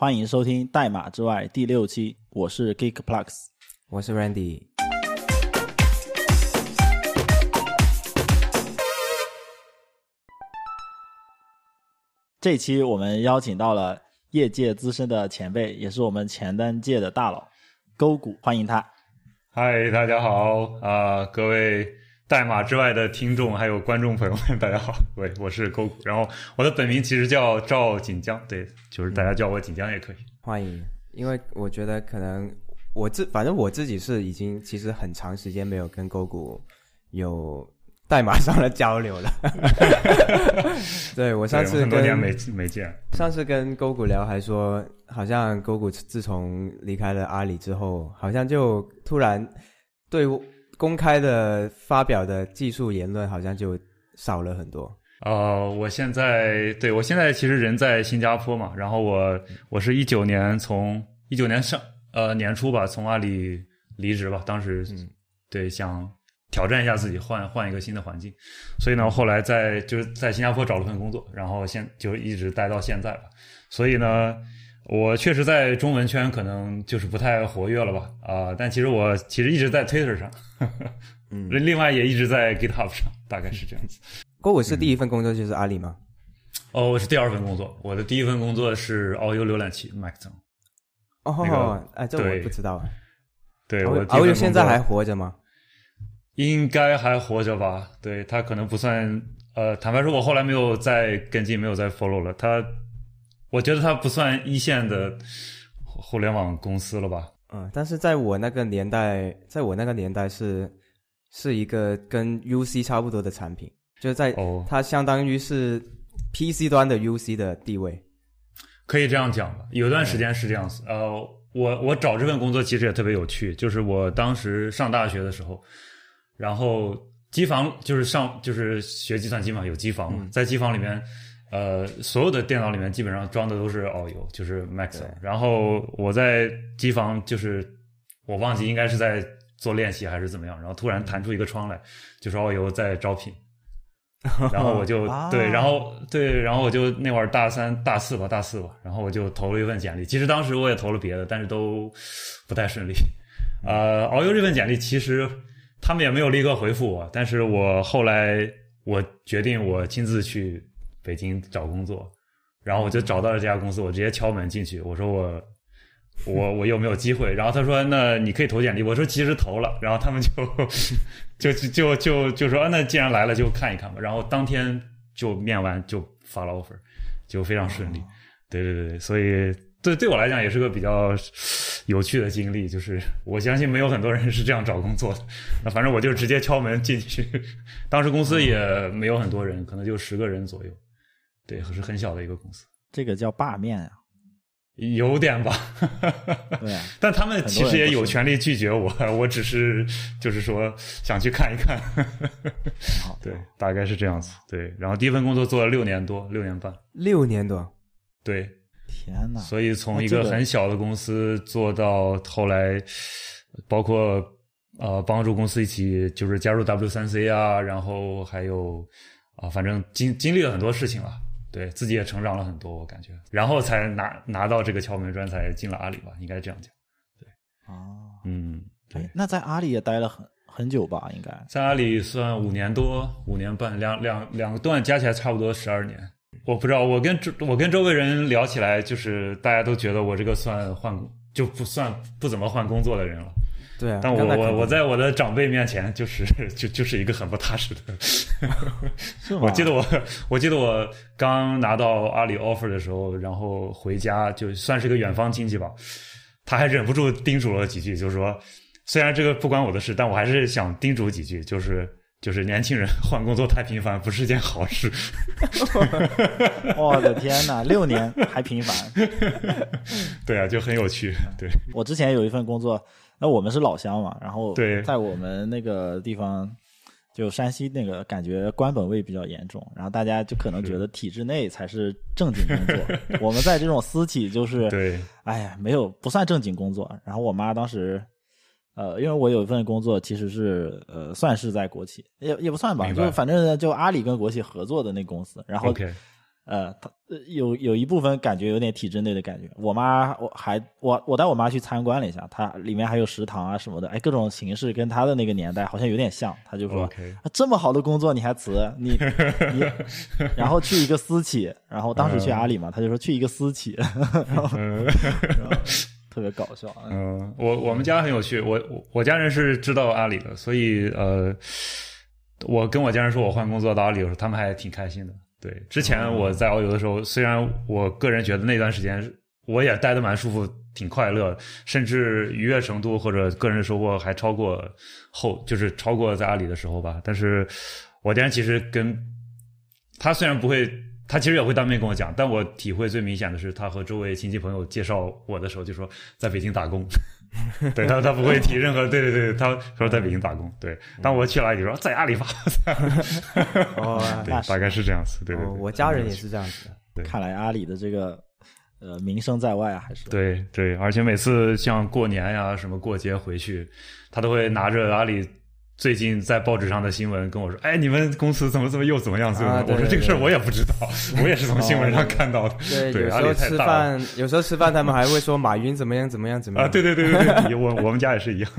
欢迎收听《代码之外》第六期，我是 GeekPlus，我是 Randy。这期我们邀请到了业界资深的前辈，也是我们前端界的大佬勾股，欢迎他。嗨，大家好啊、各位代码之外的听众还有观众朋友们，大家好，喂，我是勾股，然后我的本名其实叫赵锦江，对，就是大家叫我锦江也可以。欢迎，因为我觉得可能我自反正我自己是已经其实很长时间没有跟勾股有代码上的交流了。对我上次跟很多年没没见，上次跟勾股聊，还说好像勾股自从离开了阿里之后，好像就突然对公开的发表的技术言论好像就少了很多。呃，我现在对我现在其实人在新加坡嘛，然后我我是一九年从一九年上呃年初吧，从阿里离职吧，当时、嗯对想挑战一下自己，换换一个新的环境，所以呢，后来在就是在新加坡找了份工作，然后现就一直待到现在吧，所以呢。我确实在中文圈可能就是不太活跃了吧，啊、但其实我其实一直在 Twitter 上，嗯，另外也一直在 GitHub 上，大概是这样子。郭伟是第一份工作就是阿里吗？哦，我是第二份工作，我的第一份工作是遨游浏览器 Mac 层。哦，那个哎，这我对不知道。对，我遨游现在还活着吗？应该还活着吧？对他可能不算，呃，坦白说，我后来没有再跟进，没有再 follow 了。他，我觉得它不算一线的互互联网公司了吧？嗯，但是在我那个年代，在我那个年代是是一个跟 UC 差不多的产品，就是在哦，它相当于是 PC 端的 UC 的地位。可以这样讲吧。有段时间是这样子。呃，我我找这份工作其实也特别有趣，就是我当时上大学的时候，然后机房就是上就是学计算机嘛，有机房嘛，在机房里面。呃，所有的电脑里面基本上装的都是遨游，就是 Max 对。然后我在机房，就是我忘记应该是在做练习还是怎么样，然后突然弹出一个窗来，就说遨游在招聘，然后我就啊对，然后对，然后我就那会儿大三、大四吧，大四吧，然后我就投了一份简历。其实当时我也投了别的，但是都不太顺利。呃，遨游这份简历其实他们也没有立刻回复我，但是我后来我决定我亲自去北京找工作，然后我就找到了这家公司，我直接敲门进去，我说我。我我有没有机会？然后他说：“那你可以投简历。”我说：“其实投了。”然后他们就 就就就就就说：“啊，那既然来了，就看一看吧。”然后当天就面完就发了 offer，就非常顺利。对对对对，所以对对我来讲也是个比较有趣的经历，就是我相信没有很多人是这样找工作的。那反正我就直接敲门进去，当时公司也没有很多人，可能就十个人左右，对，是很小的一个公司，这个叫罢面啊，有点吧。对啊，但他们其实也有权利拒绝我，我只是就是说想去看一看。好，对，大概是这样子。对，然后第一份工作做了六年多，六年半。六年多，对，天哪，所以从一个个很小的公司做到后来，包括呃帮助公司一起就是加入 W 三 C 啊，然后还有啊、反正经经历了很多事情了。对自己也成长了很多，我感觉，然后才拿拿到这个敲门砖，才进了阿里吧，应该这样讲。对，啊，嗯，对哎，那在阿里也待了很很久吧？应该在阿里算五年多，五年半，两两两个段加起来差不多十二年。我不知道，我跟周我跟周围人聊起来，就是大家都觉得我这个算换就不算不怎么换工作的人了。对啊。但我我我在我的长辈面前，就是 就就是一个很不踏实的。是？我记得我我记得我刚拿到阿里 offer 的时候，然后回家就算是个远方亲戚吧，他还忍不住叮嘱了几句，就是说，虽然这个不关我的事，但我还是想叮嘱几句，就是就是年轻人换工作太频繁不是件好事。我的天哪，六年还频繁。对啊，就很有趣。对，我之前有一份工作，那我们是老乡嘛，然后对在我们那个地方，就山西那个感觉官本位比较严重，然后大家就可能觉得体制内才是正经工作，我们在这种私企就是，对，哎呀，没有不算正经工作。然后我妈当时。呃，因为我有一份工作，其实是呃，算是在国企，也也不算吧，就反正就阿里跟国企合作的那公司，然后呃，他呃有有一部分感觉有点体制内的感觉。我妈我还我我带我妈去参观了一下，它里面还有食堂啊什么的，哎，各种形式跟她的那个年代好像有点像。她就说这么好的工作你还辞？你你，然后去一个私企，然后当时去阿里嘛，他就说去一个私企，然后嗯 然后特别搞笑。嗯嗯，我我们家很有趣，我我我家人是知道阿里的，所以呃，我跟我家人说我换工作到阿里的时候，他们还挺开心的。对，之前我在遨游的时候，虽然我个人觉得那段时间我也待得蛮舒服，挺快乐，甚至愉悦程度或者个人收获还超过后，就是超过在阿里的时候吧。但是我家人其实跟他虽然不会，他其实也会当面跟我讲，但我体会最明显的是，他和周围亲戚朋友介绍我的时候就说在北京打工。对他，他不会提任何对对对，他说在北京打工。对，当我去了阿里说在阿里发，哦，对大概是这样子。对对哦对，我家人也是这样子的。对看来阿里的这个呃名声在外啊，还是对对，而且每次像过年呀、什么过节回去，他都会拿着阿里最近在报纸上的新闻跟我说：“哎，你们公司怎么怎么又怎么样？”怎么样？啊我说这个事儿我也不知道，我也是从新闻上看到的。对，有时候吃饭，有时候吃饭他们还会说马云怎么样怎么样怎么样啊！样。对对对对对，我 我们家也是一样。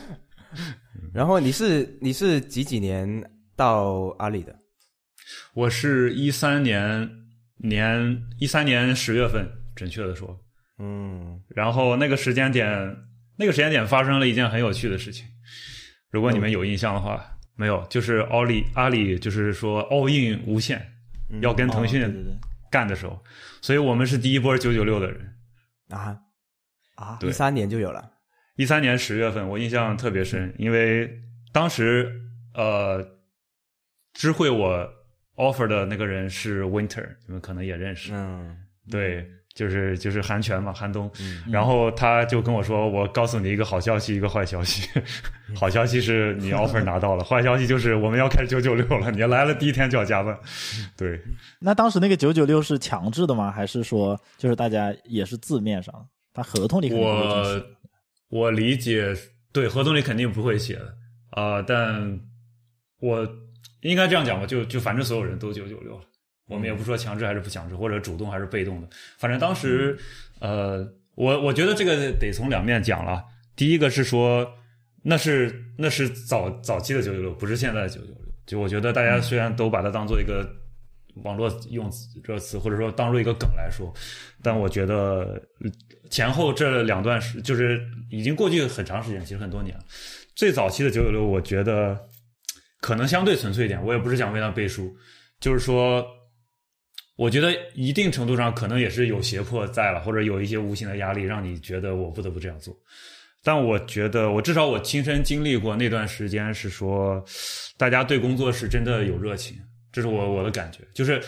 然后你是你是几几年到阿里的？我是一三年年一三年十月份，准确的说，嗯，然后那个时间点，那个时间点发生了一件很有趣的事情。如果你们有印象的话，没有，就是奥利阿里就是说 all in 无限要跟腾讯哦对对对干的时候，所以我们是第一波九九六的人。啊，啊，对一三年就有了。一三年十月份，我印象特别深，因为当时呃，知会我 offer 的那个人是 Winter，你们可能也认识。嗯对，就是就是韩泉嘛，韩东。嗯然后他就跟我说：“我告诉你一个好消息，一个坏消息。好消息是你 offer 拿到了，坏消息就是我们要开始九九六了，你来了第一天就要加班。”对，那当时那个九九六是强制的吗？还是说就是大家也是字面上？他合同里肯定不会写我我理解，对合同里肯定不会写的啊、但我应该这样讲吧，就就反正所有人都九九六了，我们也不说强制还是不强制，或者主动还是被动的，反正当时呃，我我觉得这个得从两面讲了。第一个是说，那是那是早早期的九九六，不是现在的九九六。就我觉得大家虽然都把它当做一个网络用词这词，或者说当做一个梗来说，但我觉得呃前后这两段时就是已经过去很长时间，其实很多年了。最早期的九九六，我觉得可能相对纯粹一点，我也不是想为它背书，就是说，我觉得一定程度上可能也是有胁迫在了，或者有一些无形的压力，让你觉得我不得不这样做。但我觉得，我至少我亲身经历过那段时间，是说大家对工作是真的有热情，这是我我的感觉，就是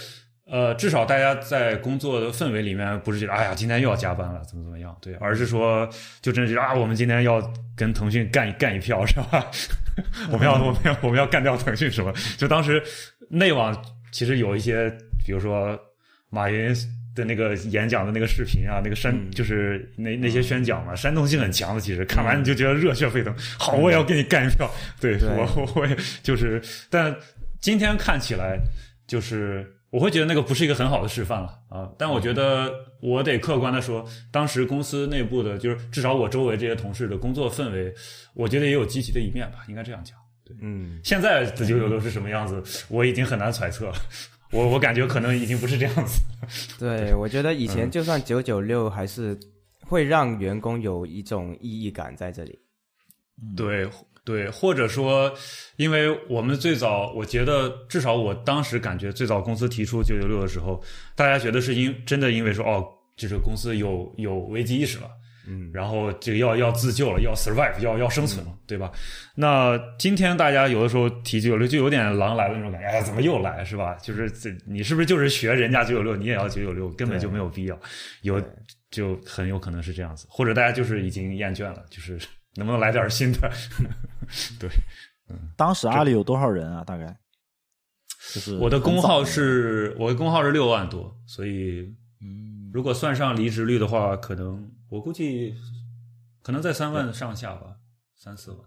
呃，至少大家在工作的氛围里面，不是觉得哎呀今天又要加班了，怎么怎么样，对，而是说就真的觉得啊，我们今天要跟腾讯干干一票，是吧？我们要我们要我们要干掉腾讯什么？就当时内网其实有一些，比如说马云的那个演讲的那个视频啊，那个煽、就是那那些宣讲嘛，煽动性很强的。其实看完你就觉得热血沸腾，好，我也要给你干一票。对我 我也就是，但今天看起来就是。我会觉得那个不是一个很好的示范了啊，但我觉得我得客观的说，当时公司内部的，就是至少我周围这些同事的工作氛围，我觉得也有积极的一面吧，应该这样讲。嗯，现在的九九六是什么样子，我已经很难揣测了。我我感觉可能已经不是这样子。对，我觉得以嗯前就算九九六，还是会让员工有一种意义感在这里。对对，或者说，因为我们最早，我觉得至少我当时感觉最早公司提出九九六的时候，大家觉得是因真的因为说哦，就是公司有有危机意识了。嗯，然后这个要要自救了，要 survive，要要生存了，对吧？那今天大家有的时候提九九六，就有点狼来了那种感觉，哎呀，怎么又来是吧？就是这你是不是就是学人家九九六，你也要九九六，根本就没有必要，有就很有可能是这样子，或者大家就是已经厌倦了，就是 能不能来点新的？对，嗯当时阿里有多少人啊？大概就是我的工号是我的工号是六万多，所以嗯如果算上离职率的话，可能我估计可能在三万上下吧，三四万。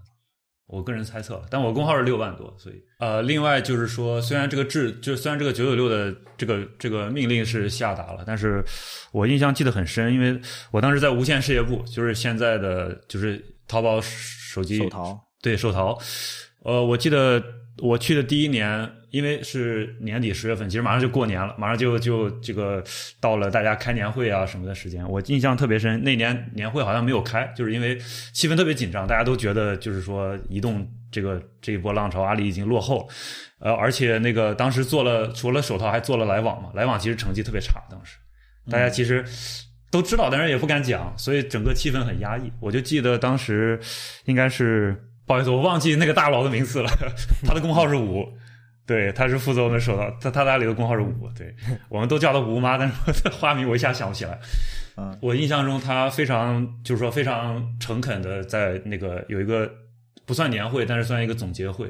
我个人猜测，但我工号是六万多，所以呃，另外就是说，虽然这个制，就虽然这个九九六的这个这个命令是下达了，但是我印象记得很深，因为我当时在无线事业部，就是现在的就是淘宝手机手淘，对手淘，呃，我记得我去的第一年，因为是年底十月份，其实马上就过年了，马上就就这个到了大家开年会啊什么的时间，我印象特别深。那年年会好像没有开，就是因为气氛特别紧张，大家都觉得就是说移动这个这一波浪潮，阿里已经落后，呃，而且那个当时做了除了手淘还做了来往嘛，来往其实成绩特别差，当时大家其实都知道，但是也不敢讲，所以整个气氛很压抑。我就记得当时应该是。不好意思，我忘记那个大佬的名字了。他的工号是五，对，他是负责我们手淘，他他那里的工号是五，对，我们都叫他吴妈，但是花名我一下想不起来。嗯，我印象中他非常就是说非常诚恳的在那个有一个不算年会，但是算一个总结会，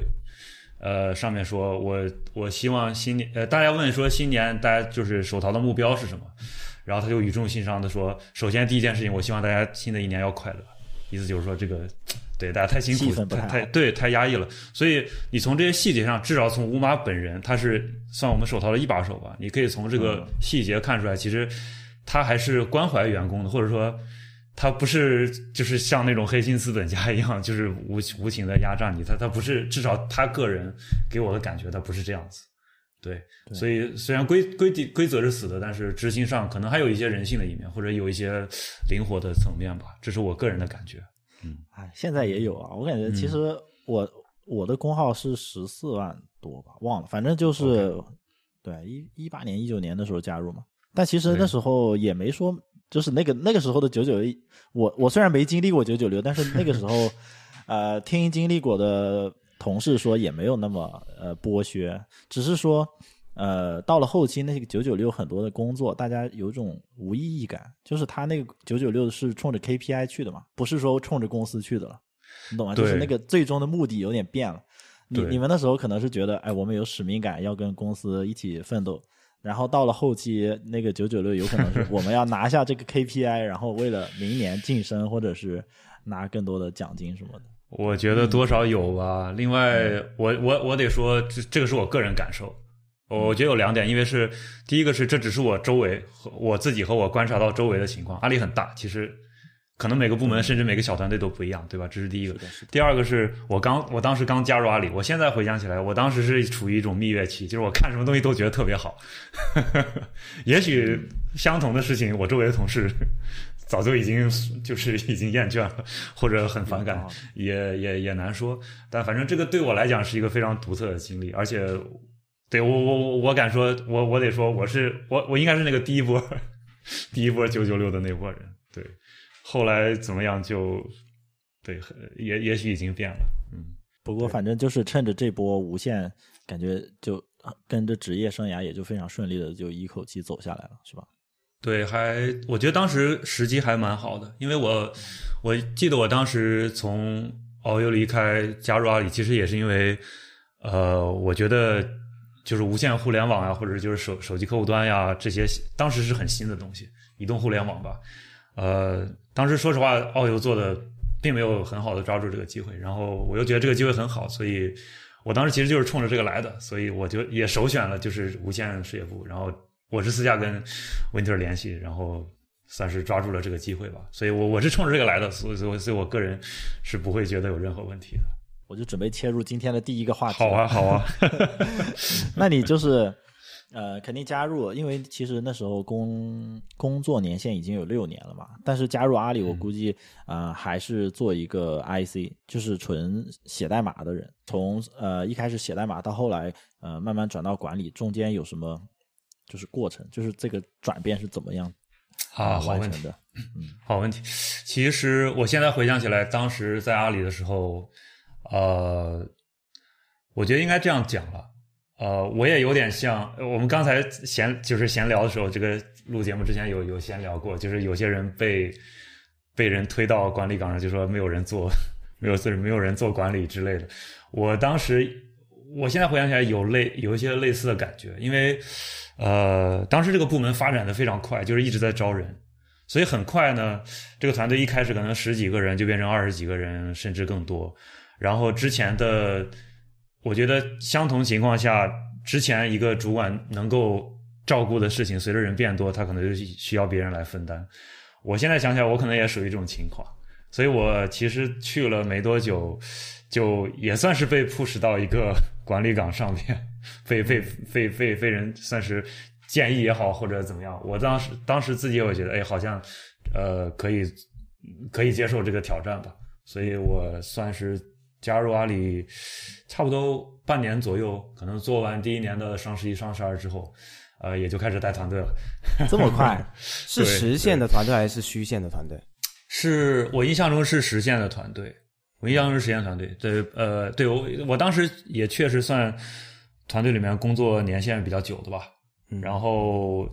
呃，上面说我我希望新年呃大家问说新年大家就是手淘的目标是什么，然后他就语重心长的说，首先第一件事情，我希望大家新的一年要快乐，意思就是说这个。对，大家太辛苦，太对，太压抑了。所以你从这些细节上，至少从吴马本人，他是算我们手淘的一把手吧？你可以从这个细节看出来，其实他还是关怀员工的，或者说他不是就是像那种黑心资本家一样，就是无无情的压榨你。他他不是，至少他个人给我的感觉，他不是这样子。对，所以虽然规规定规则是死的，但是执行上可能还有一些人性的一面，或者有一些灵活的层面吧。这是我个人的感觉。嗯，哎，现在也有啊。我感觉其实我我的工号是十四万多吧，忘了，反正就是对一一八年、一九年的时候加入嘛。但其实那时候也没说，就是那个那个时候的九九一，我我虽然没经历过九九六，但是那个时候，呃，听经历过的同事说也没有那么呃剥削，只是说。呃，到了后期，那个九九六很多的工作，大家有种无意义感，就是他那个九九六是冲着 KPI 去的嘛，不是说冲着公司去的了，你懂吗？就是那个最终的目的有点变了。你你们那时候可能是觉得，哎，我们有使命感，要跟公司一起奋斗，然后到了后期，那个九九六有可能是 我们要拿下这个 KPI，然后为了明年晋升或者是拿更多的奖金什么的。我觉得多少有吧。另外，我我我得说，这这个是我个人感受。我觉得有两点，因为是第一个是这只是我周围和我自己和我观察到周围的情况，阿里很大，其实可能每个部门甚至每个小团队都不一样，对吧？这是第一个。第二个是我刚我当时刚加入阿里，我现在回想起来，我当时是处于一种蜜月期，就是我看什么东西都觉得特别好。也许相同的事情，我周围的同事早就已经就是已经厌倦了，或者很反感，也也也难说。但反正这个对我来讲是一个非常独特的经历，而且。对我我我我敢说，我我得说，我是我我应该是那个第一波，第一波九九六的那波人。对，后来怎么样就，对，也也许已经变了。嗯，不过反正就是趁着这波无限，感觉就跟着职业生涯也就非常顺利的就一口气走下来了，是吧？对，还我觉得当时时机还蛮好的，因为我我记得我当时从遨游离开加入阿里，其实也是因为，呃，我觉得。就是无线互联网呀，或者就是手手机客户端呀，这些当时是很新的东西，移动互联网吧。呃，当时说实话，遨游做的并没有很好的抓住这个机会，然后我又觉得这个机会很好，所以我当时其实就是冲着这个来的，所以我就也首选了就是无线事业部，然后我是私下跟温特尔联系，然后算是抓住了这个机会吧，所以我我是冲着这个来的，所以所以所以我个人是不会觉得有任何问题的。我就准备切入今天的第一个话题。好啊，好啊。那你就是，呃，肯定加入，因为其实那时候工工作年限已经有六年了嘛。但是加入阿里，我估计啊，还是做一个 IC，就是纯写代码的人。从呃一开始写代码到后来呃慢慢转到管理，中间有什么就是过程？就是这个转变是怎么样啊完成的？嗯，好问题。其实我现在回想起来，当时在阿里的时候。呃，我觉得应该这样讲了。呃，我也有点像我们刚才闲就是闲聊的时候，这个录节目之前有有闲聊过，就是有些人被被人推到管理岗上，就说没有人做，没有没有人做管理之类的。我当时，我现在回想起来有类有一些类似的感觉，因为呃，当时这个部门发展的非常快，就是一直在招人，所以很快呢，这个团队一开始可能十几个人就变成二十几个人，甚至更多。然后之前的，我觉得相同情况下，之前一个主管能够照顾的事情，随着人变多，他可能就需要别人来分担。我现在想起来，我可能也属于这种情况，所以我其实去了没多久，就也算是被 push 到一个管理岗上面，被被被被被人算是建议也好，或者怎么样。我当时当时自己也觉得，哎，好像呃可以可以接受这个挑战吧，所以我算是。加入阿里差不多半年左右，可能做完第一年的双十一、双十二之后，呃，也就开始带团队了。这么快？是实线的团队还是虚线的团队？是我印象中是实线的团队，我印象中是实线团队。对，呃，对我我当时也确实算团队里面工作年限比较久的吧。然后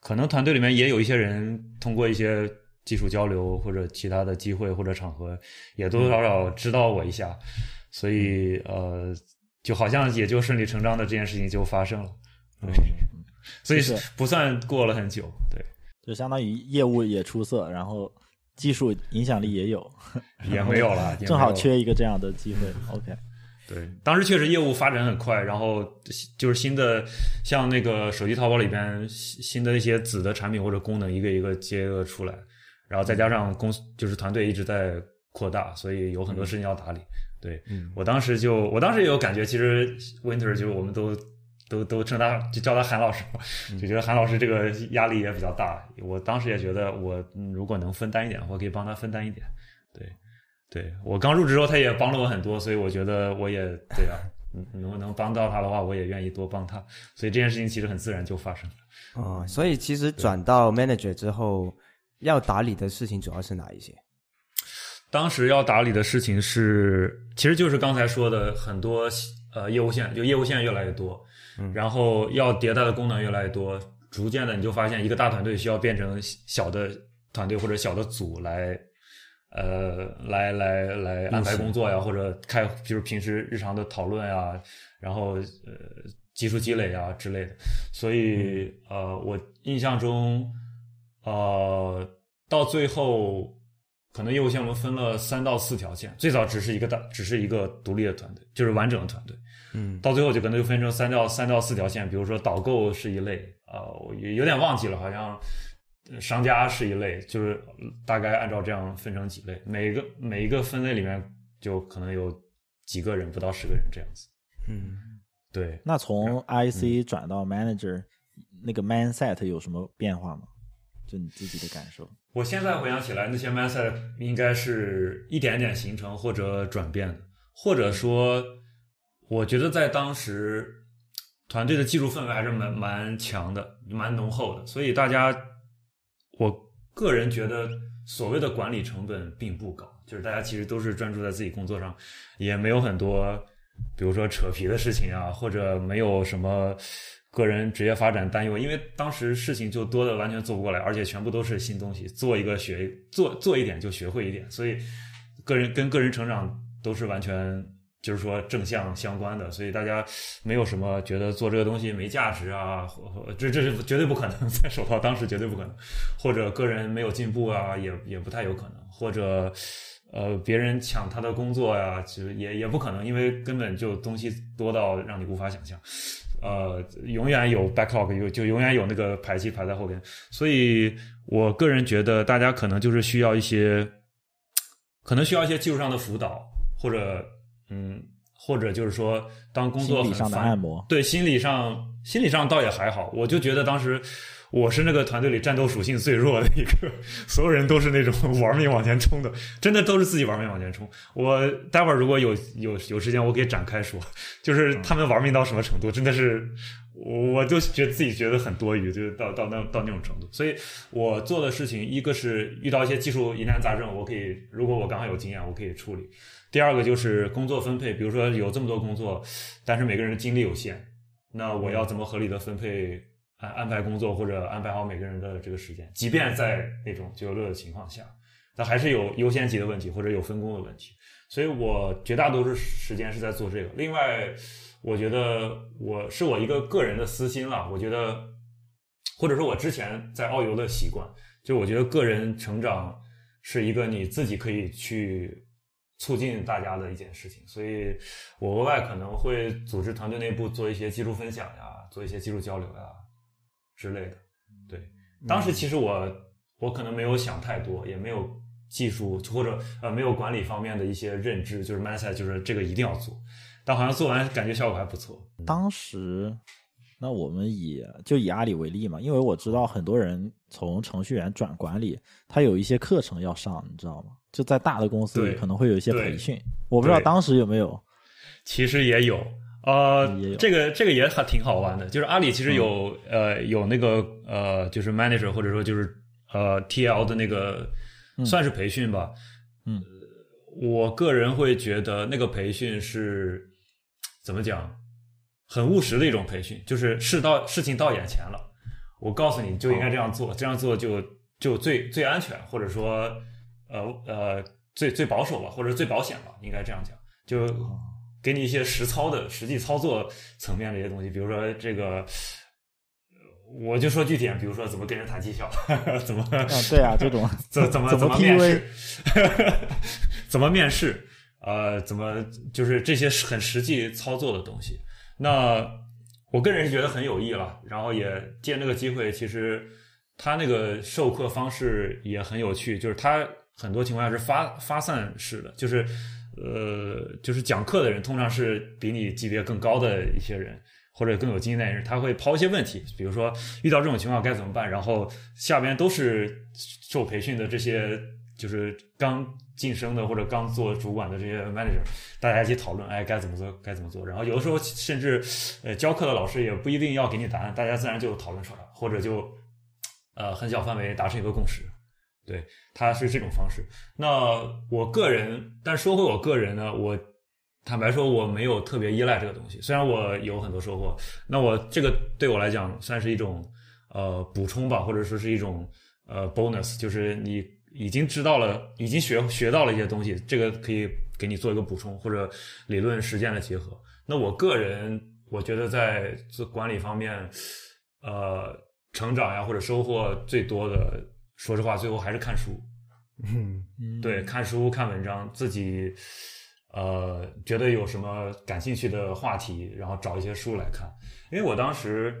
可能团队里面也有一些人通过一些。技术交流或者其他的机会或者场合，也多多少少知道我一下，所以呃，就好像也就顺理成章的这件事情就发生了，对，所以是不算过了很久，对，就相当于业务也出色，然后技术影响力也有，也没有了，正好缺一个这样的机会，OK，对，当时确实业务发展很快，然后就是新的像那个手机淘宝里边新的一些子的产品或者功能一个一个接着出来。然后再加上公司就是团队一直在扩大，所以有很多事情要打理。对我当时就，我当时也有感觉，其实 Winter 就我们都都都称他就叫他韩老师，就觉得韩老师这个压力也比较大。我当时也觉得，我如果能分担一点，我可以帮他分担一点。对，对我刚入职时候，他也帮了我很多，所以我觉得我也对啊，能能帮到他的话，我也愿意多帮他。所以这件事情其实很自然就发生了。哦，所以其实转到 Manager 之后。要打理的事情主要是哪一些？当时要打理的事情是，其实就是刚才说的很多呃业务线，就业务线越来越多，嗯然后要迭代的功能越来越多，逐渐的你就发现一个大团队需要变成小的团队或者小的组来，呃，来来来安排工作呀，或者开就是平时日常的讨论呀，然后呃技术积累啊之类的，所以呃我印象中。呃，到最后，可能业务线我们分了三到四条线。最早只是一个大，只是一个独立的团队，就是完整的团队。嗯，到最后就可能就分成三到三到四条线。比如说导购是一类，呃，我有点忘记了，好像商家是一类，就是大概按照这样分成几类。每个每一个分类里面就可能有几个人，不到十个人这样子。嗯，对。那从 IC 转到 Manager，那个 Mindset 有什么变化吗？就你自己的感受，我现在回想起来，那些 mindset 应该是一点点形成或者转变的，或者说，我觉得在当时团队的技术氛围还是蛮蛮强的，蛮浓厚的，所以大家，我个人觉得所谓的管理成本并不高，就是大家其实都是专注在自己工作上，也没有很多，比如说扯皮的事情啊，或者没有什么。个人职业发展担忧，因为当时事情就多的完全做不过来，而且全部都是新东西，做一个学做做一点就学会一点，所以个人跟个人成长都是完全就是说正向相关的，所以大家没有什么觉得做这个东西没价值啊，这这是绝对不可能，在手套当时绝对不可能，或者个人没有进步啊，也也不太有可能，或者呃别人抢他的工作呀，其实也也不可能，因为根本就东西多到让你无法想象。呃，永远有 backlog，有就永远有那个排期排在后边，所以我个人觉得大家可能就是需要一些，可能需要一些技术上的辅导，或者嗯，或者就是说当工作很烦，对心理上心理上倒也还好，我就觉得当时。我是那个团队里战斗属性最弱的一个，所有人都是那种玩命往前冲的，真的都是自己玩命往前冲。我待会儿如果有有有时间，我可以展开说，就是他们玩命到什么程度，真的是，我就觉得自己觉得很多余，就是到到那到那种程度。所以我做的事情，一个是遇到一些技术疑难杂症，我可以，如果我刚好有经验，我可以处理。第二个就是工作分配，比如说有这么多工作，但是每个人精力有限，那我要怎么合理的分配？安安排工作或者安排好每个人的这个时间，即便在那种就乐的情况下，那还是有优先级的问题或者有分工的问题。所以我绝大多数时间是在做这个。另外，我觉得我是我一个个人的私心了。我觉得，或者说我之前在澳游的习惯，就我觉得个人成长是一个你自己可以去促进大家的一件事情，所以我额外可能会组织团队内部做一些技术分享呀，做一些技术交流呀之类的。对，当时其实我我可能没有想太多，也没有技术或者呃没有管理方面的一些认知，就是 mindset，就是这个一定要做。但好像做完感觉效果还不错。当时，那我们以就以阿里为例嘛，因为我知道很多人从程序员转管理，他有一些课程要上，你知道吗？就在大的公司里可能会有一些培训，我不知道当时有没有。其实也有，呃，这个这个也还挺好玩的，就是阿里其实有、呃有那个呃就是 manager 或者说就是呃 TL 的那个算是培训吧，嗯。呃，我个人会觉得那个培训是怎么讲，很务实的一种培训，就是事到事情到眼前了，我告诉你就应该这样做，这样做就就最最安全，或者说呃呃最最保守吧，或者最保险吧，应该这样讲，就给你一些实操的实际操作层面的一些东西，比如说这个。呃我就说具体点，比如说怎么跟人谈绩效，怎么啊，对啊，这种怎 怎么怎么么面试，怎么面试，呃，怎么就是这些很实际操作的东西。那我个人是觉得很有益了，然后也借这个机会，其实他那个授课方式也很有趣，就是他很多情况下是发发散式的，就是呃，就是讲课的人通常是比你级别更高的一些人。或者更有经验的人，他会抛一些问题，比如说遇到这种情况该怎么办，然后下边都是受培训的这些，就是刚晋升的或者刚做主管的这些 manager，大家一起讨论，哎，该怎么做，该怎么做。然后有的时候甚至，呃，教课的老师也不一定要给你答案，大家自然就讨论出来，或者就，呃，很小范围达成一个共识。对，他是这种方式。那我个人，但说回我个人呢，我。坦白说，我没有特别依赖这个东西，虽然我有很多收获。那我这个对我来讲算是一种呃补充吧，或者说是一种呃 bonus，就是你已经知道了，已经学学到了一些东西，这个可以给你做一个补充或者理论实践的结合。那我个人我觉得在做管理方面，呃，成长呀或者收获最多的，说实话，最后还是看书。嗯，对，看书看文章，自己。呃，觉得有什么感兴趣的话题，然后找一些书来看。因为我当时，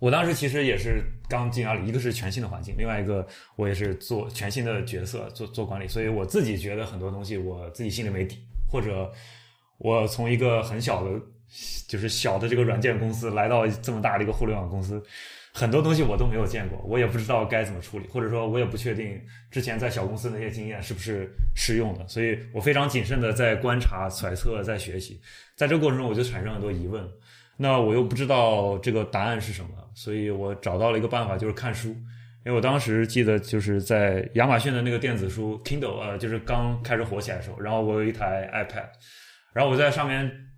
我当时其实也是刚进阿里，一个是全新的环境，另外一个我也是做全新的角色，做做管理，所以我自己觉得很多东西我自己心里没底，或者我从一个很小的，就是小的这个软件公司来到这么大的一个互联网公司。很多东西我都没有见过，我也不知道该怎么处理，或者说我也不确定之前在小公司那些经验是不是适用的，所以我非常谨慎的在观察、揣测、在学习，在这个过程中我就产生很多疑问，那我又不知道这个答案是什么，所以我找到了一个办法，就是看书，因为我当时记得就是在亚马逊的那个电子书 Kindle，呃，就是刚开始火起来的时候，然后我有一台 iPad，然后我在上面。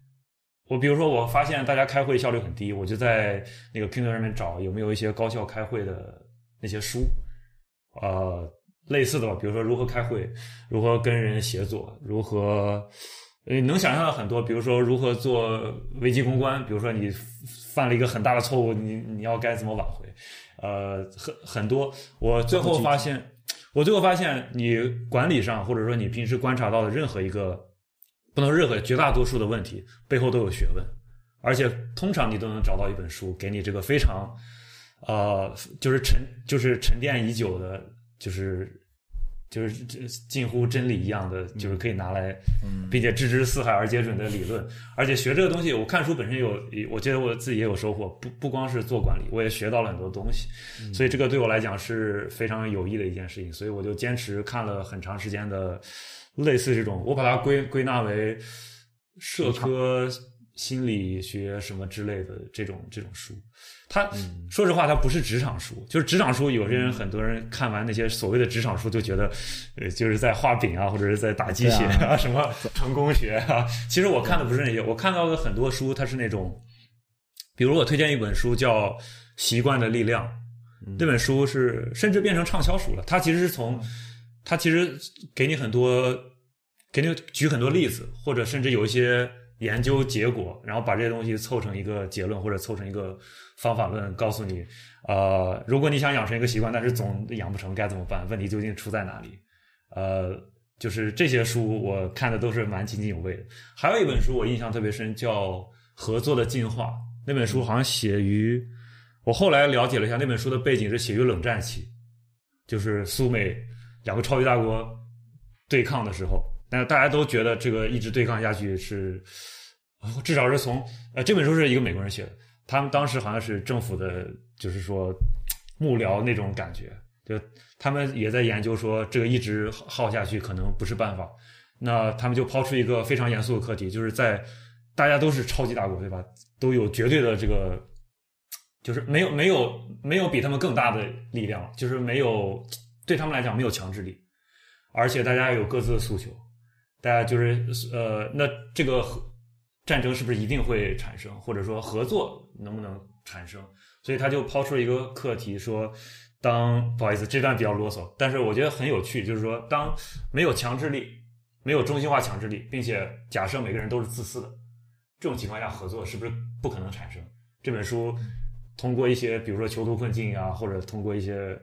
我比如说，我发现大家开会效率很低，我就在那个 Kindle 上面找有没有一些高效开会的那些书，呃，类似的吧，比如说如何开会，如何跟人协作，如何，呃，能想象到很多，比如说如何做危机公关，比如说你犯了一个很大的错误，你你要该怎么挽回，呃，很很多。我最后发现，我最后发现，你管理上或者说你平时观察到的任何一个。不能任何绝大多数的问题背后都有学问，而且通常你都能找到一本书给你这个非常，呃，就是沉就是沉淀已久的，就是就是近乎真理一样的，就是可以拿来，并且置之四海而皆准的理论。而且学这个东西，我看书本身有，我觉得我自己也有收获。不不光是做管理，我也学到了很多东西，所以这个对我来讲是非常有益的一件事情。所以我就坚持看了很长时间的。类似这种，我把它归归纳为社科心理学什么之类的这种这种书。它、嗯、说实话，它不是职场书，就是职场书。有些人很多人看完那些所谓的职场书，就觉得呃就是在画饼啊，或者是在打鸡血啊，啊什么成功学啊。其实我看的不是那些，我看到的很多书，它是那种，比如我推荐一本书叫《习惯的力量》，这本书是甚至变成畅销书了。它其实是从他其实给你很多，给你举很多例子，或者甚至有一些研究结果，然后把这些东西凑成一个结论，或者凑成一个方法论，告诉你，呃，如果你想养成一个习惯，但是总养不成，该怎么办？问题究竟出在哪里？呃，就是这些书我看的都是蛮津津有味的。还有一本书我印象特别深，叫《合作的进化》。那本书好像写于我后来了解了一下，那本书的背景是写于冷战期，就是苏美两个超级大国对抗的时候。但是大家都觉得这个一直对抗下去是，至少是从呃这本书是一个美国人写的，他们当时好像是政府的，就是说幕僚那种感觉，就他们也在研究说这个一直耗下去可能不是办法。那他们就抛出一个非常严肃的课题，就是在大家都是超级大国，对吧？都有绝对的这个，就是没有没有没有比他们更大的力量，就是没有对他们来讲没有强制力，而且大家有各自的诉求。大家就是呃，那这个战争是不是一定会产生，或者说合作能不能产生？所以他就抛出了一个课题，说当不好意思，这段比较啰嗦，但是我觉得很有趣，就是说当没有强制力，没有中心化强制力，并且假设每个人都是自私的这种情况下，合作是不是不可能产生？这本书。通过一些，比如说囚徒困境啊，或者通过一些，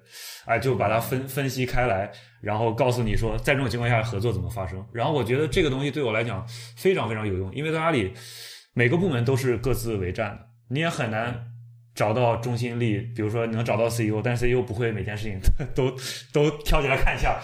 哎，就把它分分析开来，然后告诉你说，在这种情况下合作怎么发生。然后我觉得这个东西对我来讲非常非常有用，因为在阿里每个部门都是各自为战的，你也很难找到中心力。比如说你能找到 CEO，但 CEO 不会每件事情都 都挑起来看一下，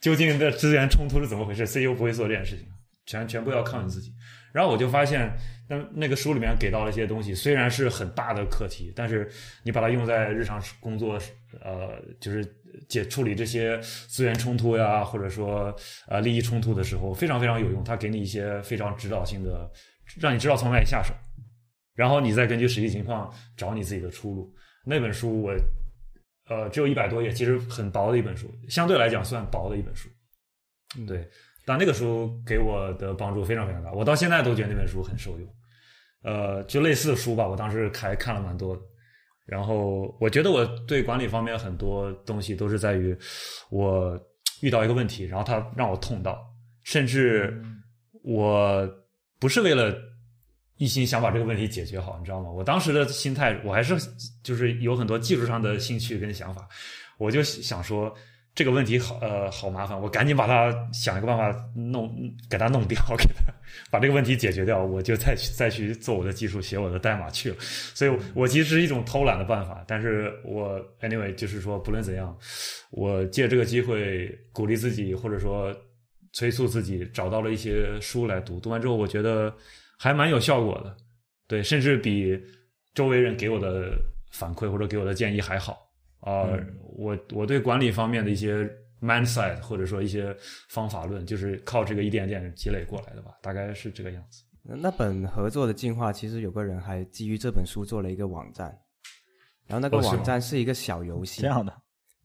究竟的资源冲突是怎么回事？CEO 不会做这件事情，全全部要靠你自己。然后我就发现。那那个书里面给到了一些东西，虽然是很大的课题，但是你把它用在日常工作，呃，就是解处理这些资源冲突呀，或者说呃利益冲突的时候，非常非常有用。它给你一些非常指导性的，让你知道从哪里下手，然后你再根据实际情况找你自己的出路。那本书我呃只有一百多页，其实很薄的一本书，相对来讲算薄的一本书。对。但那个书给我的帮助非常非常大，我到现在都觉得那本书很受用。呃，就类似的书吧，我当时还看了蛮多的。然后我觉得我对管理方面很多东西都是在于我遇到一个问题，然后他让我痛到，甚至我不是为了一心想把这个问题解决好，你知道吗？我当时的心态，我还是就是有很多技术上的兴趣跟想法，我就想说。这个问题好呃好麻烦，我赶紧把它想一个办法弄给它弄掉，给它把这个问题解决掉，我就再去 再去做我的技术，写我的代码去了。所以，我其实是一种偷懒的办法，但是我 anyway 就是说，不论怎样，我借这个机会鼓励自己，或者说催促自己，找到了一些书来读，读完之后，我觉得还蛮有效果的，对，甚至比周围人给我的反馈或者给我的建议还好。啊，我我对管理方面的一些 mindset 或者说一些方法论，就是靠这个一点点积累过来的吧，大概是这个样子。那本合作的进化，其实有个人还基于这本书做了一个网站，然后那个网站是一个小游戏。这样的，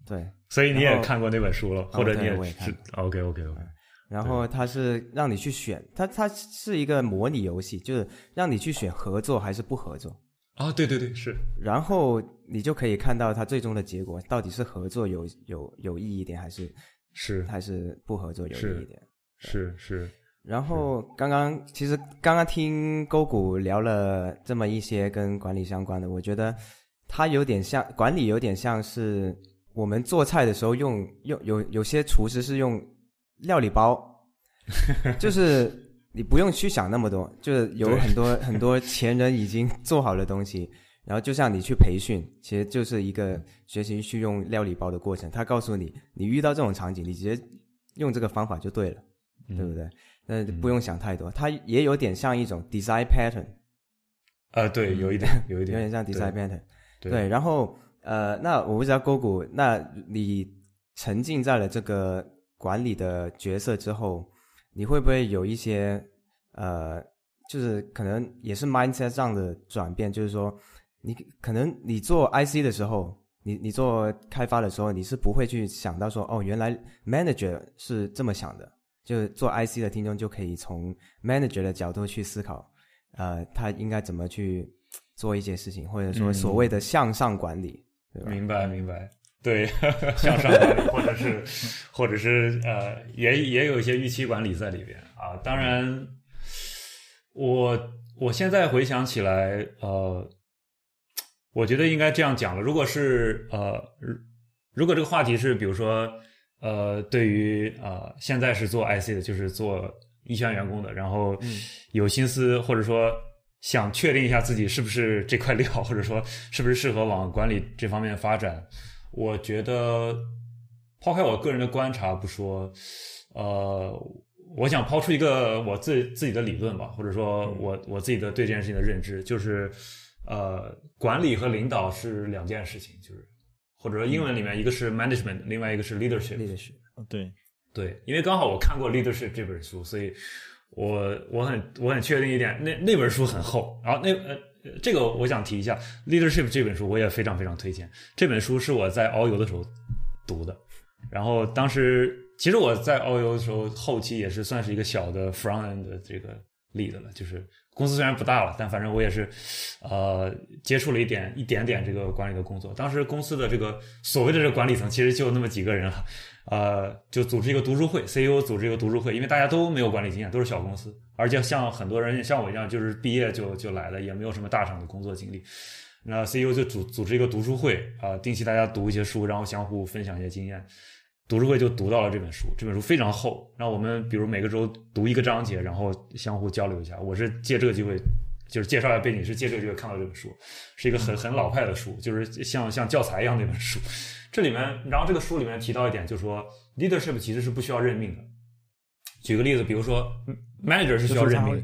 对。所以你也看过那本书了，或者你也是 OK OK OK。然后它是让你去选，它它是一个模拟游戏，就是让你去选合作还是不合作。啊，对对对，是。然后你就可以看到它最终的结果，到底是合作有有有意义一点，还是是还是不合作有意义一点？是是。然后刚刚其实刚刚听勾谷聊了这么一些跟管理相关的，我觉得它有点像管理，有点像是我们做菜的时候用用有有些厨师是用料理包，就是。你不用去想那么多，就是有很多很多前人已经做好的东西，然后就像你去培训，其实就是一个学习去用料理包的过程。他告诉你，你遇到这种场景，你直接用这个方法就对了，对不对？那不用想太多。它也有点像一种 design pattern，啊，对，有一点，有一点，有点像 design pattern。对，然后呃，那我不知道 Gogo，那你沉浸在了这个管理的角色之后。你会不会有一些呃，就是可能也是 mindset 上的转变？就是说，你可能你做 IC 的时候，你你做开发的时候，你是不会去想到说，哦，原来 manager 是这么想的。就是做 IC 的听众就可以从 manager 的角度去思考，呃，他应该怎么去做一些事情，或者说所谓的向上管理，对吧？明白，明白。对，向上管理，或者是，或者是呃，也也有一些预期管理在里边啊。当然，我我现在回想起来，呃，我觉得应该这样讲了。如果是呃，如果这个话题是比如说呃，对于呃现在是做 IC 的，就是做一线员工的，然后有心思或者说想确定一下自己是不是这块料，或者说是不是适合往管理这方面发展，我觉得抛开我个人的观察不说，呃，我想抛出一个我自自己的理论吧，或者说我我自己的对这件事情的认知，就是呃，管理和领导是两件事情，就是或者说英文里面一个是 management，另外一个是 leadership。leadership。对，对，因为刚好我看过《Leadership》这本书，所以我我很我很确定一点，那那本书很厚。然后那呃，这个我想提一下，《Leadership》这本书我也非常非常推荐。这本书是我在遨游的时候读的，然后当时其实我在遨游的时候后期也是算是一个小的 front end 的这个 lead 了，就是公司虽然不大了，但反正我也是呃接触了一点一点点这个管理的工作。当时公司的这个所谓的这个管理层其实就那么几个人了。呃，就组织一个读书会，CEO 组织一个读书会，因为大家都没有管理经验，都是小公司，而且像很多人像我一样，就是毕业就就来了，也没有什么大厂的工作经历。那 CEO 就组组织一个读书会啊、呃定期大家读一些书，然后相互分享一些经验。读书会就读到了这本书，这本书非常厚，让我们比如每个周读一个章节，然后相互交流一下。我是借这个机会，就是介绍一下背景，是借这个机会看到这本书，是一个很很老派的书，就是像像教材一样那本书。这里面，然后这个书里面提到一点，就是说 leadership 其实是不需要任命的。举个例子，比如说 manager 是需要任命的，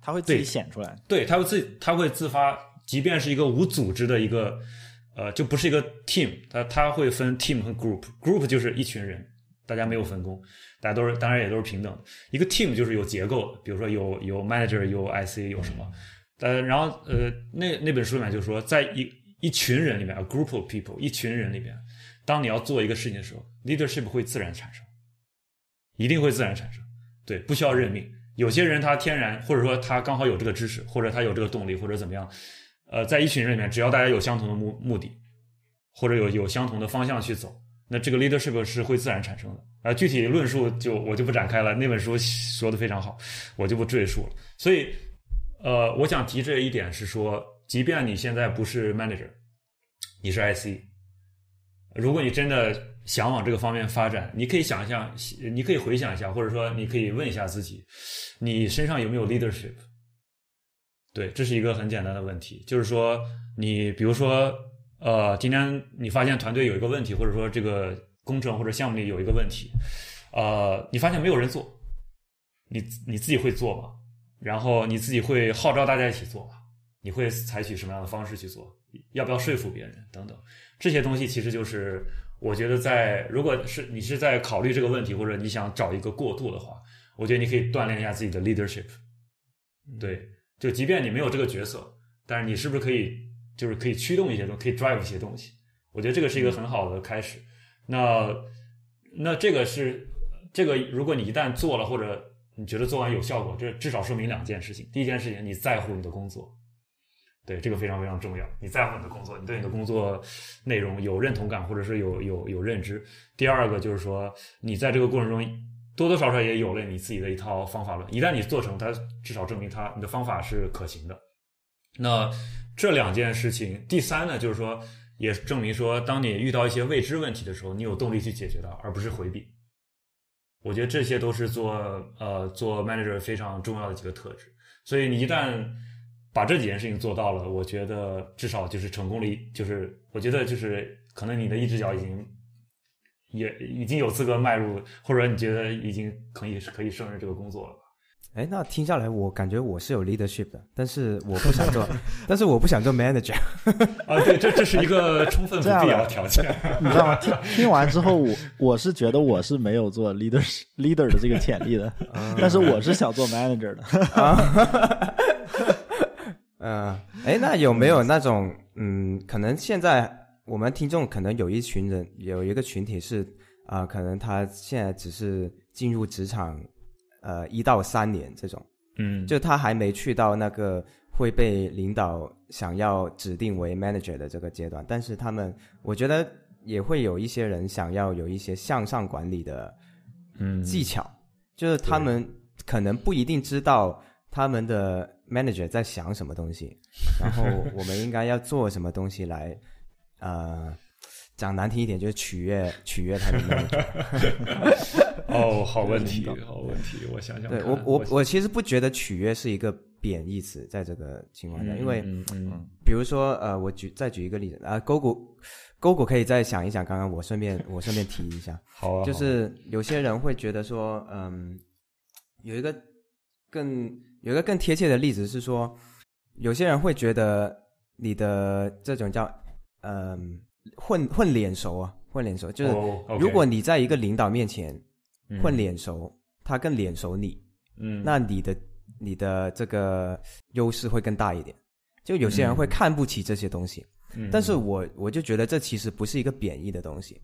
他会自己对显出来。对，他会自他会自发，即便是一个无组织的一个，呃，就不是一个 team，他他会分 team 和 group，group 就是一群人，大家没有分工，大家都是当然也都是平等的。一个 team 就是有结构的，比如说有有 manager，有 IC，有什么，呃，然后呃，那那本书里面就说，在一一群人里面，a group of people，一群人里面，当你要做一个事情的时候，leadership 会自然产生，一定会自然产生，对，不需要任命。有些人他天然，或者说他刚好有这个知识，或者他有这个动力，或者怎么样，呃，在一群人里面，只要大家有相同的目目的，或者有有相同的方向去走，那这个 leadership 是会自然产生的。啊、具体论述就我就不展开了，那本书说的非常好，我就不赘述了。所以，呃，我想提这一点是说，即便你现在不是 manager，你是 IC，如果你真的想往这个方面发展，你可以想象，你可以回想一下，或者说你可以问一下自己，你身上有没有 leadership？对，这是一个很简单的问题，就是说，你比如说，呃，今天你发现团队有一个问题，或者说这个工程或者项目里有一个问题，呃，你发现没有人做，你你自己会做吗？然后你自己会号召大家一起做吗？你会采取什么样的方式去做？要不要说服别人等等？这些东西其实就是我觉得在如果是你是在考虑这个问题，或者你想找一个过渡的话，我觉得你可以锻炼一下自己的 leadership。对，就即便你没有这个角色，但是你是不是可以就是可以驱动一些东西，可以 drive 一些东西？我觉得这个是一个很好的开始。那那这个是这个，如果你一旦做了，或者你觉得做完有效果，这至少说明两件事情。第一件事情，你在乎你的工作，对这个非常非常重要。你在乎你的工作，你对你的工作内容有认同感，或者是有有有认知。第二个就是说，你在这个过程中多多少少也有了你自己的一套方法论。一旦你做成，它至少证明它你的方法是可行的。那这两件事情，第三呢，就是说，也证明说，当你遇到一些未知问题的时候，你有动力去解决它，而不是回避。我觉得这些都是做呃做 manager 非常重要的几个特质。所以你一旦把这几件事情做到了，我觉得至少就是成功了一，就是我觉得就是可能你的一只脚已经也已经有资格迈入，或者你觉得已经可以可以胜任这个工作了吧。哎，那听下来，我感觉我是有 leadership 的，但是我不想做，但是我不想做 manager。啊，对，这这是一个充分不必要的条件。你知道吗？听听完之后，我我是觉得我是没有做 leader leader 的这个潜力的，但是我是想做 manager 的。嗯，哎，那有没有那种嗯，可能现在我们听众可能有一群人，有一个群体是啊、可能他现在只是进入职场呃一到三年这种，嗯，就他还没去到那个会被领导想要指定为 manager 的这个阶段，但是他们我觉得也会有一些人想要有一些向上管理的嗯。技巧，就是他们可能不一定知道他们的 manager 在想什么东西，然后我们应该要做什么东西来，呃，讲难听一点，就是取悦 取悦他的 manager。哦，好问题，好问题，我想想。对我我我其实不觉得取悦是一个贬义词，在这个情况下，因为嗯嗯比如说呃，我举再举一个例子啊，勾股勾股可以再想一想，刚刚我顺便我顺便提一下，好啊，就是有些人会觉得说，嗯，有一个更有一个更贴切的例子是说，有些人会觉得你的这种叫嗯混混脸熟啊，混脸熟，就是如果你在一个领导面前嗯。混脸熟，他更脸熟你，嗯，那你的你的这个优势会更大一点。就有些人会看不起这些东西，嗯。但是我我就觉得这其实不是一个贬义的东西，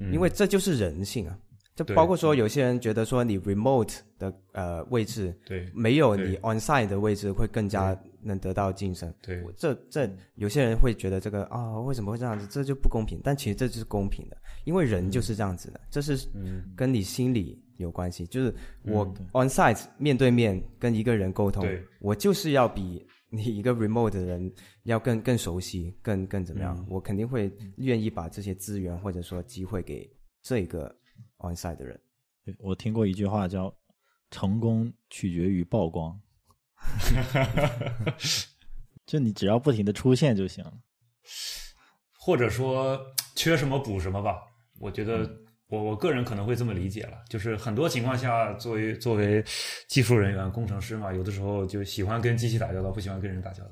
嗯。因为这就是人性啊。就包括说有些人觉得说你 remote 的呃位置对没有你 on-site 的位置会更加能得到晋升。对这这有些人会觉得这个啊、为什么会这样子？这就不公平。但其实这就是公平的，因为人就是这样子的，这是嗯跟你心理有关系。就是我嗯 on-site 面对面跟一个人沟通对，我就是要比你一个 remote 的人要更更熟悉，更更怎么样？嗯我肯定会愿意把这些资源或者说机会给这个 on-site 的人。对我听过一句话叫“成功取决于曝光 ”，就你只要不停的出现就行了。或者说缺什么补什么吧。我觉得我我个人可能会这么理解了，就是很多情况下，作为作为技术人员、工程师嘛，有的时候就喜欢跟机器打交道，不喜欢跟人打交道，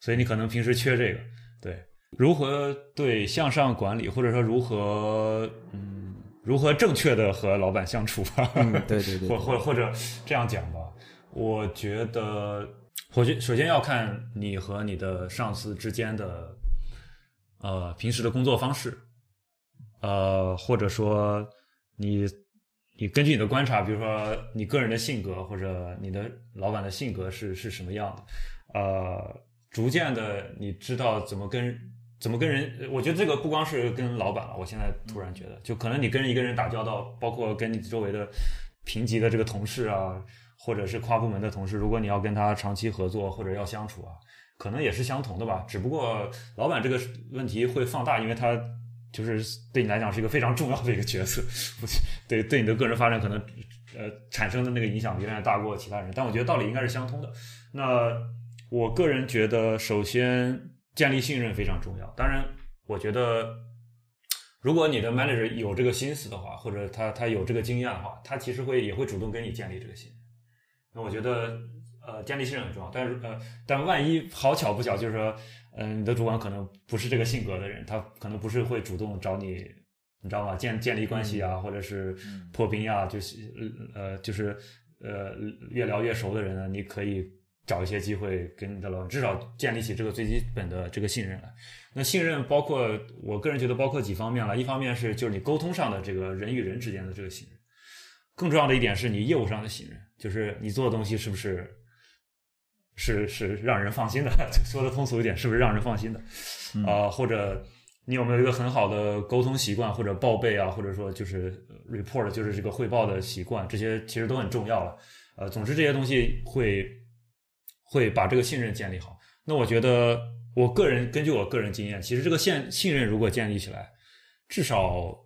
所以你可能平时缺这个。对，如何对向上管理，或者说如何嗯如何正确的和老板相处吧。嗯，对对对 或或或者这样讲吧，我觉得，首先要看你和你的上司之间的，呃，平时的工作方式，呃，或者说你你根据你的观察，比如说你个人的性格或者你的老板的性格是是什么样的，呃，逐渐的你知道怎么跟怎么跟人，我觉得这个不光是跟老板了，我现在突然觉得，就可能你跟一个人打交道，包括跟你周围的平级的这个同事啊，或者是跨部门的同事，如果你要跟他长期合作或者要相处啊，可能也是相同的吧。只不过老板这个问题会放大，因为他就是对你来讲是一个非常重要的一个角色，对对你的个人发展可能呃产生的那个影响远远大过其他人。但我觉得道理应该是相通的。那我个人觉得，首先建立信任非常重要。当然，我觉得如果你的 manager 有这个心思的话，或者他他有这个经验的话，他其实会也会主动跟你建立这个信任。那我觉得，呃，建立信任很重要。但是呃，但万一好巧不巧，就是说，嗯、你的主管可能不是这个性格的人，他可能不是会主动找你，你知道吗？建建立关系啊，或者是破冰啊，就是呃，就是呃，越聊越熟的人呢，你可以找一些机会跟你的老板，至少建立起这个最基本的这个信任来。那信任包括我个人觉得包括几方面了，一方面是就是你沟通上的这个人与人之间的这个信任，更重要的一点是你业务上的信任，就是你做的东西是不是是是让人放心的，说的通俗一点，是不是让人放心的？啊、或者你有没有一个很好的沟通习惯，或者报备啊，或者说就是呃 report，就是这个汇报的习惯，这些其实都很重要了。呃，总之这些东西会会把这个信任建立好。那我觉得，我个人根据我个人经验，其实这个信信任如果建立起来，至少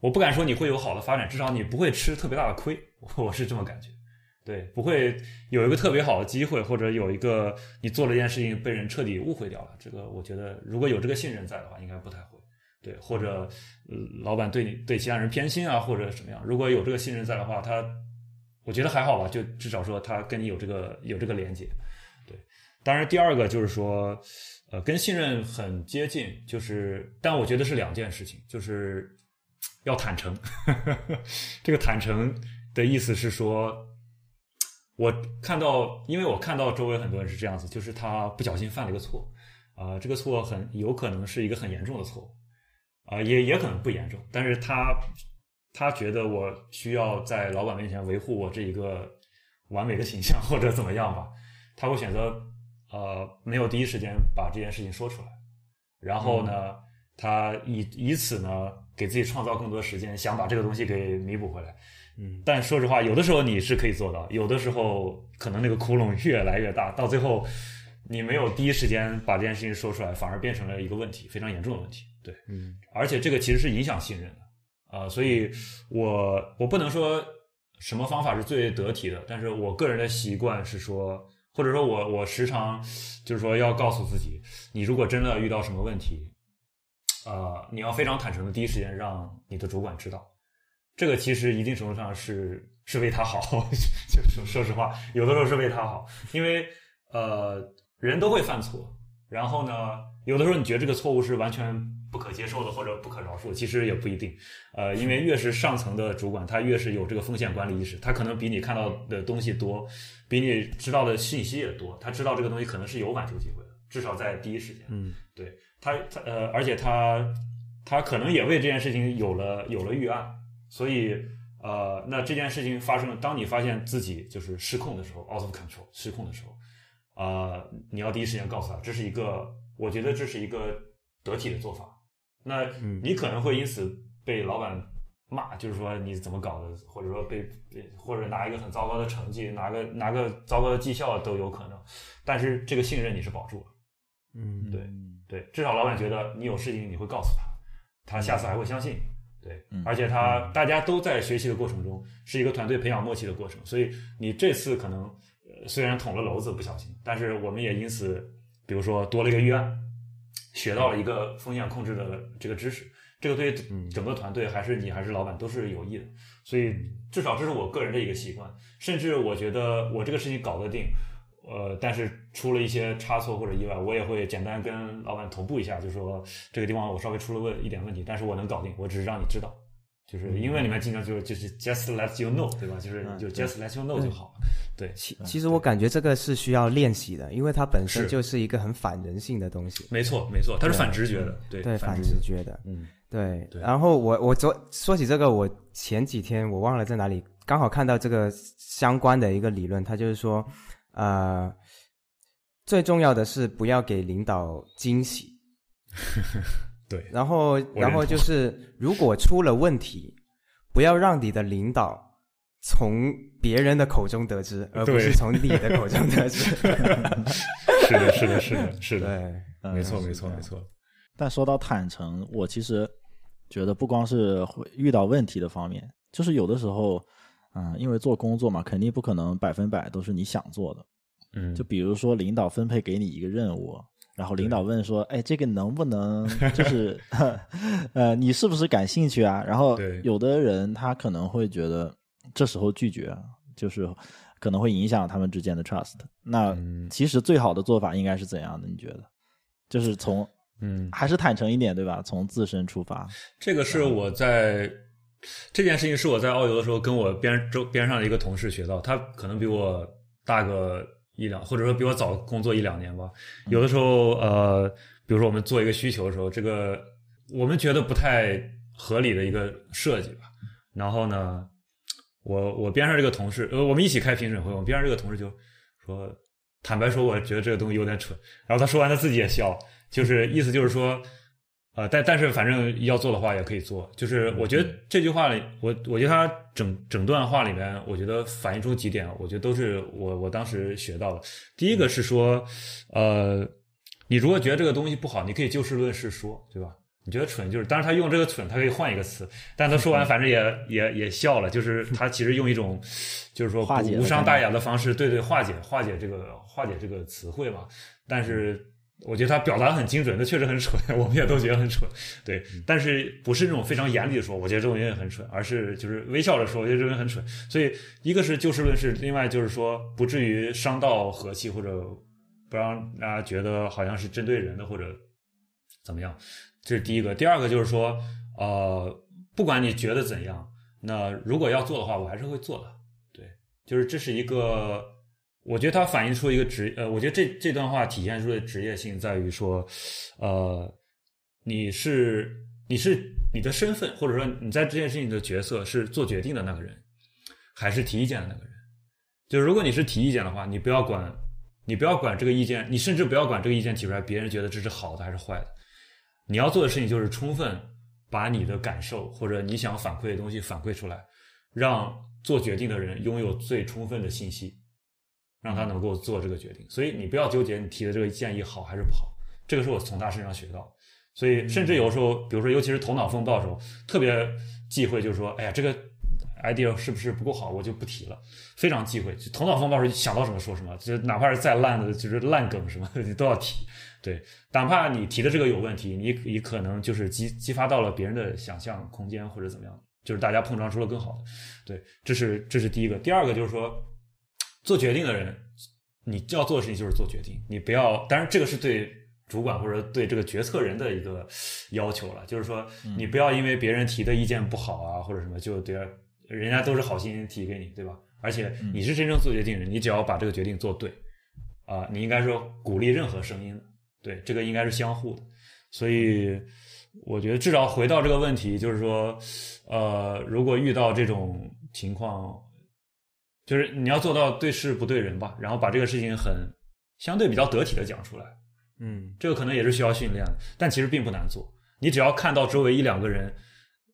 我不敢说你会有好的发展，至少你不会吃特别大的亏，我是这么感觉。对，不会有一个特别好的机会，或者有一个你做了一件事情被人彻底误会掉了。这个我觉得，如果有这个信任在的话，应该不太会。对，或者、老板对你对其他人偏心啊，或者什么样，如果有这个信任在的话，他我觉得还好吧，就至少说他跟你有这个有这个连接。当然第二个就是说，呃，跟信任很接近，就是但我觉得是两件事情，就是要坦诚。这个坦诚的意思是说。我看到，因为我看到周围很多人是这样子，就是他不小心犯了一个错，啊、这个错很有可能是一个很严重的错误，啊、也也可能不严重，但是他他觉得我需要在老板面前维护我这一个完美的形象或者怎么样吧，他会选择呃没有第一时间把这件事情说出来，然后呢，他以以此呢给自己创造更多时间，想把这个东西给弥补回来。嗯，但说实话，有的时候你是可以做到，有的时候可能那个窟窿越来越大，到最后你没有第一时间把这件事情说出来，反而变成了一个问题，非常严重的问题。对，嗯而且这个其实是影响信任的啊、所以我我不能说什么方法是最得体的，但是我个人的习惯是说，或者说我我时常就是说要告诉自己，你如果真的遇到什么问题，呃，你要非常坦诚的第一时间让你的主管知道，这个其实一定程度上是是为他好，就说说实话，有的时候是为他好，因为呃人都会犯错，然后呢，有的时候你觉得这个错误是完全不可接受的或者不可饶恕，其实也不一定。呃，因为越是上层的主管，他越是有这个风险管理意识，他可能比你看到的东西多，比你知道的信息也多，他知道这个东西可能是有挽救机会的，至少在第一时间。嗯对他，他呃，而且他他可能也为这件事情有了有了预案，所以呃，那这件事情发生，当你发现自己就是失控的时候，out of control 失控的时候，呃，你要第一时间告诉他，这是一个，我觉得这是一个得体的做法。那嗯你可能会因此被老板骂，就是说你怎么搞的，或者说被被或者拿一个很糟糕的成绩，拿个拿个糟糕的绩效都有可能，但是这个信任你是保住了。嗯对对，至少老板觉得你有事情你会告诉他，他下次还会相信。对，嗯而且他大家都在学习的过程中，是一个团队培养默契的过程，所以你这次可能呃虽然捅了娄子不小心，但是我们也因此，比如说多了一个预案，学到了一个风险控制的这个知识，这个对嗯。整个团队还是你还是老板都是有益的，所以至少这是我个人的一个习惯，甚至我觉得我这个事情搞得定。呃，但是出了一些差错或者意外，我也会简单跟老板同步一下，就说这个地方我稍微出了问一点问题，但是我能搞定，我只是让你知道，就是英文里面经常就是就是 just let you know，对吧？就是嗯就 just let you know 就好了。对，其其实我感觉这个是需要练习的，因为它本身就是一个很反人性的东西，没错没错，它是反直觉的，对对反反直直觉的。嗯对，对然后我我昨说起这个，我前几天我忘了在哪里，刚好看到这个相关的一个理论，它就是说，呃，最重要的是不要给领导惊喜，对，然后然后就是如果出了问题，不要让你的领导从别人的口中得知，而不是从你的口中得知。是的是的是的是的，没错没错没错，但说到坦诚，我其实觉得不光是会遇到问题的方面，就是有的时候，嗯、因为做工作嘛，肯定不可能百分百都是你想做的。嗯，就比如说领导分配给你一个任务，然后领导问说：“哎，这个能不能就是 呃，你是不是感兴趣啊？”然后对有的人他可能会觉得这时候拒绝，就是可能会影响他们之间的 trust。那嗯其实最好的做法应该是怎样的？你觉得？就是从嗯，还是坦诚一点，对吧？从自身出发。这个是我在这件事情是我在澳游的时候跟我边周边上的一个同事学到，他可能比我大个一两，或者说比我早工作一两年吧。有的时候，呃，比如说我们做一个需求的时候，这个我们觉得不太合理的一个设计吧。然后呢，我我边上这个同事，呃，我们一起开评审会，我边上这个同事就说，坦白说，我觉得这个东西有点蠢。然后他说完，他自己也笑，就是意思就是说，呃，但但是反正要做的话也可以做。就是我觉得这句话里，我我觉得他整整段话里面，我觉得反映出几点，我觉得都是我我当时学到的。第一个是说，呃，你如果觉得这个东西不好，你可以就事论事说，对吧？你觉得蠢就是，当然他用这个蠢，他可以换一个词，但他说完反正也也也笑了，就是他其实用一种就是说无伤大雅的方式，对对，化解化解这个化解这个词汇嘛。但是我觉得他表达很精准，那确实很蠢，我们也都觉得很蠢，对。但是不是那种非常严厉的说，我觉得这种东西很蠢，而是就是微笑着说，我觉得这个人很蠢。所以一个是就事论事，另外就是说不至于伤到和气，或者不让大家觉得好像是针对人的或者怎么样。这是第一个。第二个就是说，呃，不管你觉得怎样，那如果要做的话，我还是会做的。对，就是这是一个，我觉得它反映出一个职，呃，我觉得这这段话体现出的职业性在于说，呃，你是你是你的身份，或者说你在这件事情的角色是做决定的那个人，还是提意见的那个人？就如果你是提意见的话，你不要管，你不要管这个意见，你甚至不要管这个意见提出来，别人觉得这是好的还是坏的。你要做的事情就是充分把你的感受或者你想反馈的东西反馈出来，让做决定的人拥有最充分的信息，让他能够做这个决定。所以你不要纠结你提的这个建议好还是不好，这个是我从他身上学到。所以甚至有时候，比如说尤其是头脑风暴的时候，特别忌讳，就是说，哎呀，这个 idea 是不是不够好，我就不提了，非常忌讳。就头脑风暴时候想到什么说什么，就哪怕是再烂的，就是烂梗什么，你 都要提。对，哪怕你提的这个有问题，你你可能就是激激发到了别人的想象空间或者怎么样，就是大家碰撞出了更好的。对，这是这是第一个。第二个就是说，做决定的人，你要做的事情就是做决定，你不要。当然，这个是对主管或者对这个决策人的一个要求了，就是说，你不要因为别人提的意见不好啊或者什么，就对人家都是好心提给你，对吧？而且你是真正做决定人，你只要把这个决定做对，啊，你应该说鼓励任何声音。对，这个应该是相互的，所以我觉得至少回到这个问题，就是说，呃，如果遇到这种情况，就是你要做到对事不对人吧，然后把这个事情很相对比较得体的讲出来，嗯，这个可能也是需要训练的，但其实并不难做。你只要看到周围一两个人，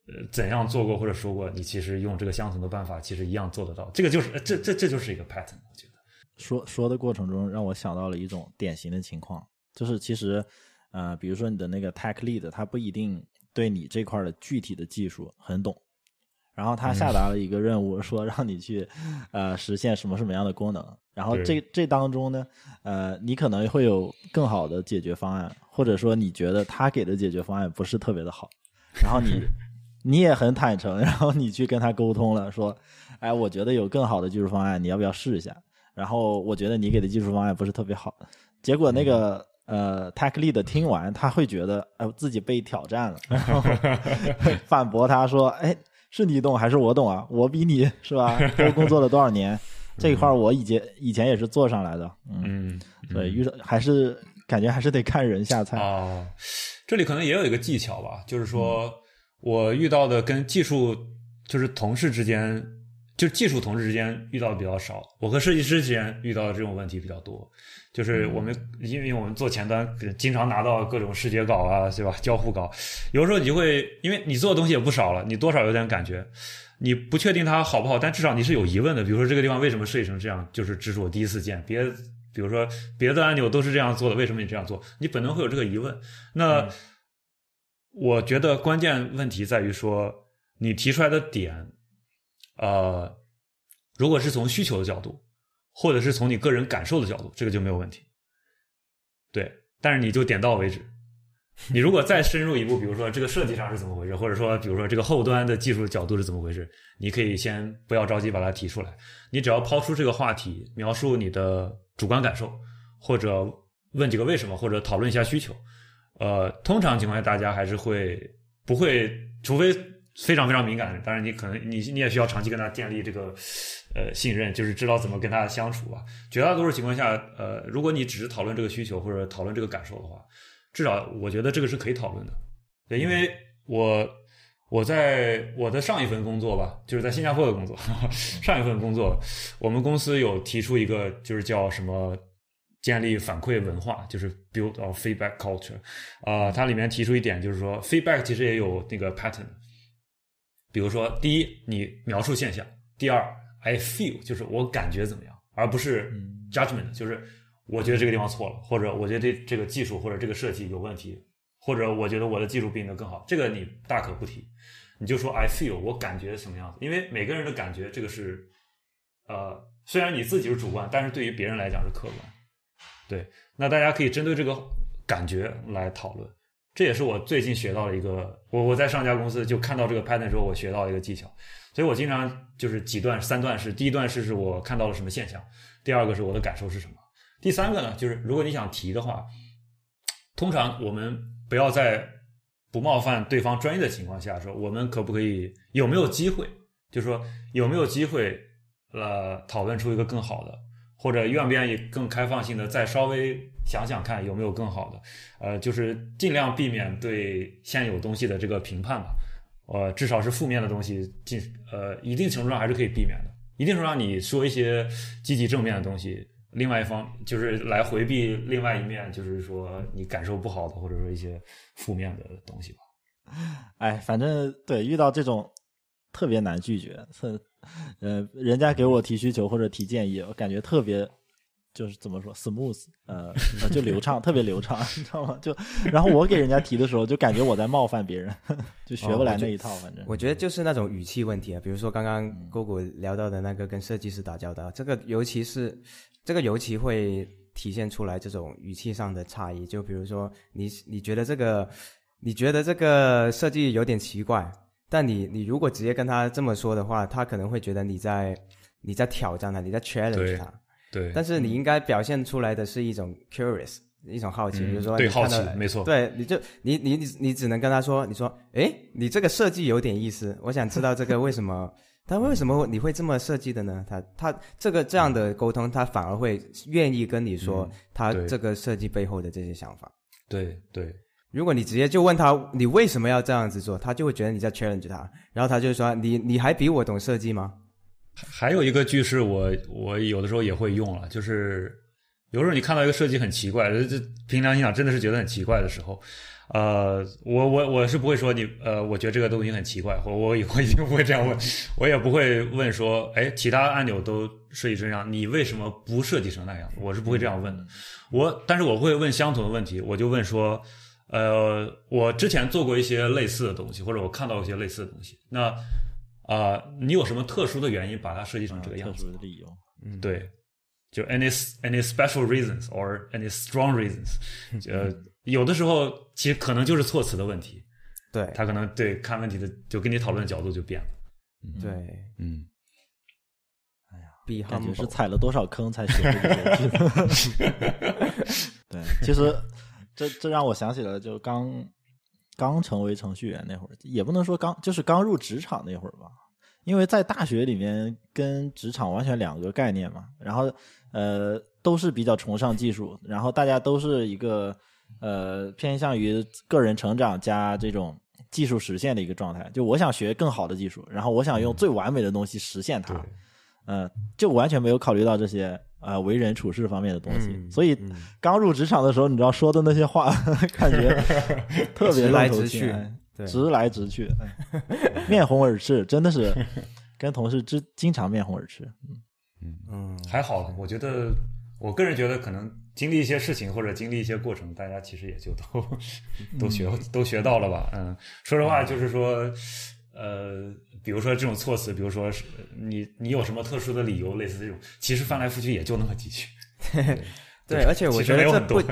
呃，怎样做过或者说过，你其实用这个相同的办法，其实一样做得到。这个就是这这这就是一个 pattern，我觉得。说说的过程中，让我想到了一种典型的情况。就是其实，呃，比如说你的那个 tech lead，他不一定对你这块的具体的技术很懂，然后他下达了一个任务，说让你去，呃，实现什么什么样的功能，然后这这当中呢，呃，你可能会有更好的解决方案，或者说你觉得他给的解决方案不是特别的好，然后你 你也很坦诚，然后你去跟他沟通了，说，哎，我觉得有更好的技术方案，你要不要试一下？然后我觉得你给的技术方案不是特别好，结果那个。呃，tech lead 听完，他会觉得，哎，自己被挑战了，然后 反驳他说，哎，是你懂还是我懂啊？我比你是吧？多工作了多少年？这一块我以前以前也是做上来的，嗯，对，遇到还是感觉还是得看人下菜啊。这里可能也有一个技巧吧，就是说我遇到的跟技术就是同事之间，就是技术同事之间遇到的比较少，我和设计师之间遇到的这种问题比较多。就是我们，因为我们做前端，经常拿到各种视觉稿啊，对吧？交互稿，有时候你就会，因为你做的东西也不少了，你多少有点感觉，你不确定它好不好，但至少你是有疑问的。比如说这个地方为什么设计成这样，就是这是我第一次见。别，比如说别的按钮都是这样做的，为什么你这样做？你本能会有这个疑问。那我觉得关键问题在于说，你提出来的点，呃，如果是从需求的角度。或者是从你个人感受的角度，这个就没有问题。对，但是你就点到为止。你如果再深入一步，比如说这个设计上是怎么回事，或者说比如说这个后端的技术角度是怎么回事，你可以先不要着急把它提出来。你只要抛出这个话题，描述你的主观感受，或者问几个为什么，或者讨论一下需求。呃，通常情况下大家还是会不会，除非。非常非常敏感的，当然你可能你你也需要长期跟他建立这个呃信任，就是知道怎么跟他相处吧。绝大多数情况下，呃，如果你只是讨论这个需求或者讨论这个感受的话，至少我觉得这个是可以讨论的。对，因为我我在我的上一份工作吧，就是在新加坡的工作，上一份工作，我们公司有提出一个就是叫什么建立反馈文化，就是 build a feedback culture。啊，它里面提出一点就是说，feedback 其实也有那个 pattern。比如说，第一，你描述现象；第二，I feel，就是我感觉怎么样，而不是 judgment，就是我觉得这个地方错了，或者我觉得这这个技术或者这个设计有问题，或者我觉得我的技术比你的更好，这个你大可不提，你就说 I feel，我感觉什么样子，因为每个人的感觉，这个是，呃，虽然你自己是主观，但是对于别人来讲是客观，对，那大家可以针对这个感觉来讨论。这也是我最近学到的一个，我我在上家公司就看到这个 pattern 之后，我学到一个技巧，所以我经常就是几段三段式，第一段式是我看到了什么现象，第二个是我的感受是什么，第三个呢，就是如果你想提的话，通常我们不要在不冒犯对方专业的情况下说，我们可不可以有没有机会，就是说有没有机会呃讨论出一个更好的。或者愿不愿意更开放性的再稍微想想看有没有更好的，呃，就是尽量避免对现有东西的这个评判吧，呃，至少是负面的东西，尽呃一定程度上还是可以避免的。一定程度上你说一些积极正面的东西，另外一方就是来回避另外一面，就是说你感受不好的或者说一些负面的东西吧。哎，反正对遇到这种特别难拒绝，特。呃，人家给我提需求或者提建议，我感觉特别就是怎么说 smooth，呃，呃就流畅，特别流畅，你知道吗？就然后我给人家提的时候，就感觉我在冒犯别人，就学不来那一套，反正我觉得就是那种语气问题啊，比如说刚刚嗯姑姑聊到的那个跟设计师打交道，这个尤其是这个尤其会体现出来这种语气上的差异。就比如说你你觉得这个你觉得这个设计有点奇怪，但你你如果直接跟他这么说的话，他可能会觉得你在你在挑战他，你在 challenge 他。对，但是你应该表现出来的是一种 curious，一种好奇，嗯比如说对好奇没错对，你就你你你你只能跟他说，你说，哎，你这个设计有点意思，我想知道这个为什么，他为什么你会这么设计的呢？他他这个这样的沟通，他反而会愿意跟你说他这个设计背后的这些想法。对对如果你直接就问他你为什么要这样子做，他就会觉得你在 challenge 他，然后他就说你你还比我懂设计吗？还有一个句式我，我有的时候也会用了，就是有时候你看到一个设计很奇怪，这这凭良心讲真的是觉得很奇怪的时候，呃，我我我是不会说你呃，我觉得这个东西很奇怪，我我以后一定不会这样问，我也不会问说，哎，其他按钮都设计成这样，你为什么不设计成那样？我是不会这样问的。我但是我会问相同的问题，我就问说，呃，我之前做过一些类似的东西，或者我看到一些类似的东西，那啊、你有什么特殊的原因把它设计成这个样特子？殊的理由，嗯对，就 any any special reasons or any strong reasons，呃，有的时候其实可能就是措辞的问题，对他可能对看问题的就跟你讨论的角度就变了。对，嗯，比感觉是踩了多少坑才学会这些句子。对，其实这这让我想起了，就刚刚成为程序员那会儿，也不能说刚，就是刚入职场那会儿吧。因为在大学里面跟职场完全两个概念嘛，然后呃都是比较崇尚技术，然后大家都是一个呃偏向于个人成长加这种技术实现的一个状态。就我想学更好的技术，然后我想用最完美的东西实现它。对，嗯，就完全没有考虑到这些呃为人处事方面的东西，嗯所以嗯刚入职场的时候，你知道说的那些话，感觉 特别直来直去直来直去，哎 面红耳赤，真的是 跟同事之经常面红耳赤。嗯。嗯，还好，我觉得我个人觉得可能经历一些事情或者经历一些过程，大家其实也就都 都学都学到了吧。嗯，说实话，就是说，呃，比如说这种措辞，比如说是你你有什么特殊的理由，类似这种，其实翻来覆去也就那么几句。对，而且我觉得这不，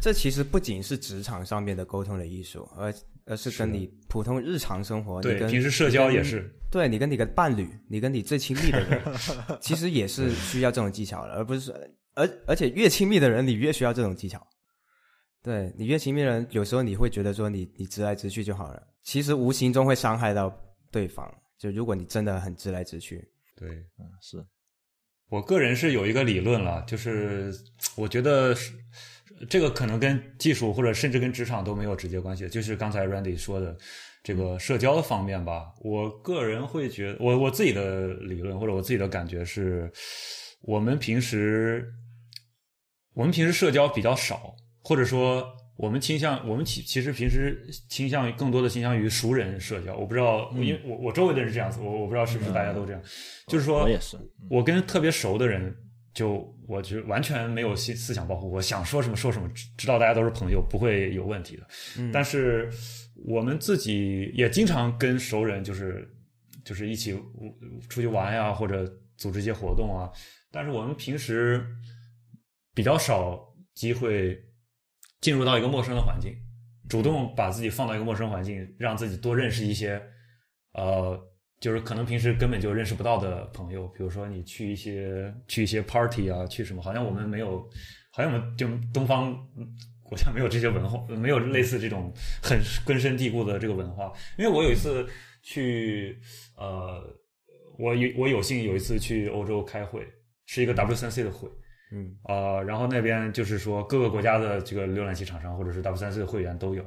这其实不仅是职场上面的沟通的艺术，而而是跟你普通日常生活，你对，跟平时社交也是。对你跟你的伴侣，你跟你最亲密的人，其实也是需要这种技巧的，而不是说而而且越亲密的人，你越需要这种技巧。对你越亲密的人，有时候你会觉得说你你直来直去就好了，其实无形中会伤害到对方。就如果你真的很直来直去，对，嗯，是我个人是有一个理论了，就是我觉得是这个可能跟技术或者甚至跟职场都没有直接关系，就是刚才 Randy 说的这个社交的方面吧。我个人会觉得，我我自己的理论或者我自己的感觉是，我们平时我们平时社交比较少，或者说我们倾向我们其其实平时倾向于更多的倾向于熟人社交。我不知道，因为我我周围的人是这样子，我我不知道是不是大家都这样，就是说我也是，我跟特别熟的人，就我就完全没有思思想保护，我想说什么说什么，知知道大家都是朋友，不会有问题的。但是我们自己也经常跟熟人，就是就是一起出去玩呀，或者组织一些活动啊。但是我们平时比较少机会进入到一个陌生的环境，主动把自己放到一个陌生环境，让自己多认识一些呃，就是可能平时根本就认识不到的朋友。比如说你去一些去一些 party 啊，去什么，好像我们没有，好像我们就东方嗯国家没有这些文化，没有类似这种很根深蒂固的这个文化。因为我有一次去呃，我有我有幸有一次去欧洲开会，是一个 W 三 C 的会。嗯呃，然后那边就是说各个国家的这个浏览器厂商或者是 W 三 C 的会员都有。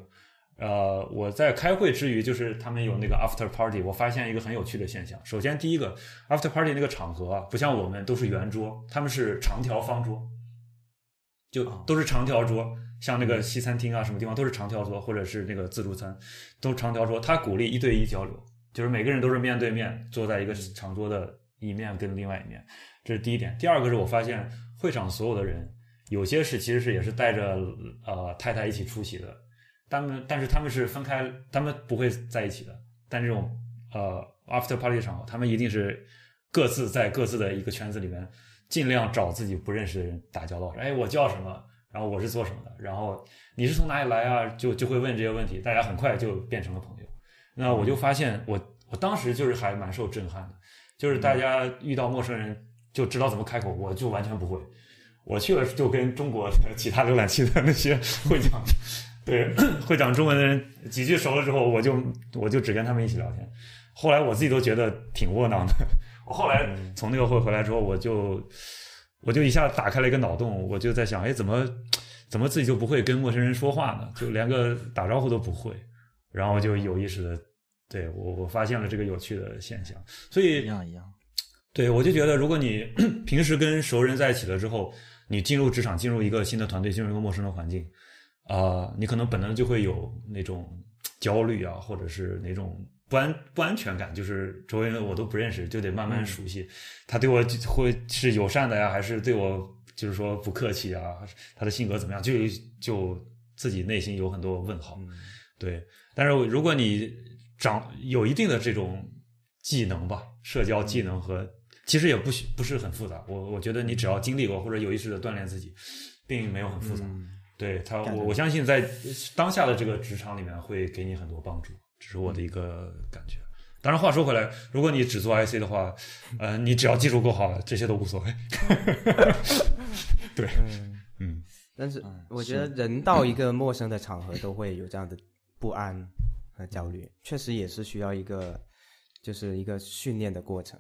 呃，我在开会之余，就是他们有那个 after party，我发现一个很有趣的现象。首先，第一个 after party 那个场合啊，不像我们都是圆桌，他们是长条方桌，就都是长条桌，像那个西餐厅啊什么地方都是长条桌，或者是那个自助餐都是长条桌。他鼓励一对一交流，就是每个人都是面对面坐在一个长桌的一面跟另外一面，这是第一点。第二个是我发现会场所有的人，有些是其实是也是带着呃太太一起出席的，他们但是他们是分开，他们不会在一起的。但这种呃 after party 场合，他们一定是各自在各自的一个圈子里面，尽量找自己不认识的人打交道。哎，我叫什么？然后我是做什么的？然后你是从哪里来啊？就就会问这些问题，大家很快就变成了朋友。那我就发现，我我当时就是还蛮受震撼的，就是大家遇到陌生人就知道怎么开口，我就完全不会。我去了就跟中国其他浏览器的那些会讲，对 会讲中文的人几句熟了之后，我就我就只跟他们一起聊天。后来我自己都觉得挺窝囊的。我后来从那个会回来之后，我就。我就一下打开了一个脑洞，我就在想，哎，怎么怎么自己就不会跟陌生人说话呢？就连个打招呼都不会，然后就有意识的，对我我发现了这个有趣的现象。所以一样一样，对我就觉得，如果你 平时跟熟人在一起了之后，你进入职场，进入一个新的团队，进入一个陌生的环境，啊，你可能本能就会有那种焦虑啊，或者是那种。不安不安全感，就是周围人我都不认识，就得慢慢熟悉。他对我会是友善的呀，还是对我就是说不客气啊？他的性格怎么样？就就自己内心有很多问号。对，但是如果你长有一定的这种技能吧，社交技能和其实也不不是很复杂。我我觉得你只要经历过或者有意识的锻炼自己，并没有很复杂。对他，我我相信在当下的这个职场里面会给你很多帮助。这是我的一个感觉。当然，话说回来，如果你只做 IC 的话，呃，你只要技术够好，这些都无所谓。对，嗯。但是，我觉得人到一个陌生的场合都会有这样的不安和焦虑，确实也是需要一个，就是一个训练的过程。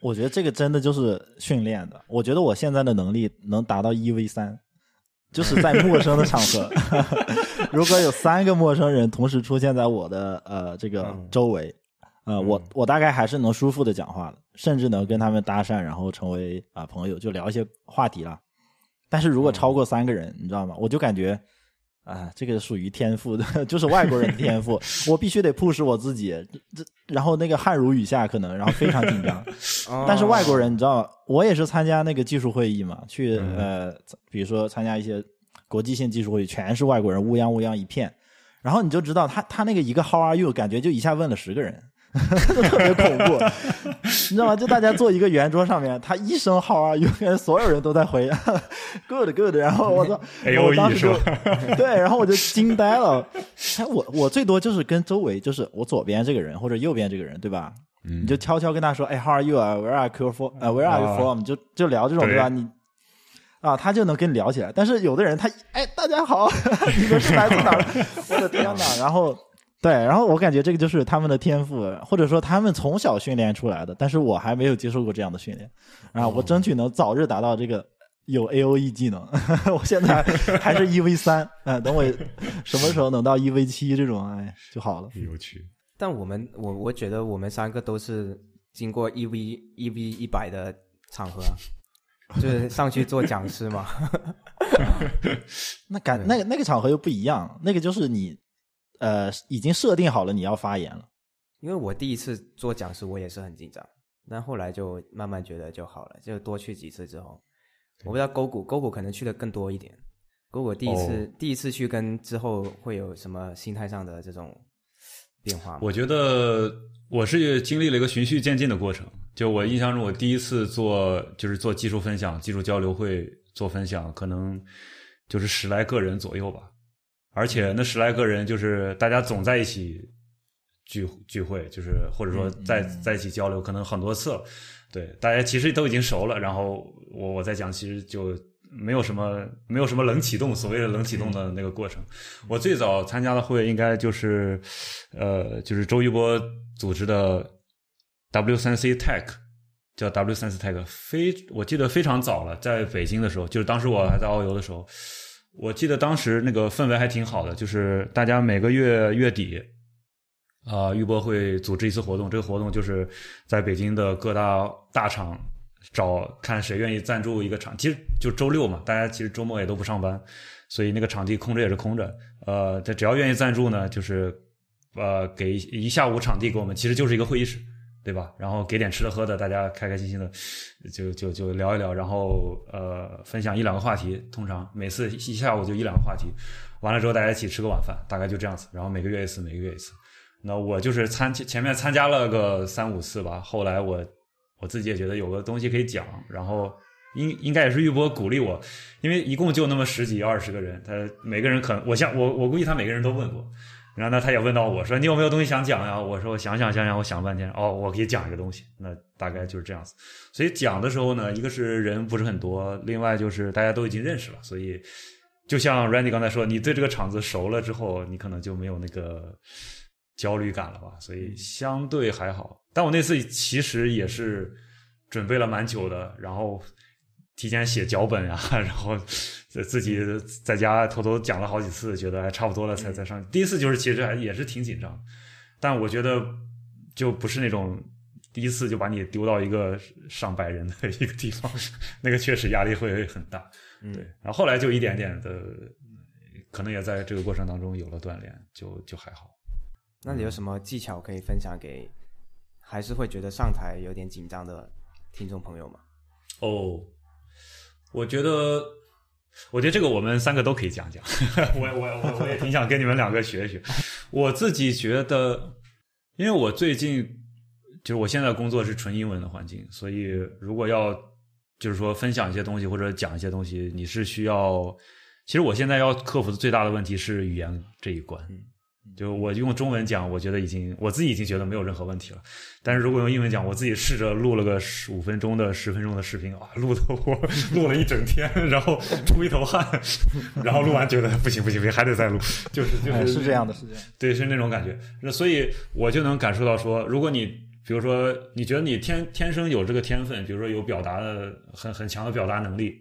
我觉得这个真的就是训练的。我觉得我现在的能力能达到一 v 三。就是在陌生的场合，如果有三个陌生人同时出现在我的呃这个周围，呃，我我大概还是能舒服的讲话的，甚至能跟他们搭讪，然后成为啊朋友，就聊一些话题了。但是如果超过三个人，你知道吗？我就感觉啊，这个属于天赋的，就是外国人的天赋，我必须得 push 我自己，这然后那个汗如雨下，可能然后非常紧张。但是外国人，你知道？我也是参加那个技术会议嘛，去呃，比如说参加一些。国际性技术会议全是外国人，乌泱乌泱一片，然后你就知道他他那个一个 How are you？感觉就一下问了十个人，特别恐怖，你知道吗？就大家坐一个圆桌上面，他一声 How are you？所有人都在回 Good Good，然后我说，我当时就 对，然后我就惊呆了。哎，我我最多就是跟周围，就是我左边这个人或者右边这个人，对吧？你就悄悄跟他说，哎，How are you？Where are you from？呃，Where are you from？就就聊这种，对吧？你。啊，他就能跟你聊起来。但是有的人，他哎，大家好，你们是来自哪儿？我的天哪！然后，对，然后我感觉这个就是他们的天赋，或者说他们从小训练出来的。但是我还没有接受过这样的训练，啊，我争取能早日达到这个有 A O E 技能。我现在还是一 V 三，嗯，等我什么时候能到一 V 七这种，哎，就好了。有趣。但我们，我我觉得我们三个都是经过一 V 一 V 一百的场合。就是上去做讲师嘛，那感那个那个场合又不一样，那个就是你呃已经设定好了你要发言了。因为我第一次做讲师，我也是很紧张，但后来就慢慢觉得就好了，就多去几次之后，我不知道勾股勾股可能去的更多一点。勾股第一次第一次去跟之后会有什么心态上的这种变化？我觉得我是经历了一个循序渐进的过程。就我印象中，我第一次做就是做技术分享、技术交流会做分享，可能就是十来个人左右吧。而且那十来个人就是大家总在一起聚聚会，就是或者说在在一起交流，可能很多次。对，大家其实都已经熟了。然后我我在讲，其实就没有什么没有什么冷启动，所谓的冷启动的那个过程。我最早参加的会应该就是呃，就是周一波组织的。W 三 C Tech 叫 W 三 C Tech，非我记得非常早了，在北京的时候，就是当时我还在遨游的时候，我记得当时那个氛围还挺好的，就是大家每个月月底，啊，玉博会组织一次活动，这个活动就是在北京的各大大厂找看谁愿意赞助一个场，其实就周六嘛，大家其实周末也都不上班，所以那个场地空着也是空着，呃，他只要愿意赞助呢，就是呃给一下午场地给我们，其实就是一个会议室。对吧？然后给点吃的喝的，大家开开心心的就就就聊一聊，然后呃分享一两个话题，通常每次一下午就一两个话题，完了之后大家一起吃个晚饭，大概就这样子。然后每个月一次，每个月一次。那我就是参前面参加了个三五次吧，后来我我自己也觉得有个东西可以讲，然后应应该也是玉波鼓励我，因为一共就那么十几二十个人，他每个人可能我想我我估计他每个人都问过，然后呢他也问到我说你有没有东西想讲呀？我说我想想想想，我想半天，哦，我可以讲一个东西，那大概就是这样子。所以讲的时候呢，一个是人不是很多，另外就是大家都已经认识了，所以就像 Randy 刚才说，你对这个场子熟了之后，你可能就没有那个。焦虑感了吧，所以相对还好。但我那次其实也是准备了蛮久的，然后提前写脚本啊，然后自己在家偷偷讲了好几次，觉得还差不多了才才上。第一次就是其实还也是挺紧张，但我觉得就不是那种第一次就把你丢到一个上百人的一个地方，那个确实压力会很大。对，然后后来就一点点的，可能也在这个过程当中有了锻炼，就就还好。那你有什么技巧可以分享给还是会觉得上台有点紧张的听众朋友吗？哦，我觉得，我觉得这个我们三个都可以讲讲。我我我我也挺想跟你们两个学一学。我自己觉得，因为我最近就是我现在工作是纯英文的环境，所以如果要就是说分享一些东西或者讲一些东西，你是需要。其实我现在要克服的最大的问题是语言这一关。就我用中文讲，我觉得已经我自己已经觉得没有任何问题了。但是如果用英文讲，我自己试着录了个十五分钟的、十分钟的视频啊，录的我录了一整天，然后出一头汗，然后录完觉得不行不行不行，还得再录，就是就是是这样的，是这样。对，是那种感觉。那所以我就能感受到说，如果你比如说你觉得你天天生有这个天分，比如说有表达的很很强的表达能力，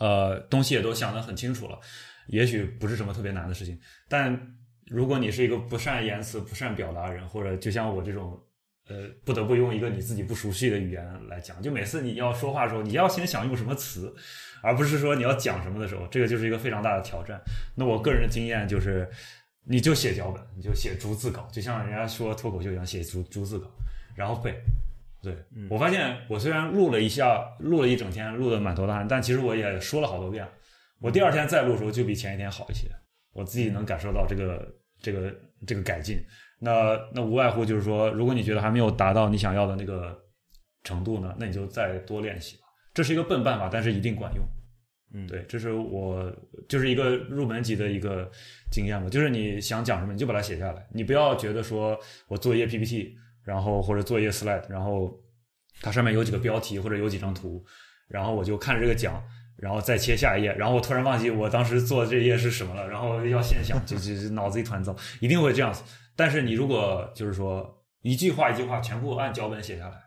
呃，东西也都想得很清楚了，也许不是什么特别难的事情，但。如果你是一个不善言辞、不善表达人，或者就像我这种，呃，不得不用一个你自己不熟悉的语言来讲，就每次你要说话的时候，你要先想用什么词，而不是说你要讲什么的时候，这个就是一个非常大的挑战。那我个人的经验就是，你就写脚本，你就写逐字稿，就像人家说脱口秀一样，写逐逐字稿，然后背。对我发现，我虽然录了一下，录了一整天，录的满头大汗，但其实我也说了好多遍。我第二天再录的时候，就比前一天好一些。我自己能感受到这个这个这个改进，那那无外乎就是说，如果你觉得还没有达到你想要的那个程度呢，那你就再多练习吧。这是一个笨办法，但是一定管用。嗯，对，这是我就是一个入门级的一个经验吧。就是你想讲什么，你就把它写下来，你不要觉得说我做一页 PPT，然后或者做一页 slide，然后它上面有几个标题或者有几张图，然后我就看着这个讲。然后再切下一页，然后我突然忘记我当时做这一页是什么了，然后要现想，就就脑子一团糟，一定会这样子。但是你如果就是说一句话一句话全部按脚本写下来，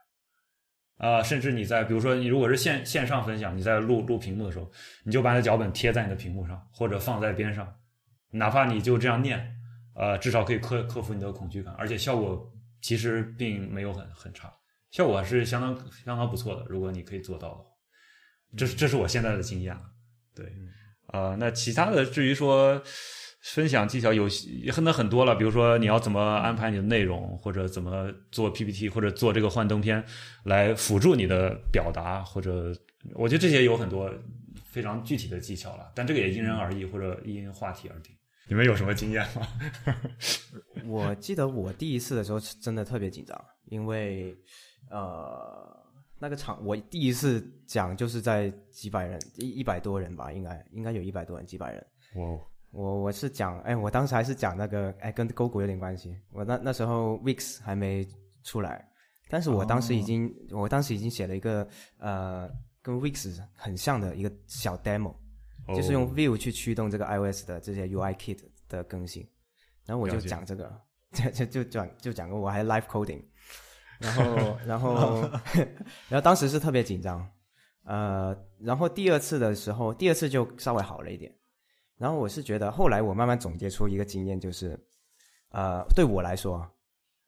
啊，甚至你在比如说你如果是线线上分享，你在录录屏幕的时候，你就把那脚本贴在你的屏幕上，或者放在边上，哪怕你就这样念，呃，至少可以克克服你的恐惧感，而且效果其实并没有很很差，效果是相当相当不错的。如果你可以做到的话。这是这是我现在的经验了，对，呃，那其他的至于说分享技巧有很多很多了，比如说你要怎么安排你的内容，或者怎么做 PPT，或者做这个幻灯片来辅助你的表达，或者我觉得这些有很多非常具体的技巧了，但这个也因人而异，或者因话题而定。你们有什么经验吗？我记得我第一次的时候真的特别紧张，因为呃。那个场我第一次讲就是在几百人一一百多人吧，应该应该有一百多人几百人。我我我是讲，哎，我当时还是讲那个，哎，跟勾股有点关系。我那那时候 Wix 还没出来，但是我当时已经我当时已经写了一个呃跟 Wix 很像的一个小 demo，就是用 View 去驱动这个 iOS 的这些 UI Kit 的更新。然后我就讲这个，就就就讲就讲个我还 live coding。然后，然后，然后当时是特别紧张，呃，然后第二次的时候，第二次就稍微好了一点。然后我是觉得，后来我慢慢总结出一个经验，就是，呃，对我来说，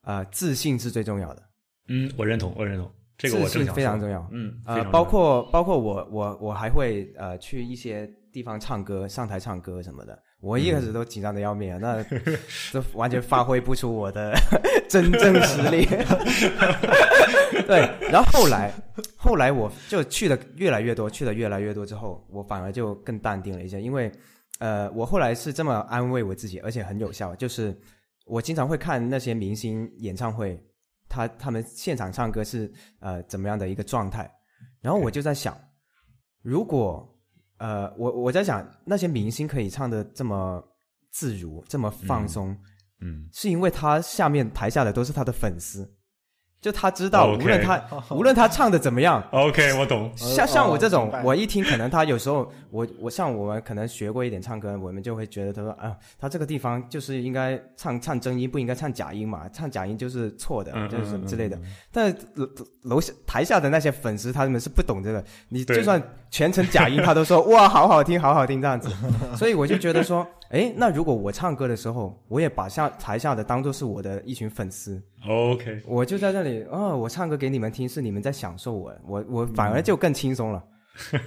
呃，自信是最重要的。嗯，我认同，我认同，这个我自信非常重要。嗯，呃，包括包括我我我还会呃去一些地方唱歌，上台唱歌什么的，我一开始都紧张的要命，那 这完全发挥不出我的 真正实力。对，然后后来，后来我就去的越来越多，去的越来越多之后，我反而就更淡定了一些，因为呃，我后来是这么安慰我自己，而且很有效，就是我经常会看那些明星演唱会，他他们现场唱歌是呃怎么样的一个状态，然后我就在想，如果呃，我我在想，那些明星可以唱的这么自如，这么放松，嗯，是因为他下面台下的都是他的粉丝，就他知道无论他 无论他唱的怎么样，OK，我懂。像像我这种我一听，可能他有时候，我我像我们可能学过一点唱歌，我们就会觉得他说啊，他这个地方就是应该唱唱真音，不应该唱假音嘛，唱假音就是错的，嗯就是什嗯么之类的。但楼楼下台下的那些粉丝，他们是不懂这个，你就算全程假音，他都说 哇，好好听，好好听这样子。所以我就觉得说，诶，那如果我唱歌的时候，我也把下台下的当做是我的一群粉丝，OK，我就在这里，哦，我唱歌给你们听，是你们在享受我，我我反而就更轻松了，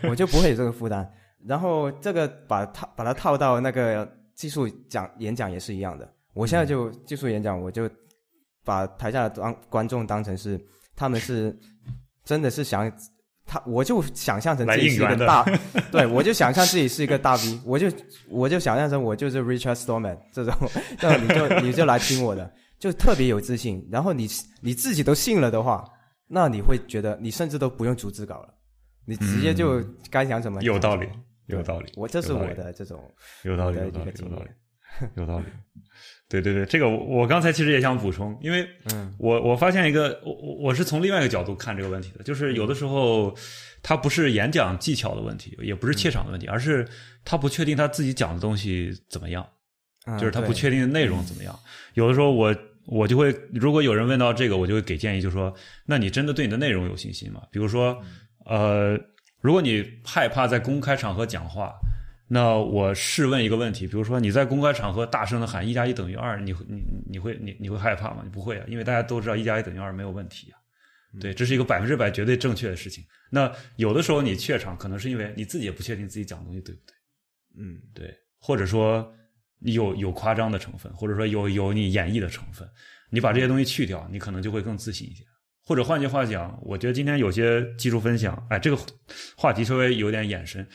我就不会有这个负担。然后这个把它把它套到那个技术讲演讲也是一样的。我现在就技术演讲，我就把台下的当观众当成是他们是真的是想他，我就想象成自己是一个大，对我就想象自己是一个大 V，我就我就想象成我就是 Richard Stallman 这种，这种你就你就来听我的。就特别有自信，然后你你自己都信了的话，那你会觉得你甚至都不用逐字稿了，你直接就该讲什么、嗯有道理有道理。我这是我的这种有道理，的有道理有道理。对对对，这个我我刚才其实也想补充，因为嗯我我发现一个，我我我是从另外一个角度看这个问题的，就是有的时候他不是演讲技巧的问题，也不是怯场的问题，而是他不确定他自己讲的东西怎么样，嗯就是他不确定内容怎么样。有的时候我我就会，如果有人问到这个，我就会给建议，就说，那你真的对你的内容有信心吗？比如说，呃，如果你害怕在公开场合讲话，那我试问一个问题，比如说你在公开场合大声的喊一加一等于二，你会你你会你你会害怕吗？你不会啊，因为大家都知道一加一等于二没有问题啊。对，这是一个百分之百绝对正确的事情。那有的时候你怯场，可能是因为你自己也不确定自己讲的东西对不对。嗯对，或者说你有有夸张的成分，或者说有有你演绎的成分，你把这些东西去掉，你可能就会更自信一些。或者换句话讲，我觉得今天有些技术分享，哎，这个话题稍微有点延伸，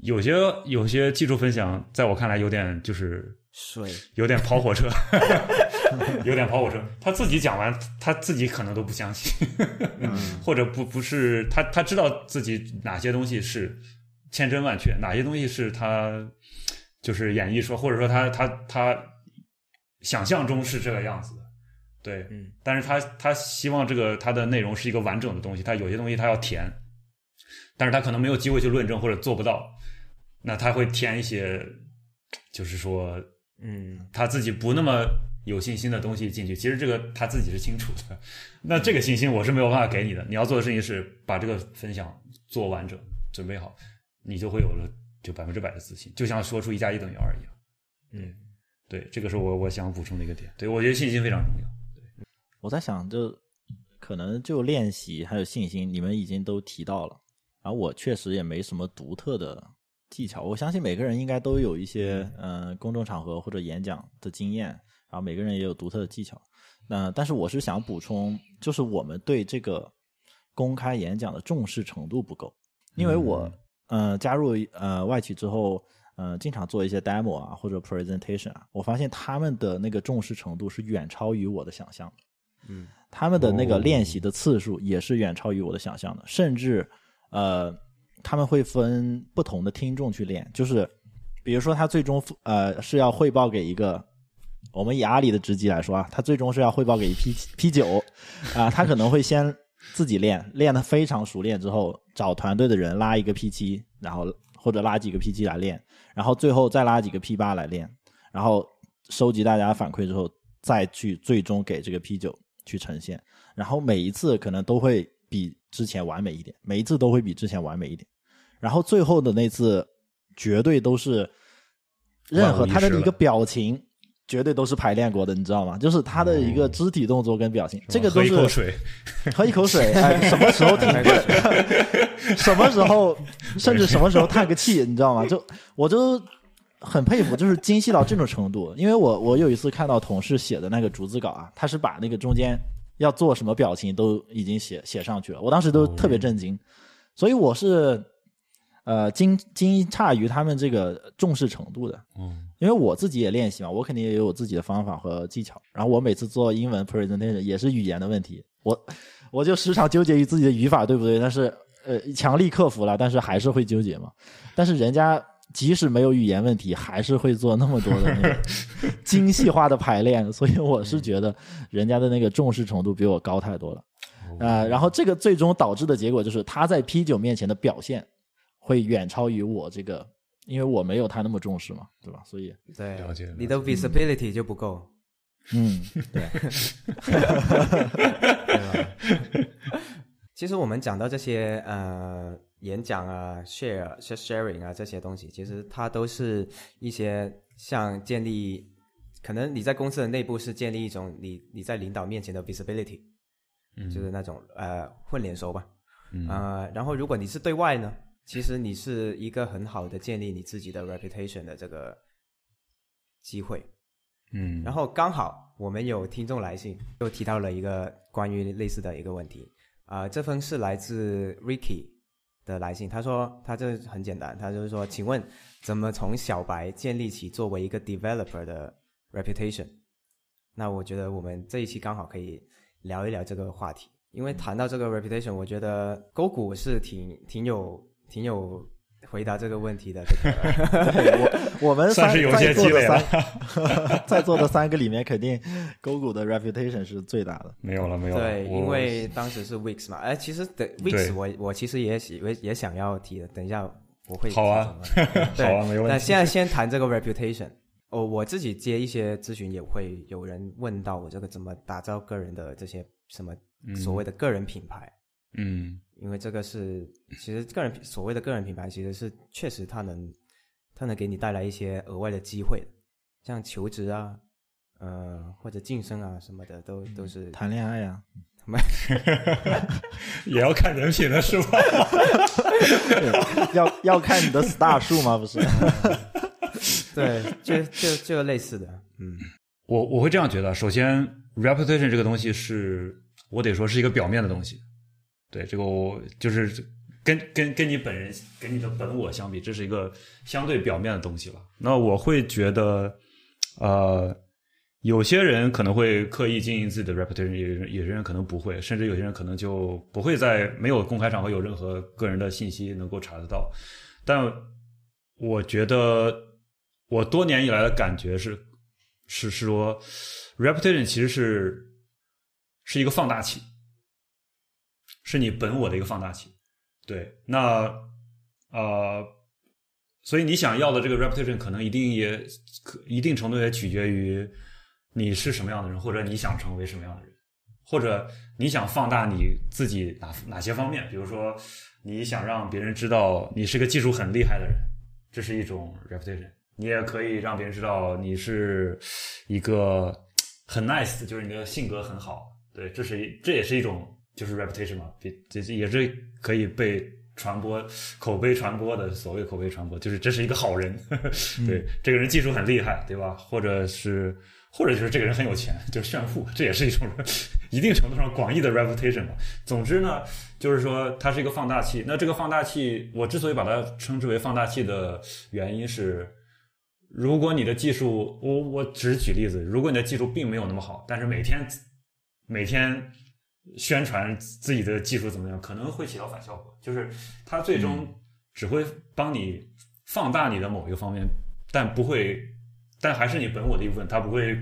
有些有些技术分享，在我看来有点就是水。有点跑火车，有点跑火车。他自己讲完，他自己可能都不相信，或者不不是他他知道自己哪些东西是千真万确，哪些东西是他就是演绎说，或者说他他他想象中是这个样子。的，对，嗯，但是他他希望这个他的内容是一个完整的东西，他有些东西他要填，但是他可能没有机会去论证或者做不到，那他会填一些，就是说嗯他自己不那么有信心的东西进去，其实这个他自己是清楚的。那这个信心我是没有办法给你的。你要做的事情是把这个分享做完整，准备好，你就会有了就百分之百的自信，就像说出一加一等于二一样。嗯对，这个是我我想补充的一个点。对我觉得信心非常重要。我在想，就可能就练习还有信心，你们已经都提到了。然后我确实也没什么独特的技巧，我相信每个人应该都有一些呃公众场合或者演讲的经验，然后每个人也有独特的技巧。那但是我是想补充，就是我们对这个公开演讲的重视程度不够，因为我呃加入呃外企之后。呃，经常做一些 demo 啊，或者 presentation 啊，我发现他们的那个重视程度是远超于我的想象的。嗯。他们的那个哦。练习的次数也是远超于我的想象的，甚至呃，他们会分不同的听众去练，就是比如说他最终呃是要汇报给一个，我们以阿里的职级来说啊，他最终是要汇报给一 P P 九啊，他可能会先自己练，练得非常熟练之后，找团队的人拉一个 P 七，然后或者拉几个 P 七来练，然后最后再拉几个 P 八来练，然后收集大家反馈之后，再去最终给这个 P 九去呈现，然后每一次可能都会比之前完美一点，每一次都会比之前完美一点，然后最后的那次绝对都是任何他的一个表情。绝对都是排练过的，你知道吗？就是他的一个肢体动作跟表情，这个都是喝一口是水，喝一口水，哎，什么时候 停顿，什么时候，甚至什么时候叹个气，你知道吗？就我就很佩服，就是精细到这种程度。因为我我有一次看到同事写的那个逐字稿啊，他是把那个中间要做什么表情都已经写写上去了，我当时都特别震惊。所以我是呃惊惊诧于他们这个重视程度的。嗯因为我自己也练习嘛，我肯定也有我自己的方法和技巧。然后我每次做英文 presentation 也是语言的问题，我我就时常纠结于自己的语法对不对，但是呃强力克服了，但是还是会纠结嘛。但是人家即使没有语言问题，还是会做那么多的那个 精细化的排练，所以我是觉得人家的那个重视程度比我高太多了。呃，然后这个最终导致的结果就是他在 P 九面前的表现会远超于我这个，因为我没有他那么重视嘛，对吧？所以，对了解你的 visibility 就不够，嗯，对，对吧？其实我们讲到这些呃演讲啊、share、sharing 啊这些东西，其实它都是一些像建立，可能你在公司的内部是建立一种你你在领导面前的 visibility，嗯，就是那种呃混脸熟吧。嗯呃，然后如果你是对外呢，其实你是一个很好的建立你自己的 reputation 的这个机会。嗯，然后刚好我们有听众来信，又提到了一个关于类似的一个问题。啊、这封是来自 Ricky 的来信，他说他这很简单，他就是说，请问怎么从小白建立起作为一个 developer 的 reputation？那我觉得我们这一期刚好可以聊一聊这个话题，因为谈到这个 reputation，我觉得勾股是挺挺有挺有回答这个问题的。这个对我我们算是有些在座的积累了三 在座的三个里面，肯定勾股的 reputation 是最大的。没有了，没有了。对，因为当时是 Weeks 嘛，哎，其实的 Weeks 我我其实也喜也也想要提的，等一下我会好啊 好啊，没问题。那现在先谈这个 reputation。哦，我自己接一些咨询也会有人问到我这个怎么打造个人的这些什么所谓的个人品牌，嗯因为这个是其实个人品所谓的个人品牌其实是确实它能它能给你带来一些额外的机会，像求职啊，呃或者晋升啊什么的都都是谈恋爱呀、也要看人品的是吧？对要要看你的 star 数吗？不是？对，就就就类似的，嗯我我会这样觉得，首先 reputation 这个东西是我得说是一个表面的东西，对这个我就是跟跟跟你本人跟你的本我相比，这是一个相对表面的东西了。那我会觉得，呃，有些人可能会刻意经营自己的 reputation，有人有些人可能不会，甚至有些人可能就不会在没有公开场合有任何个人的信息能够查得到。但我觉得我多年以来的感觉是，是是说，reputation 其实是是一个放大器，是你本我的一个放大器。对，那呃，所以你想要的这个 reputation 可能一定也可一定程度也取决于你是什么样的人，或者你想成为什么样的人，或者你想放大你自己哪哪些方面，比如说你想让别人知道你是个技术很厉害的人，这是一种 reputation。你也可以让别人知道你是一个 很 nice，就是你的性格很好，对，这是一这也是一种就是 reputation 嘛，比这这也是可以被传播、口碑传播的所谓口碑传播，就是这是一个好人，对，这个人技术很厉害，对吧？或者是或者就是这个人很有钱，就是炫富，这也是一种一定程度上广义的 reputation 嘛。总之呢，就是说它是一个放大器。那这个放大器，我之所以把它称之为放大器的原因是。如果你的技术，我我只是举例子，如果你的技术并没有那么好，但是每天每天宣传自己的技术怎么样，可能会起到反效果，就是它最终只会帮你放大你的某一个方面，但不会，但还是你本我的一部分，它不会，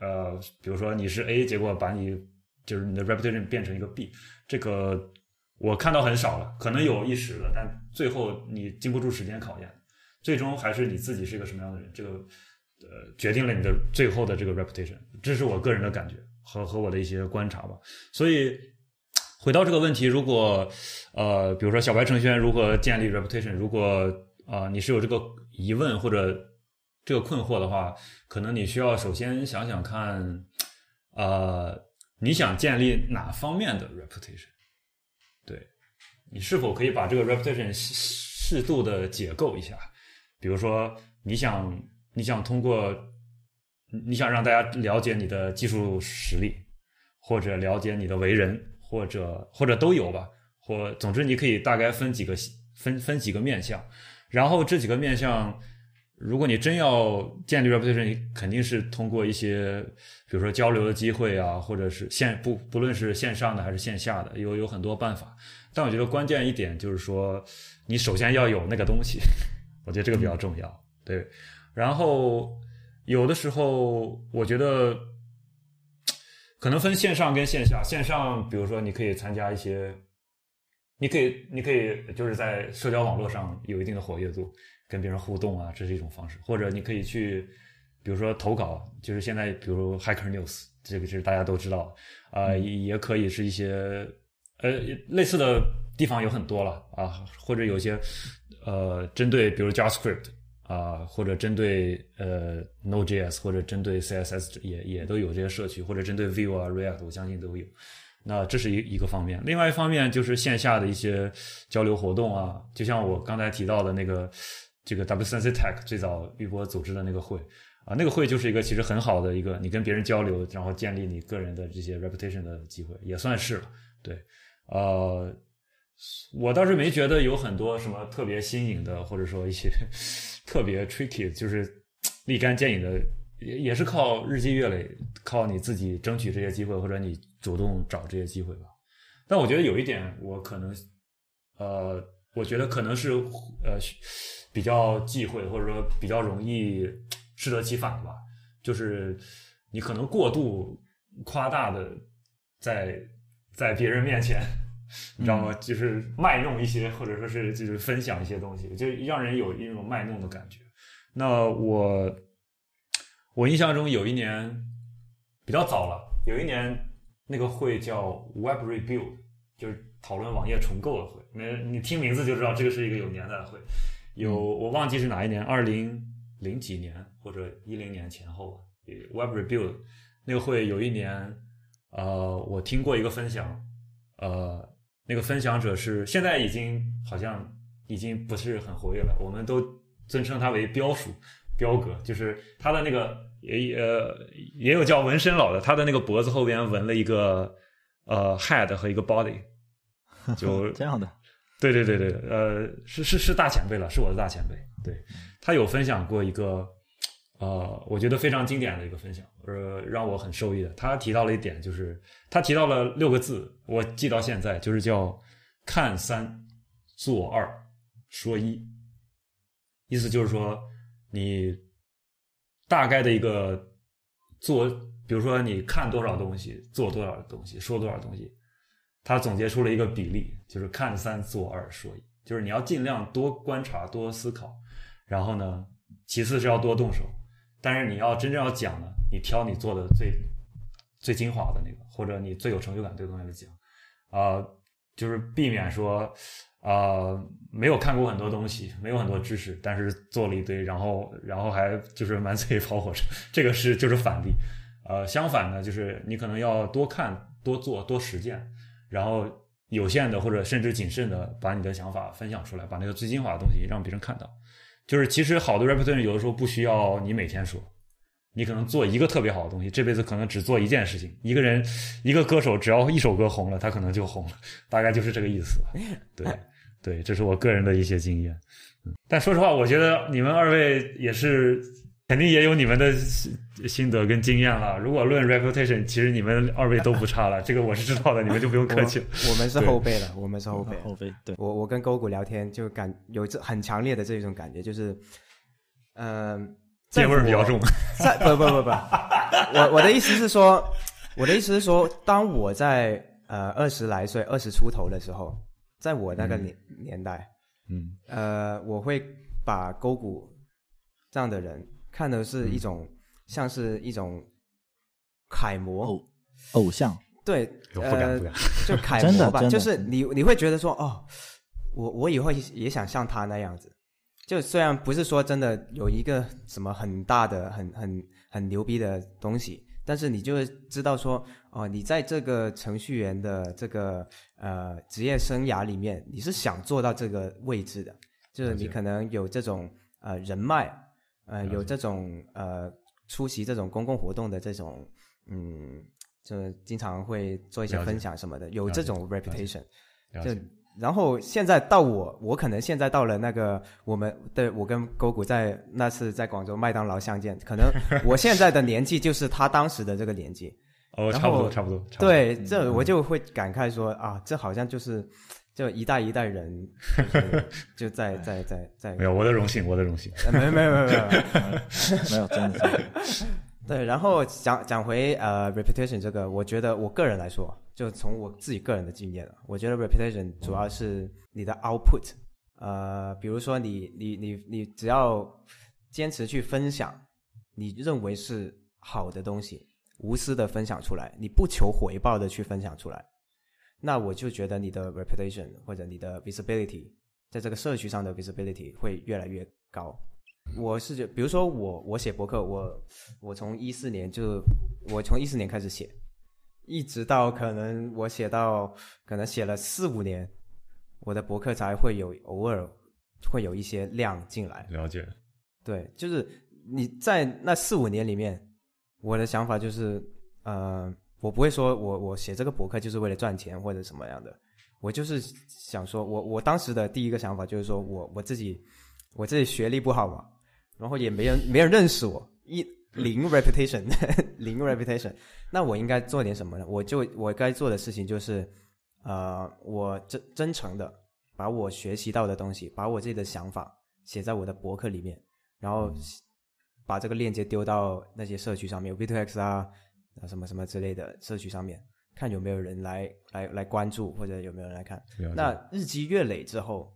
呃，比如说你是 A，结果把你就是你的 reputation 变成一个 B，这个我看到很少了，可能有一时的，但最后你经不住时间考验。最终还是你自己是一个什么样的人，这个呃决定了你的最后的这个 reputation，这是我个人的感觉和和我的一些观察吧。所以回到这个问题，如果呃比如说小白程序员如何建立 reputation，如果啊、呃、你是有这个疑问或者这个困惑的话，可能你需要首先想想看，呃你想建立哪方面的 reputation，对你是否可以把这个 reputation 适度的解构一下。比如说，你想你想通过你想让大家了解你的技术实力，或者了解你的为人，或者或者都有吧，或总之你可以大概分几个分分几个面向，然后这几个面向。如果你真要建立 reputation，你肯定是通过一些，比如说交流的机会啊，或者是线不不论是线上的还是线下的，有有很多办法。但我觉得关键一点就是说，你首先要有那个东西，我觉得这个比较重要。对，然后有的时候我觉得可能分线上跟线下，线上比如说你可以参加一些，你可以你可以就是在社交网络上有一定的活跃度。跟别人互动啊，这是一种方式，或者你可以去，比如说投稿，就是现在比如 Hacker News，这个是大家都知道，啊，也可以是一些呃类似的地方有很多了啊，或者有些呃针对比如 JavaScript 啊，或者针对呃 Node.js 或者针对 CSS 也也都有这些社区，或者针对 Vue 啊 React，我相信都有。那这是一一个方面，另外一方面就是线下的一些交流活动啊，就像我刚才提到的那个。这个 W 三 C Tech 最早玉波组织的那个会啊，那个会就是一个其实很好的一个你跟别人交流，然后建立你个人的这些 reputation 的机会，也算是了。对，呃，我倒是没觉得有很多什么特别新颖的，或者说一些特别 tricky，就是立竿见影的，也也是靠日积月累，靠你自己争取这些机会，或者你主动找这些机会吧。但我觉得有一点，我可能，呃，我觉得可能是呃。比较忌讳，或者说比较容易适得其反吧，就是你可能过度夸大的在在别人面前，你知道吗？就是卖弄一些，或者说是就是分享一些东西，就让人有一种卖弄的感觉。那我我印象中有一年比较早了，有一年那个会叫 Web Rebuild，就是讨论网页重构的会。那你听名字就知道这个是一个有年代的会。有我忘记是哪一年，二零零几年或者一零年前后吧。Web Rebuild 那个会有一年，呃，我听过一个分享，呃，那个分享者是现在已经好像已经不是很活跃了，我们都尊称他为标叔、标哥，就是他的那个也呃也有叫纹身佬的，他的那个脖子后边纹了一个呃 head 和一个 body，就这样的。对对对对，呃，是是是大前辈了，是我的大前辈。对他有分享过一个，呃，我觉得非常经典的一个分享，呃，让我很受益的。他提到了一点，就是他提到了六个字，我记到现在，就是叫“看三做二说一”，意思就是说，你大概的一个做，比如说你看多少东西，做多少东西，说多少东西。他总结出了一个比例，就是看三做二说一，就是你要尽量多观察、多思考，然后呢，其次是要多动手，但是你要真正要讲呢，你挑你做的最最精华的那个，或者你最有成就感这个东西来讲，啊，就是避免说啊没有看过很多东西，没有很多知识，但是做了一堆，然后然后还就是满嘴跑火车，这个是就是反例，呃，相反呢，就是你可能要多看、多做、多实践。然后有限的或者甚至谨慎的把你的想法分享出来，把那个最精华的东西让别人看到。就是其实好的 reputation 有的时候不需要你每天说，你可能做一个特别好的东西，这辈子可能只做一件事情。一个人一个歌手只要一首歌红了，他可能就红了，大概就是这个意思。对 对，这是我个人的一些经验。但说实话，我觉得你们二位也是。肯定也有你们的心得跟经验了。如果论 reputation，其实你们二位都不差了，这个我是知道的，你们就不用客气。我们是后辈了，我们是后辈。后辈，对我我跟勾股聊天就感有这很强烈的这种感觉，就是，嗯，芥味比较重。在 不不不不，我我的意思是说，我的意思是说，当我在呃二十来岁、二十出头的时候，在我那个年年代，嗯呃，我会把勾股这样的人。看的是一种，像是一种楷模偶偶像，对，呃，就楷模吧，就是你你会觉得说，哦，我我以后也想像他那样子。就虽然不是说真的有一个什么很大的、很很很牛逼的东西，但是你就会知道说，哦，你在这个程序员的这个呃职业生涯里面，你是想做到这个位置的，就是你可能有这种呃人脉。呃，有这种呃出席这种公共活动的这种，嗯，就经常会做一些分享什么的，有这种 reputation。就然后现在到我，我可能现在到了那个我们对我跟勾谷在那次在广州麦当劳相见，可能我现在的年纪就是他当时的这个年纪。哦，差不多，差不多，差不多，对，这我就会感慨说啊，这好像就是就一代一代人 就在在在在没有我的荣幸，我的荣幸。呃没有没有没有没有，没有，真的是。对，然后讲讲回呃 reputation 这个，我觉得我个人来说，就从我自己个人的经验啊，我觉得 reputation 主要是你的 output，呃，比如说你你你你只要坚持去分享你认为是好的东西，无私的分享出来，你不求回报的去分享出来，那我就觉得你的 reputation 或者你的 visibility 在这个社区上的 visibility 会越来越高。我是觉，比如说我我写博客，我我从一四年就我从一四年开始写，一直到可能我写到可能写了四五年，我的博客才会有偶尔会有一些量进来。了解，对，就是你在那四五年里面，我的想法就是，呃，我不会说我我写这个博客就是为了赚钱或者什么样的，我就是想说，我我当时的第一个想法就是说我我自己我自己学历不好嘛，然后也没人没人认识我，一零 reputation 零 reputation，那我应该做点什么呢？我就我该做的事情就是，呃，我真真诚的把我学习到的东西，把我自己的想法写在我的博客里面，然后把这个链接丢到那些社区上面，V2X 啊，啊什么什么之类的社区上面，看有没有人来来来关注，或者有没有人来看。那日积月累之后，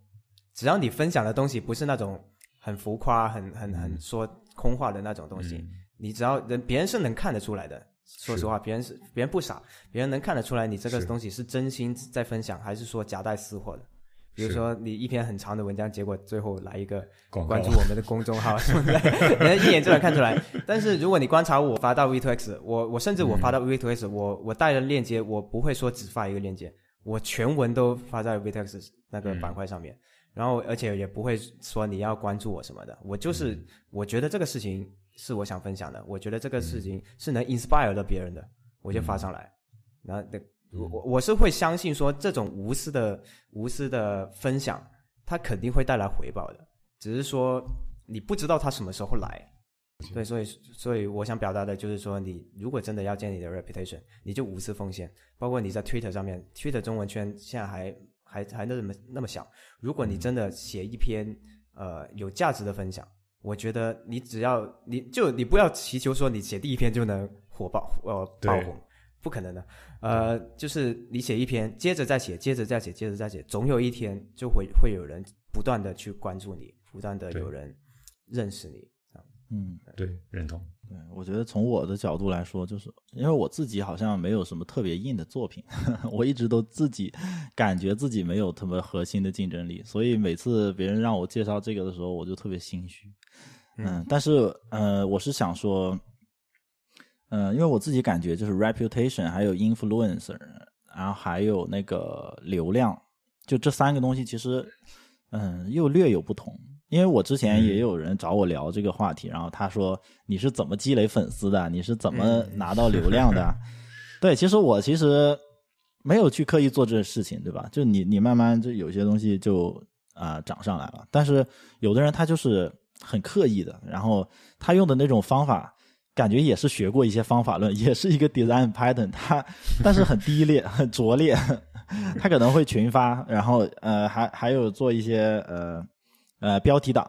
只要你分享的东西不是那种很浮夸、很很很说空话的那种东西，嗯你只要人别人是能看得出来的。说实话，别人是别人不傻，别人能看得出来你这个东西是真心在分享，还是说夹带私货的。比如说你一篇很长的文章，结果最后来一个关注我们的公众号什么的，人家一眼就能看出来。但是如果你观察我发到 V2X，我我甚至我发到 V2X，、我我带了链接，我不会说只发一个链接，我全文都发在 V2X 那个板块上面，然后而且也不会说你要关注我什么的，我就是、我觉得这个事情是我想分享的，我觉得这个事情是能 inspire 到别人的，我就发上来，然后那我我我是会相信说这种无私的无私的分享，它肯定会带来回报的，只是说你不知道它什么时候来。对，所以所以我想表达的就是说，你如果真的要建立你的 reputation，你就无私奉献。包括你在 Twitter 上面，Twitter 中文圈现在还还还那么那么小，如果你真的写一篇呃有价值的分享，我觉得你只要你就你不要祈求说你写第一篇就能火爆呃爆红，不可能的。呃，就是你写一篇，接着再写，接着再写，接着再写，总有一天就会会有人不断的去关注你，不断的有人认识你。嗯，对，认同。对，我觉得从我的角度来说，就是因为我自己好像没有什么特别硬的作品，我一直都自己感觉自己没有特别核心的竞争力，所以每次别人让我介绍这个的时候，我就特别心虚。嗯，但是呃，我是想说，嗯、因为我自己感觉就是 reputation，还有 influencer，然后还有那个流量，就这三个东西其实，嗯，又略有不同。因为我之前也有人找我聊这个话题，然后他说你是怎么积累粉丝的？你是怎么拿到流量的？对，其实我其实没有去刻意做这事情，对吧？就你你慢慢就有些东西就啊、呃涨上来了，但是有的人他就是很刻意的，然后他用的那种方法，感觉也是学过一些方法论，也是一个 design pattern，他但是很低劣、很拙劣，他可能会群发，然后呃还还有做一些呃呃标题党，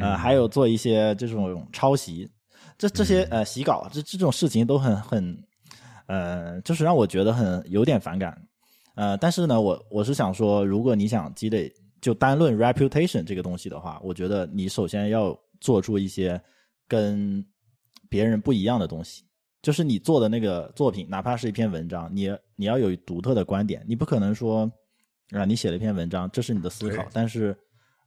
呃还有做一些这种抄袭，这这些呃洗稿，这这种事情都很很呃，就是让我觉得很有点反感。呃，但是呢，我我是想说，如果你想积累，就单论 reputation 这个东西的话，我觉得你首先要做出一些跟别人不一样的东西。就是你做的那个作品，哪怕是一篇文章，你你要有独特的观点，你不可能说啊、你写了一篇文章，这是你的思考，但是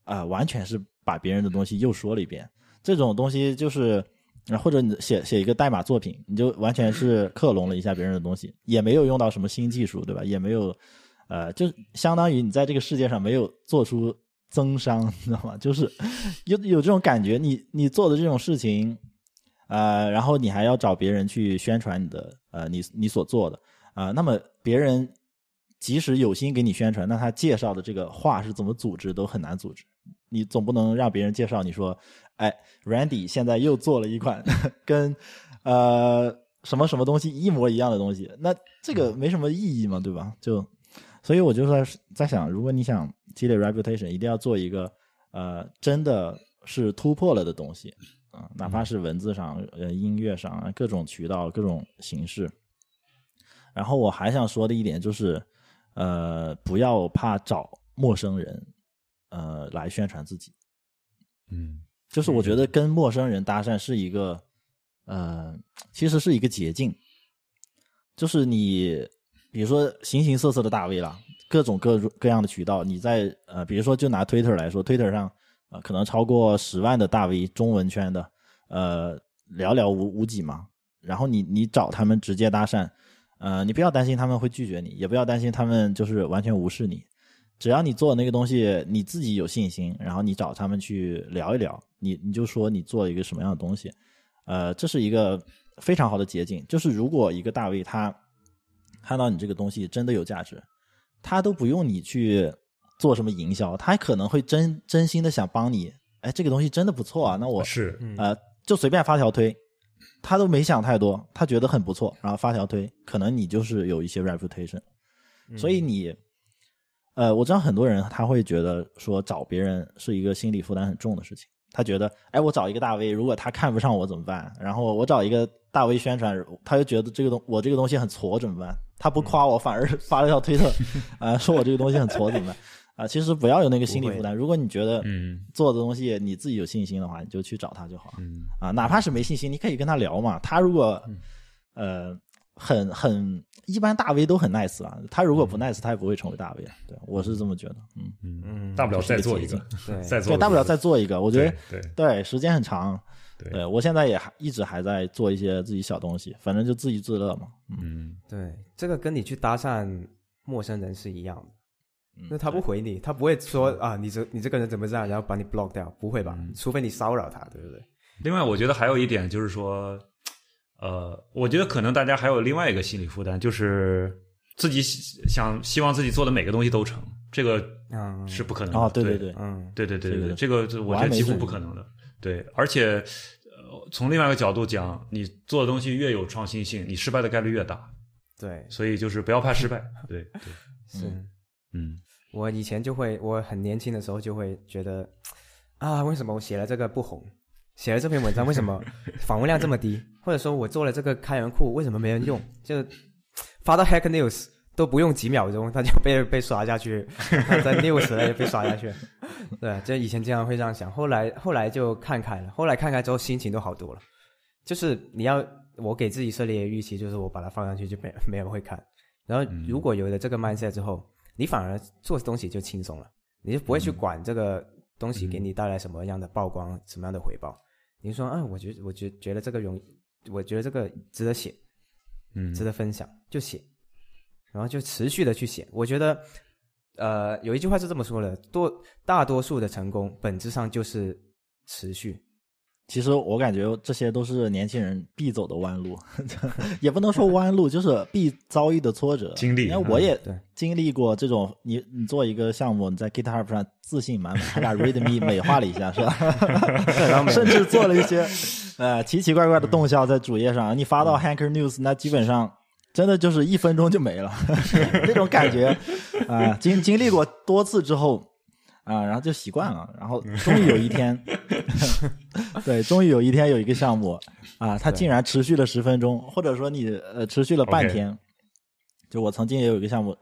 啊、完全是把别人的东西又说了一遍，这种东西就是。啊，或者你写写一个代码作品，你就完全是 克隆了一下别人的东西，也没有用到什么新技术，对吧？也没有，呃，就相当于你在这个世界上没有做出增伤，你知道吗？就是 有有这种感觉，你你做的这种事情，呃，然后你还要找别人去宣传你的呃你你所做的啊、那么别人即使有心给你宣传，那他介绍的这个话是怎么组织都很难组织。你总不能让别人介绍你说，哎，Randy 现在又做了一款 跟呃什么什么东西一模一样的东西，那这个没什么意义嘛，对吧？就所以我就在在想，如果你想积累 reputation，一定要做一个呃真的是突破了的东西啊、哪怕是文字上、呃音乐上啊各种渠道、各种形式。然后我还想说的一点就是，呃，不要怕找陌生人，呃，来宣传自己。嗯就是我觉得跟陌生人搭讪是一个，呃，其实是一个捷径。就是你，比如说形形色色的大 V 啦，各种各各样的渠道，你在呃，比如说就拿 Twitter 来说，Twitter 上呃可能超过十万的大 V，中文圈的，呃，寥寥无无几嘛。然后你你找他们直接搭讪，呃，你不要担心他们会拒绝你，也不要担心他们就是完全无视你。只要你做那个东西你自己有信心，然后你找他们去聊一聊，你你就说你做了一个什么样的东西，呃，这是一个非常好的捷径。就是如果一个大 V 他看到你这个东西真的有价值，他都不用你去做什么营销，他可能会真真心的想帮你。哎，这个东西真的不错啊，那我是呃就随便发条推，他都没想太多，他觉得很不错，然后发条推，可能你就是有一些 reputation，所以你。呃，我知道很多人他会觉得说找别人是一个心理负担很重的事情。他觉得，哎，我找一个大 V，如果他看不上我怎么办？然后我找一个大 V 宣传，他就觉得这个东我这个东西很挫怎么办？他不夸我，反而发了条推特，啊、说我这个东西很挫怎么办？啊、其实不要有那个心理负担。如果你觉得嗯做的东西你自己有信心的话，你就去找他就好了。嗯啊，哪怕是没信心，你可以跟他聊嘛。他如果呃很很一般大 V 都很 nice 啊，他如果不 nice，他也不会成为大 V 啊。对，我是这么觉得。嗯，嗯，嗯，大不了再做一个，再做对大不了再做一个。我觉得对对对，时间很长。对对我现在也还一直还在做一些自己小东西，反正就自娱自乐嘛。嗯，嗯对，这个跟你去搭讪陌生人是一样的。嗯那他不回你，他不会说啊，你这你这个人怎么这样，然后把你 block 掉，不会吧？嗯除非你骚扰他，对不对？另外，我觉得还有一点就是说，呃，我觉得可能大家还有另外一个心理负担，就是自己想希望自己做的每个东西都成，这个嗯，是不可能的。哦，对对对，嗯，对对对对，这个这个我觉得几乎不可能的。对，而且呃，从另外一个角度讲，你做的东西越有创新性，你失败的概率越大。对，所以就是不要怕失败。对对，是。嗯我以前就会，我很年轻的时候就会觉得，啊，为什么我写了这个不红？写了这篇文章为什么 访问量这么低？或者说我做了这个开源库为什么没人用？就发到 Hack News 都不用几秒钟，它就被被刷下去，它在 News 那也被刷下去。对，就以前经常会这样想，后来后来就看开了，后来看开之后心情都好多了。就是你要我给自己设立的预期，就是我把它放上去就没没人会看。然后如果有了这个 mindset 之后，你反而做东西就轻松了，你就不会去管这个东西给你带来什么样的曝光、什么样的回报。你说，啊，我觉我觉觉得这个容，我觉得这个值得写，嗯，值得分享，就写，然后就持续的去写。我觉得，呃，有一句话是这么说的：多大多数的成功本质上就是持续。其实我感觉这些都是年轻人必走的弯路，也不能说弯路，就是必遭遇的挫折。经历因为我也对。经历过这种，你你做一个项目，你在 GitHub 上自信满满，还把 README 美化了一下，是吧？甚至做了一些呃奇奇怪怪的动效在主页上，你发到 Hacker News，那基本上真的就是一分钟就没了，那种感觉啊、经经历过多次之后啊、然后就习惯了，然后终于有一天，对，终于有一天有一个项目啊，它竟然持续了十分钟，或者说你呃持续了半天。就我曾经也有一个项目，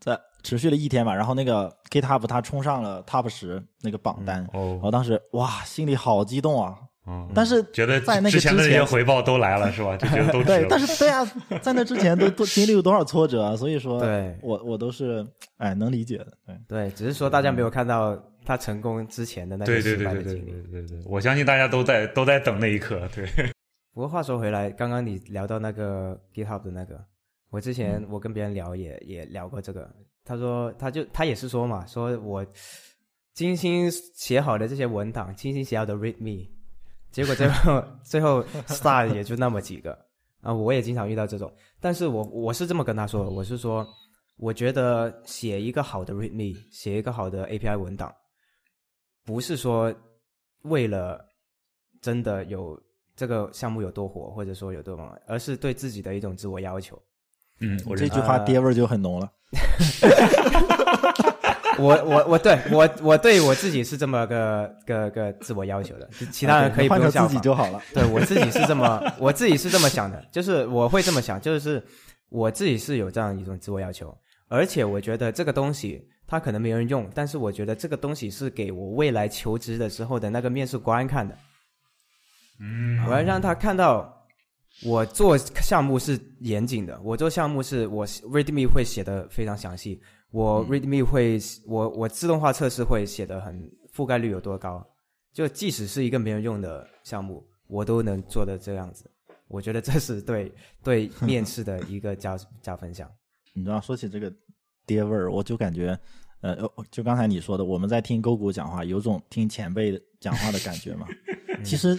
在持续了一天吧，然后那个 GitHub 它冲上了 Top 十那个榜单，哦我当时哇心里好激动啊！哦，但是觉得在那个之前的那些回报都来了是吧？就觉得都 值对了，但是对啊，在那之前都都经历了多少挫折啊，所以说，对我我都是哎能理解的，对。对，只是说大家没有看到他成功之前的那些失对对对败的经历。对对对，我相信大家都在都在等那一刻。对，不过话说回来，刚刚你聊到那个 GitHub 的那个，我之前我跟别人聊也也聊过这个。他说，他就他也是说嘛，说我精心写好的这些文档，精心写好的 README，结果最后最后 star 也就那么几个啊！我也经常遇到这种，但是我我是这么跟他说，我是说，我觉得写一个好的 README，写一个好的 API 文档，不是说为了真的有这个项目有多火，或者说有多忙，而是对自己的一种自我要求。嗯，我这句话爹味儿就很浓了。我我我对我我对我自己是这么个个个自我要求的，其他人可以不换成自己用效仿。就好了。对我自己是这么，我自己是这么想的，就是我会这么想，就是我自己是有这样一种自我要求，而且我觉得这个东西它可能没人用，但是我觉得这个东西是给我未来求职的时候的那个面试官看的，嗯，我要让他看到我做项目是严谨的，我做项目是我 README 会写的非常详细，我 README 会我我自动化测试会写的很覆盖率有多高，就即使是一个没人用的项目，我都能做的这样子。我觉得这是对对面试的一个加 加分项。你知道，说起这个爹味儿，我就感觉，呃，就刚才你说的，我们在听勾股讲话，有种听前辈讲话的感觉嘛。其实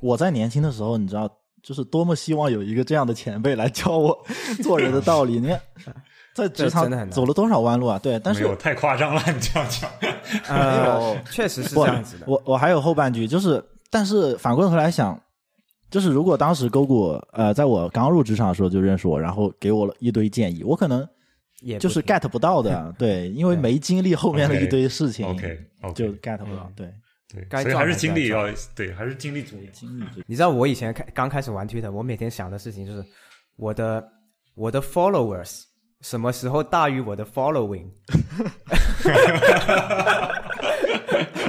我在年轻的时候，你知道，就是多么希望有一个这样的前辈来教我 做人的道理。你看，在职场真的很难走了多少弯路啊？对，但是没有太夸张了，你这样讲。呃，确实是这样子的。我我还有后半句，就是，但是反过头来想，就是如果当时勾谷呃，在我刚入职场的时候就认识我，然后给我了一堆建议，我可能也就是 get 不到的，对，因为没经历后面的一堆事情 OK 就 OK，get 不到，对，对，该所以还是撞还是该精力要对，还是精力主义。经历这你知道我以前开刚开始玩 Twitter，我每天想的事情就是我的我的 followers 什么时候大于我的 following？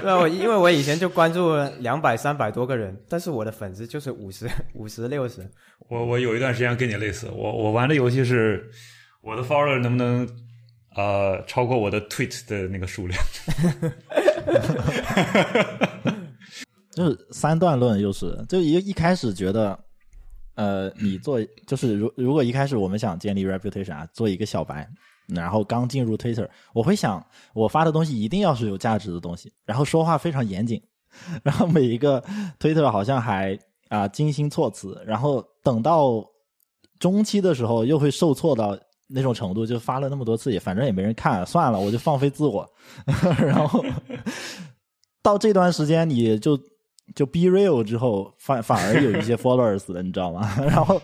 对啊，我因为我以前就关注了两百三百多个人，但是我的粉丝就是五十五十六十。我我有一段时间跟你类似，我我玩的游戏是我的 follower 能不能呃超过我的 tweet 的那个数量？就是三段论，就是就一一开始觉得，呃，你做就是如如果一开始我们想建立 reputation 啊，做一个小白，然后刚进入 Twitter，我会想我发的东西一定要是有价值的东西，然后说话非常严谨，然后每一个 Twitter 好像还啊、精心措辞，然后等到中期的时候又会受挫到那种程度，就发了那么多次也反正也没人看，算了，我就放飞自我，然后 到这段时间你就就 be real 之后，反反而有一些 followers 了，你知道吗？然后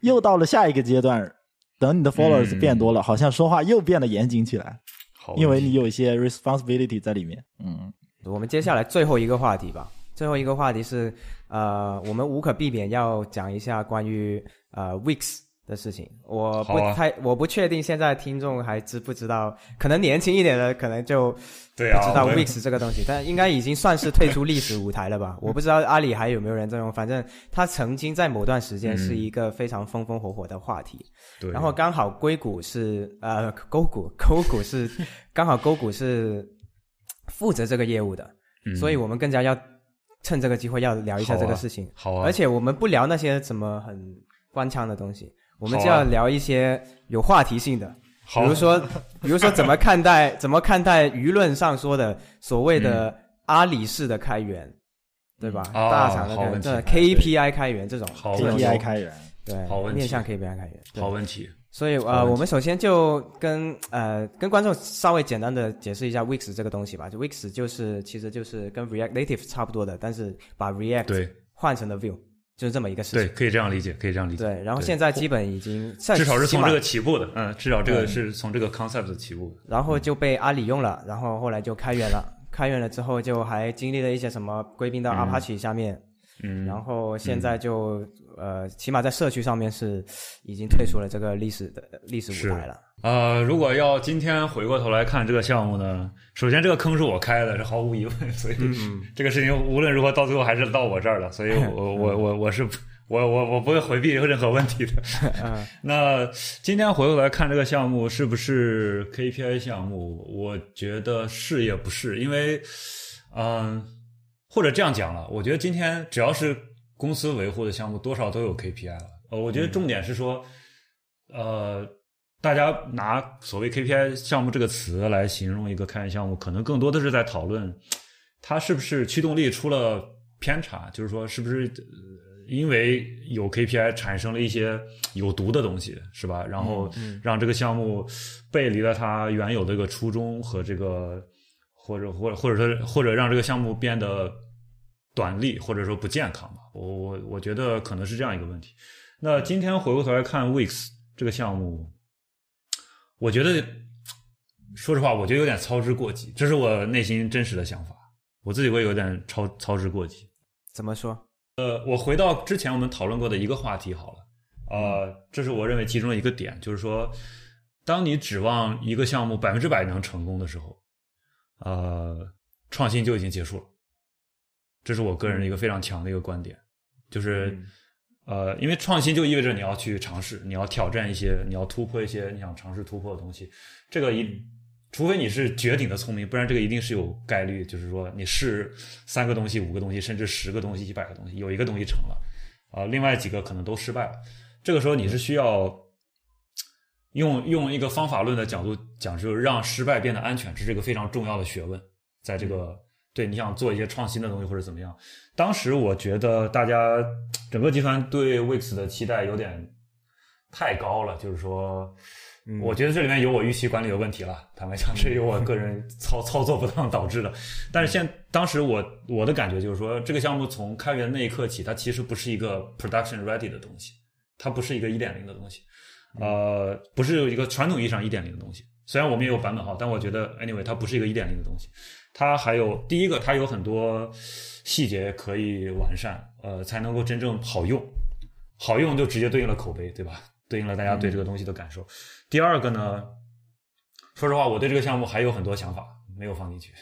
又到了下一个阶段，等你的 followers 嗯变多了，好像说话又变得严谨起来，好，因为你有一些 responsibility 在里面。嗯，我们接下来最后一个话题吧。最后一个话题是，呃，我们无可避免要讲一下关于呃 Wix 的事情。我不太，我不确定现在听众还知不知道，可能年轻一点的可能就对知道我 Wix 这个东西，但应该已经算是退出历史舞台了吧？我不知道阿里还有没有人在用，反正它曾经在某段时间是一个非常风风火火的话题。对，然后刚好硅谷是呃勾股勾股是 刚好勾股是负责这个业务的，嗯所以我们更加要趁这个机会要聊一下这个事情。好啊，而且我们不聊那些什么很官腔的东西，我们就要聊一些有话题性的，好比如说，比如说怎么看待怎么看待舆论上说的所谓的阿里式的开源，对吧？啊？大厂的开源，对。KPI 开源这种 KPI 开源，对好问题面向 KPI 开源，好问题，所以呃，我们首先就跟呃跟观众稍微简单的解释一下 Wix 这个东西吧。就 Wix 就是其实就是跟 React Native 差不多的，但是把 React 对。换成了 Vue，就是这么一个事情。对，可以这样理解，可以这样理解。对，然后现在基本已经至少是从这个起起步的，嗯，至少这个是从这个 concept 起步然后就被阿里用了，然后后来就开源了。开源了之后，就还经历了一些什么归并到嗯。Apache 下面，嗯，然后现在就、呃，起码在社区上面是已经退出了这个历史的历史舞台了。呃，如果要今天回过头来看这个项目呢，首先这个坑是我开的，这毫无疑问，所以嗯这个事情无论如何到最后还是到我这儿了，所以我 我我我是我我我不会回避任何问题的。嗯 那今天回过来看这个项目是不是 KPI 项目？我觉得是也不是，因为嗯、或者这样讲了，我觉得今天只要是公司维护的项目，多少都有 KPI 了。呃，我觉得重点是说，呃，大家拿所谓 KPI 项目这个词来形容一个开源项目，可能更多的是在讨论 它是不是驱动力出了偏差，就是说是不是呃因为有 KPI 产生了一些有毒的东西，是吧？然后让这个项目背离了它原有的一个初衷和这个，或者或者或者说或者让这个项目变得短利或者说不健康吧。我我我觉得可能是这样一个问题。那今天回过头来看 Wix 这个项目，我觉得说实话，我觉得有点操之过急，这是我内心真实的想法。我自己会有点操操之过急。怎么说？呃，我回到之前我们讨论过的一个话题好了，呃，这是我认为其中的一个点，就是说，当你指望一个项目百分之百能成功的时候，呃，创新就已经结束了。这是我个人的一个非常强的一个观点，就是，呃，因为创新就意味着你要去尝试，你要挑战一些，你要突破一些你想尝试突破的东西。这个一，除非你是绝顶的聪明，不然这个一定是有概率，就是说你试三个东西、五个东西，甚至十个东西、一百个东西，有一个东西成了，啊、另外几个可能都失败了。这个时候你是需要用用一个方法论的角度讲，就是让失败变得安全，这是一个非常重要的学问。在这个对你想做一些创新的东西或者怎么样，当时我觉得大家整个集团对 Wix 的期待有点太高了，就是说。我觉得这里面有我预期管理的问题了，坦白讲，这由我个人操操作不当导致的。但是现当时我我的感觉就是说，这个项目从开源那一刻起，它其实不是一个 production ready 的东西，它不是一个一点零的东西，呃，不是一个传统意义上一点零的东西。虽然我们也有版本号，但我觉得 anyway 它不是一个一点零的东西。它还有第一个，它有很多细节可以完善，呃，才能够真正好用。好用就直接对应了口碑，对吧？对应了大家对这个东西的感受。第二个呢，说实话，我对这个项目还有很多想法没有放进去。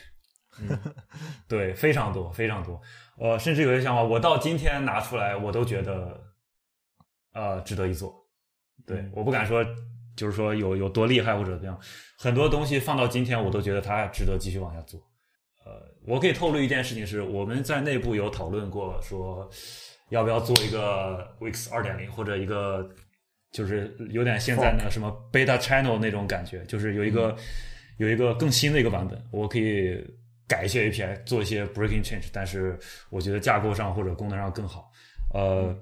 嗯，对，非常多，非常多。呃，甚至有些想法，我到今天拿出来，我都觉得，呃，值得一做。对，我不敢说，就是说有有多厉害或者怎么样，很多东西放到今天，我都觉得它值得继续往下做。呃，我可以透露一件事情是，我们在内部有讨论过，说要不要做一个 Wix 二点零或者一个。就是有点现在那什么 beta channel 那种感觉，就是有一个有一个更新的一个版本，我可以改一些 API，做一些 breaking change，但是我觉得架构上或者功能上更好。呃，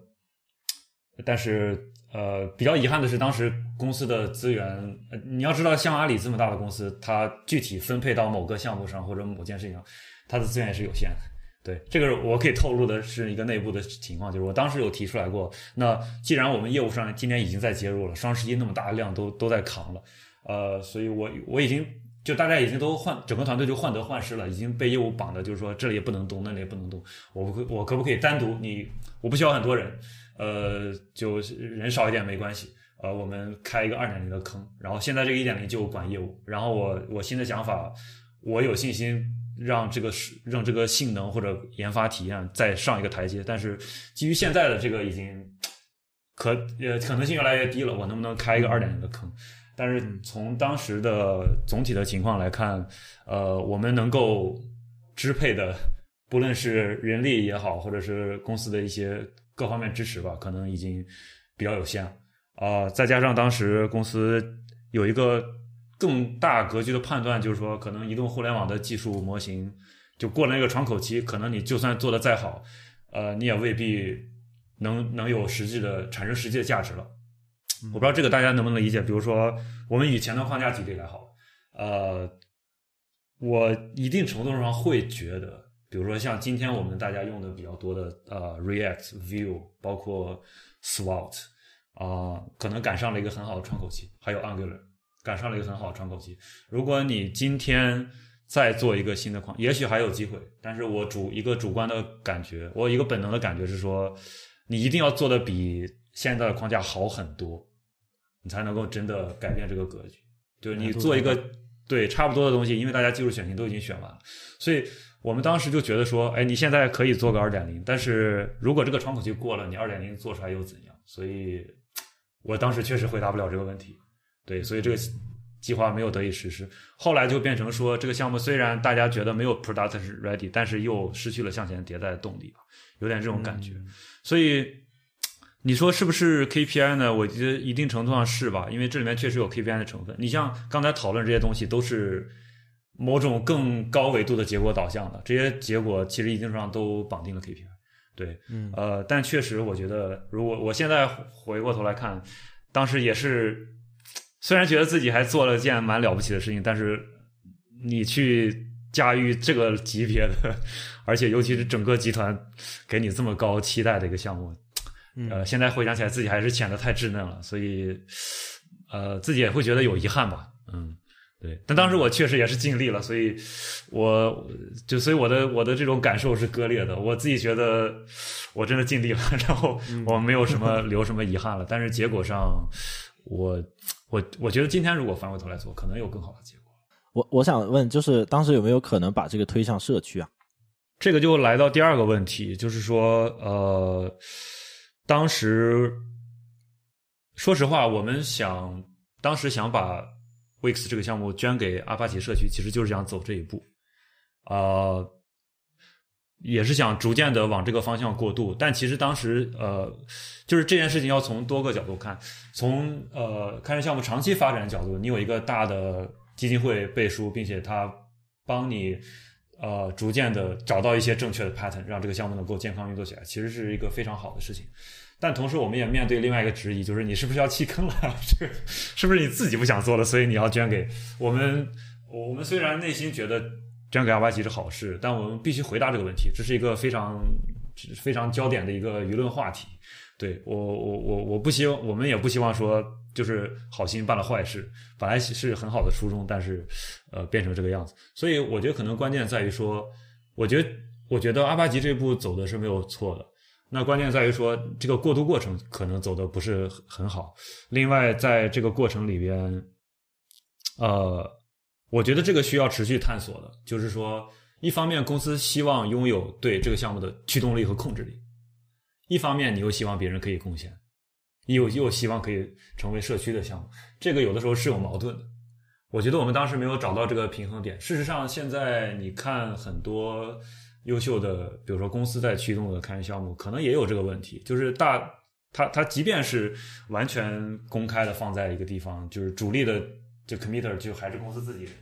但是呃比较遗憾的是，当时公司的资源，呃你要知道，像阿里这么大的公司，它具体分配到某个项目上或者某件事情上，它的资源也是有限的。对，这个我可以透露的是一个内部的情况，就是我当时有提出来过。那既然我们业务上今年已经在接入了，双十一那么大的量都都在扛了，呃，所以我我已经就大家已经都换整个团队就患得患失了，已经被业务绑的，就是说这里也不能动，那里也不能动。我不我可不可以单独你？我不需要很多人，呃，就人少一点没关系。呃，我们开一个二点零的坑，然后现在这个一点零就管业务，然后我我新的想法，我有信心。让这个让这个性能或者研发体验再上一个台阶，但是基于现在的这个已经可呃可能性越来越低了，我能不能开一个二点零的坑？但是从当时的总体的情况来看，呃，我们能够支配的，不论是人力也好，或者是公司的一些各方面支持吧，可能已经比较有限了啊、呃。再加上当时公司有一个。更大格局的判断就是说，可能移动互联网的技术模型就过了那个窗口期，可能你就算做的再好，呃，你也未必能能有实际的产生实际的价值了。我不知道这个大家能不能理解。比如说，我们以前的框架举例来好，呃，我一定程度上会觉得，比如说像今天我们大家用的比较多的呃 React、Vue，包括 Svelte 啊、呃，可能赶上了一个很好的窗口期，还有 Angular。赶上了一个很好的窗口期。如果你今天再做一个新的框，也许还有机会。但是我主一个主观的感觉，我一个本能的感觉是说，你一定要做的比现在的框架好很多，你才能够真的改变这个格局。就是你做一个对差不多的东西，因为大家技术选型都已经选完了，所以我们当时就觉得说，哎，你现在可以做个二点零，但是如果这个窗口期过了，你二点零做出来又怎样？所以我当时确实回答不了这个问题。对，所以这个计划没有得以实施。后来就变成说，这个项目虽然大家觉得没有 production ready，但是又失去了向前迭代的动力，有点这种感觉。嗯、所以你说是不是 KPI 呢？我觉得一定程度上是吧，因为这里面确实有 KPI 的成分。你像刚才讨论这些东西，都是某种更高维度的结果导向的，这些结果其实一定程度上都绑定了 KPI。对，嗯呃，但确实我觉得，如果我现在回过头来看，当时也是，虽然觉得自己还做了件蛮了不起的事情，但是你去驾驭这个级别的，而且尤其是整个集团给你这么高期待的一个项目，呃，现在回想起来，自己还是显得太稚嫩了，所以，呃，自己也会觉得有遗憾吧，嗯，对。但当时我确实也是尽力了，所以我就所以我的我的这种感受是割裂的。我自己觉得我真的尽力了，然后我没有什么留什么遗憾了。但是结果上，我我我觉得今天如果翻过头来做，可能有更好的结果。我我想问，就是当时有没有可能把这个推向社区啊？这个就来到第二个问题，就是说，呃，当时说实话，我们想当时想把 Wix 这个项目捐给阿帕奇社区，其实就是想走这一步，呃，也是想逐渐的往这个方向过渡。但其实当时，呃，就是这件事情要从多个角度看，从呃开源项目长期发展的角度，你有一个大的基金会背书，并且它帮你。呃，逐渐的找到一些正确的 pattern，让这个项目能够健康运作起来，其实是一个非常好的事情。但同时，我们也面对另外一个质疑，就是你是不是要弃坑了？这个是不是你自己不想做了，所以你要捐给我们？我们虽然内心觉得这样给阿巴奇是好事，但我们必须回答这个问题，这是一个非常非常焦点的一个舆论话题。对我，我我我不希望，我们也不希望说，就是好心办了坏事。本来是很好的初衷，但是，呃，变成这个样子。所以我觉得可能关键在于说，我觉得我觉得阿巴吉这步走的是没有错的。那关键在于说，这个过渡过程可能走的不是很好。另外，在这个过程里边，呃，我觉得这个需要持续探索的，就是说，一方面公司希望拥有对这个项目的驱动力和控制力。一方面，你又希望别人可以贡献，又又希望可以成为社区的项目，这个有的时候是有矛盾的。我觉得我们当时没有找到这个平衡点。事实上，现在你看很多优秀的，比如说公司在驱动的开源项目，可能也有这个问题，就是大它它即便是完全公开的放在一个地方，就是主力的就 committer 就还是公司自己人，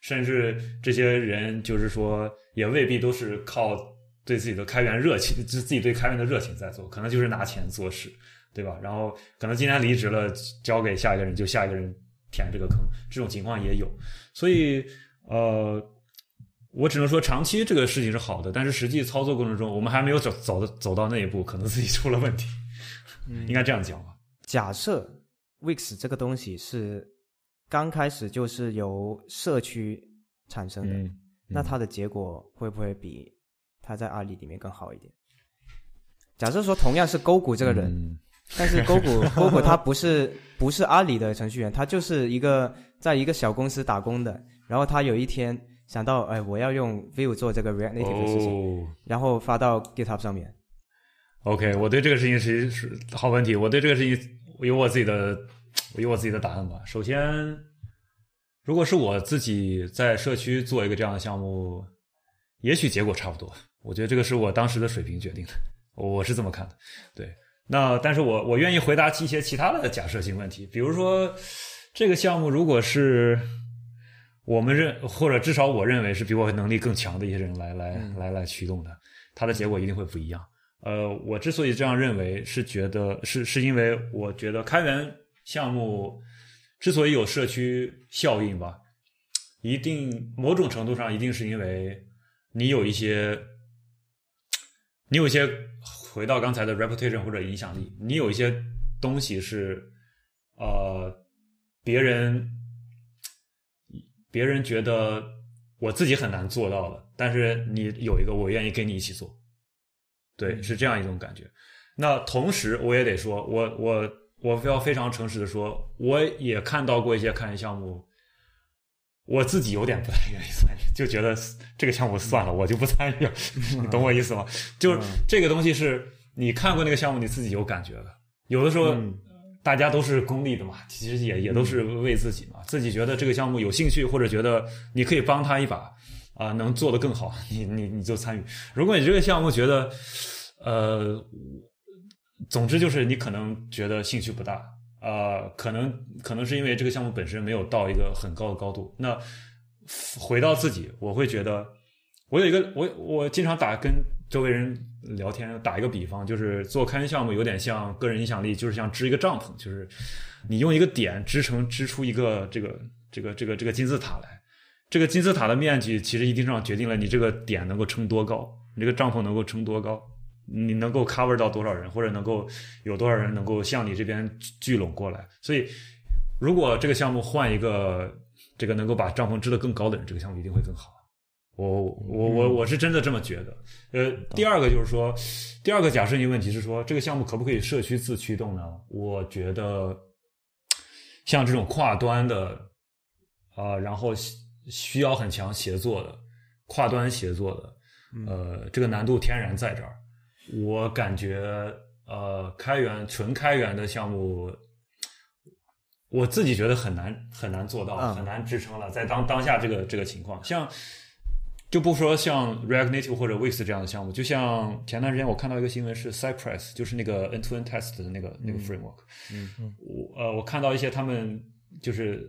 甚至这些人就是说也未必都是靠。对自己的开源热情，就自己对开源的热情在做，可能就是拿钱做事，对吧？然后可能今天离职了，交给下一个人，就下一个人填这个坑，这种情况也有。所以，呃，我只能说长期这个事情是好的，但是实际操作过程中，我们还没有走走走到那一步，可能自己出了问题，应该这样讲吧。假设 Wix 这个东西是刚开始就是由社区产生的，嗯那它的结果会不会比？他在阿里里面更好一点。假设说同样是勾股这个人，嗯 但是勾股勾股他不是不是阿里的程序员，他就是一个在一个小公司打工的。然后他有一天想到，哎，我要用 Vue 做这个 React Native 的事情，哦然后发到 GitHub 上面。OK，我对这个事情是是好问题。我对这个事情有我自己的有我自己的答案吧。首先，如果是我自己在社区做一个这样的项目，也许结果差不多。我觉得这个是我当时的水平决定的，我是这么看的。对，那但是我我愿意回答一些其他的假设性问题，比如说这个项目如果是我们认或者至少我认为是比我能力更强的一些人来来来来驱动的，它的结果一定会不一样。呃，我之所以这样认为，是觉得是是因为我觉得开源项目之所以有社区效应吧，一定某种程度上一定是因为你有一些，你有一些回到刚才的 reputation 或者影响力，你有一些东西是呃别人别人觉得我自己很难做到的，但是你有一个我愿意跟你一起做。对，是这样一种感觉。那同时，我也得说，我我我要非常诚实的说，我也看到过一些开源项目，我自己有点不太愿意参与，就觉得这个项目算了，我就不参与了。你懂我意思吗？就是这个东西是你看过那个项目，你自己有感觉的。有的时候大家都是功利的嘛，其实也也都是为自己嘛，自己觉得这个项目有兴趣，或者觉得你可以帮他一把。啊，能做得更好，你你你就参与。如果你这个项目觉得，呃，总之就是你可能觉得兴趣不大，呃，可能可能是因为这个项目本身没有到一个很高的高度。那回到自己，我会觉得，我有一个我我经常打跟周围人聊天，打一个比方，就是做开源项目有点像个人影响力，就是像支一个帐篷，就是你用一个点支撑支出一个这个这个这个这个金字塔来。这个金字塔的面积其实一定上决定了你这个点能够撑多高，你这个帐篷能够撑多高，你能够 cover 到多少人，或者能够有多少人能够向你这边聚拢过来。所以，如果这个项目换一个这个能够把帐篷支得更高的人，这个项目一定会更好。我我我我是真的这么觉得。呃，第二个就是说，第二个假设性问题是说，这个项目可不可以社区自驱动呢？我觉得，像这种跨端的，啊，然后。需要很强协作的，跨端协作的，呃，这个难度天然在这儿。我感觉，呃，开源纯开源的项目，我自己觉得很难很难做到，很难支撑了。在当当下这个这个情况，像就不说像 React Native 或者 Wix 这样的项目，就像前段时间我看到一个新闻是 Cypress，就是那个 End-to-End Test 的那个那个 framework，嗯嗯，我呃我看到一些他们就是。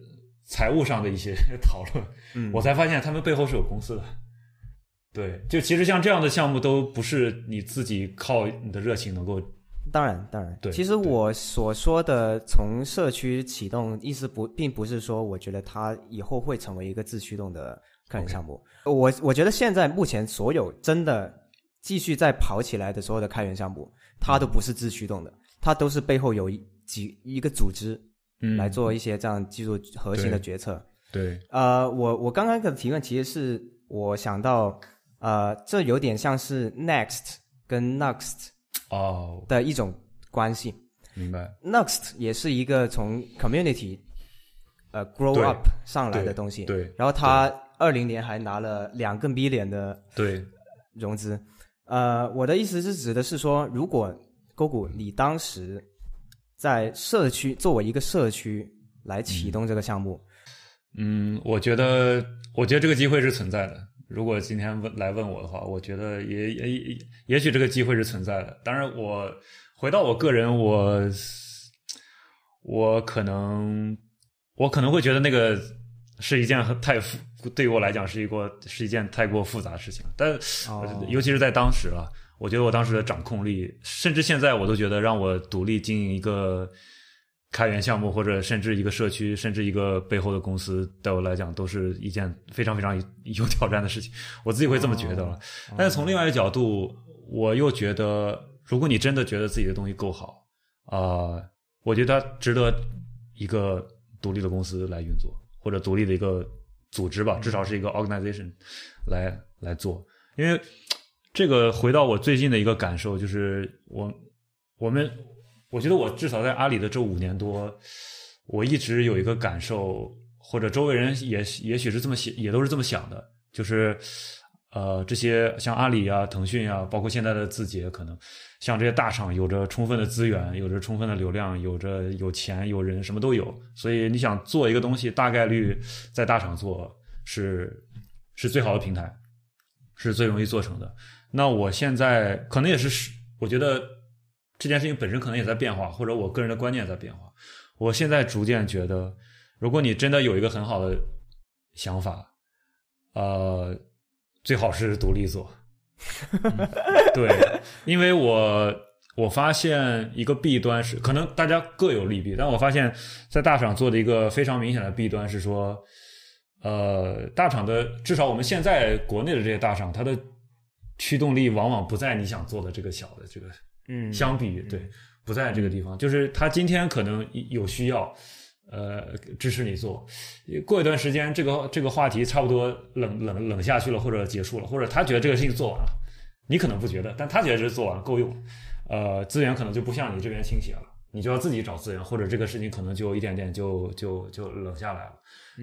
财务上的一些 讨论，嗯，我才发现他们背后是有公司的。对，就其实像这样的项目都不是你自己靠你的热情能够。当然，当然，对。其实我所说的从社区启动，意思不并不是说我觉得它以后会成为一个自驱动的开源项目。我我觉得现在目前所有真的继续在跑起来的所有的开源项目，它都不是自驱动的，它都是背后有几一个组织。来做一些这样技术核心的决策。对，呃，我我刚刚的提问其实是我想到，呃，这有点像是 Next 跟 Next 哦的一种关系。明白。Next 也是一个从 Community 呃 Grow Up 上来的东西。对。然后他二零年还拿了两个 billion 的对融资。呃，我的意思是指的是说，如果勾股你当时。在社区作为一个社区来启动这个项目，嗯，我觉得，我觉得这个机会是存在的。如果今天问来问我的话，我觉得也也也许这个机会是存在的。当然，我回到我个人，我我可能我可能会觉得那个是一件太复，对于我来讲是一个是一件太过复杂的事情。但尤其是在当时啊。我觉得我当时的掌控力，甚至现在我都觉得让我独立经营一个开源项目，或者甚至一个社区，甚至一个背后的公司，对我来讲都是一件非常非常有挑战的事情。我自己会这么觉得。但是从另外一个角度，我又觉得，如果你真的觉得自己的东西够好啊，我觉得值得一个独立的公司来运作，或者独立的一个组织吧，至少是一个 organization 来来做，因为。这个回到我最近的一个感受，就是我我们我觉得我至少在阿里的这五年多，我一直有一个感受，或者周围人也也许是这么想，也都是这么想的，就是呃这些像阿里啊、腾讯啊，包括现在的字节，可能像这些大厂，有着充分的资源，有着充分的流量，有着有钱有人，什么都有，所以你想做一个东西，大概率在大厂做是是最好的平台，是最容易做成的。那我现在可能也是，我觉得这件事情本身可能也在变化，或者我个人的观念在变化。我现在逐渐觉得，如果你真的有一个很好的想法，呃，最好是独立做。对，因为我我发现一个弊端是，可能大家各有利弊，但我发现，在大厂做的一个非常明显的弊端是说，呃，大厂的至少我们现在国内的这些大厂，它的驱动力往往不在你想做的这个小的这个，嗯，相比于对，不在这个地方，就是他今天可能有需要，呃，支持你做，过一段时间这个这个话题差不多冷冷冷下去了，或者结束了，或者他觉得这个事情做完了，你可能不觉得，但他觉得这做完了够用，呃，资源可能就不向你这边倾斜了，你就要自己找资源，或者这个事情可能就一点点就就就冷下来了，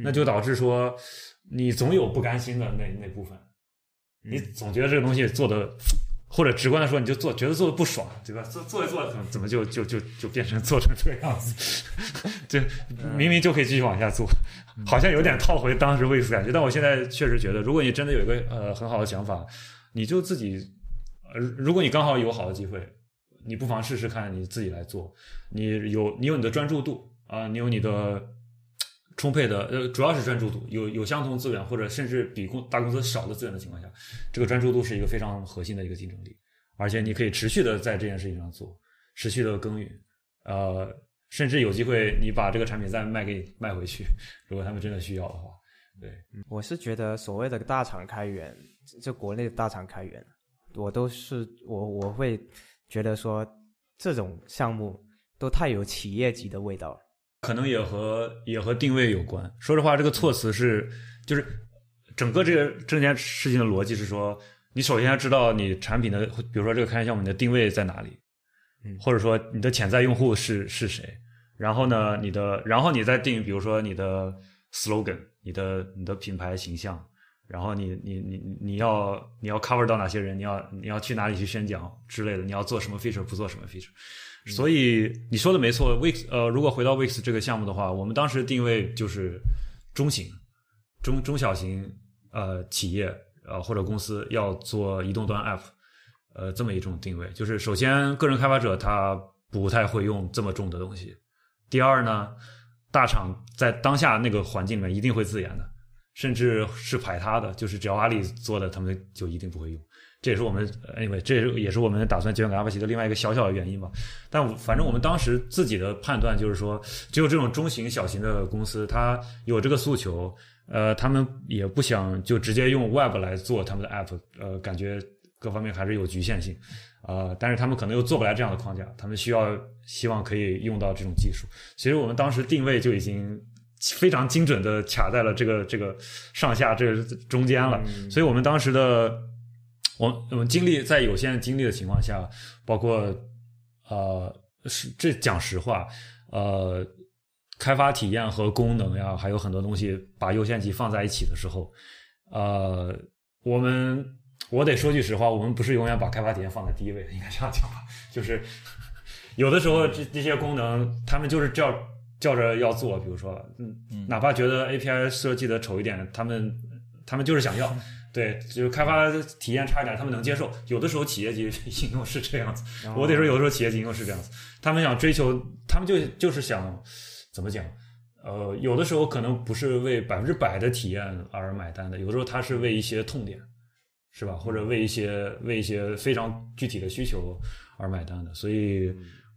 那就导致说你总有不甘心的那那部分。你总觉得这个东西做的，或者直观的说，你就做觉得做的不爽，对吧？做做一做，怎么怎么就就就就变成做成这个样子？就明明就可以继续往下做，好像有点套回当时卫斯感觉。但我现在确实觉得，如果你真的有一个呃很好的想法，你就自己，呃，如果你刚好有好的机会，你不妨试试看你自己来做，你有你有你的专注度啊、你有你的充沛的呃，主要是专注度，有有相同资源或者甚至比公大公司少的资源的情况下，这个专注度是一个非常核心的一个竞争力，而且你可以持续的在这件事情上做，持续的耕耘，呃，甚至有机会你把这个产品再卖给卖回去，如果他们真的需要的话，对，我是觉得所谓的大厂开源，就国内的大厂开源，我都是我我会觉得说这种项目都太有企业级的味道了。可能也和也和定位有关。说实话，这个措辞是就是整个这个这件事情的逻辑是说，你首先要知道你产品的，比如说这个开源项目你的定位在哪里，嗯或者说你的潜在用户是是谁，然后呢，你的然后你再定，比如说你的 slogan，你的你的品牌形象。然后你你你你要你要 cover 到哪些人？你要你要去哪里去宣讲之类的？你要做什么 feature？不做什么 feature？所以你说的没错，Wix 呃，如果回到 Wix 这个项目的话，我们当时定位就是中型、中中小型呃企业呃或者公司要做移动端 app，呃这么一种定位。就是首先个人开发者他不太会用这么重的东西，第二呢，大厂在当下那个环境里面一定会自研的，甚至是排他的，就是只要阿里做的，他们就一定不会用。这也是我们呃因为这也是我们打算结缘给阿帕奇的另外一个小小的原因吧。但反正我们当时自己的判断就是说，只有这种中型、小型的公司，它有这个诉求，呃，他们也不想就直接用 Web 来做他们的 App，呃，感觉各方面还是有局限性，呃，但是他们可能又做不来这样的框架，他们需要希望可以用到这种技术。其实我们当时定位就已经非常精准的卡在了这个这个上下这个中间了，所以我们当时的。我我们精力在有限精力的情况下，包括呃，是这讲实话，呃，开发体验和功能呀，还有很多东西把优先级放在一起的时候，呃，我们我得说句实话，我们不是永远把开发体验放在第一位的，应该这样讲吧？就是有的时候这这些功能，他们就是叫叫着要做，比如说，嗯，哪怕觉得 API 设计的丑一点，他们他们就是想要。对，就是开发体验差一点，他们能接受。有的时候企业级 应用是这样子，我得说，有的时候企业级应用是这样子。他们想追求，他们就就是想怎么讲？呃，有的时候可能不是为百分之百的体验而买单的，有的时候他是为一些痛点，是吧？或者为一些为一些非常具体的需求而买单的。所以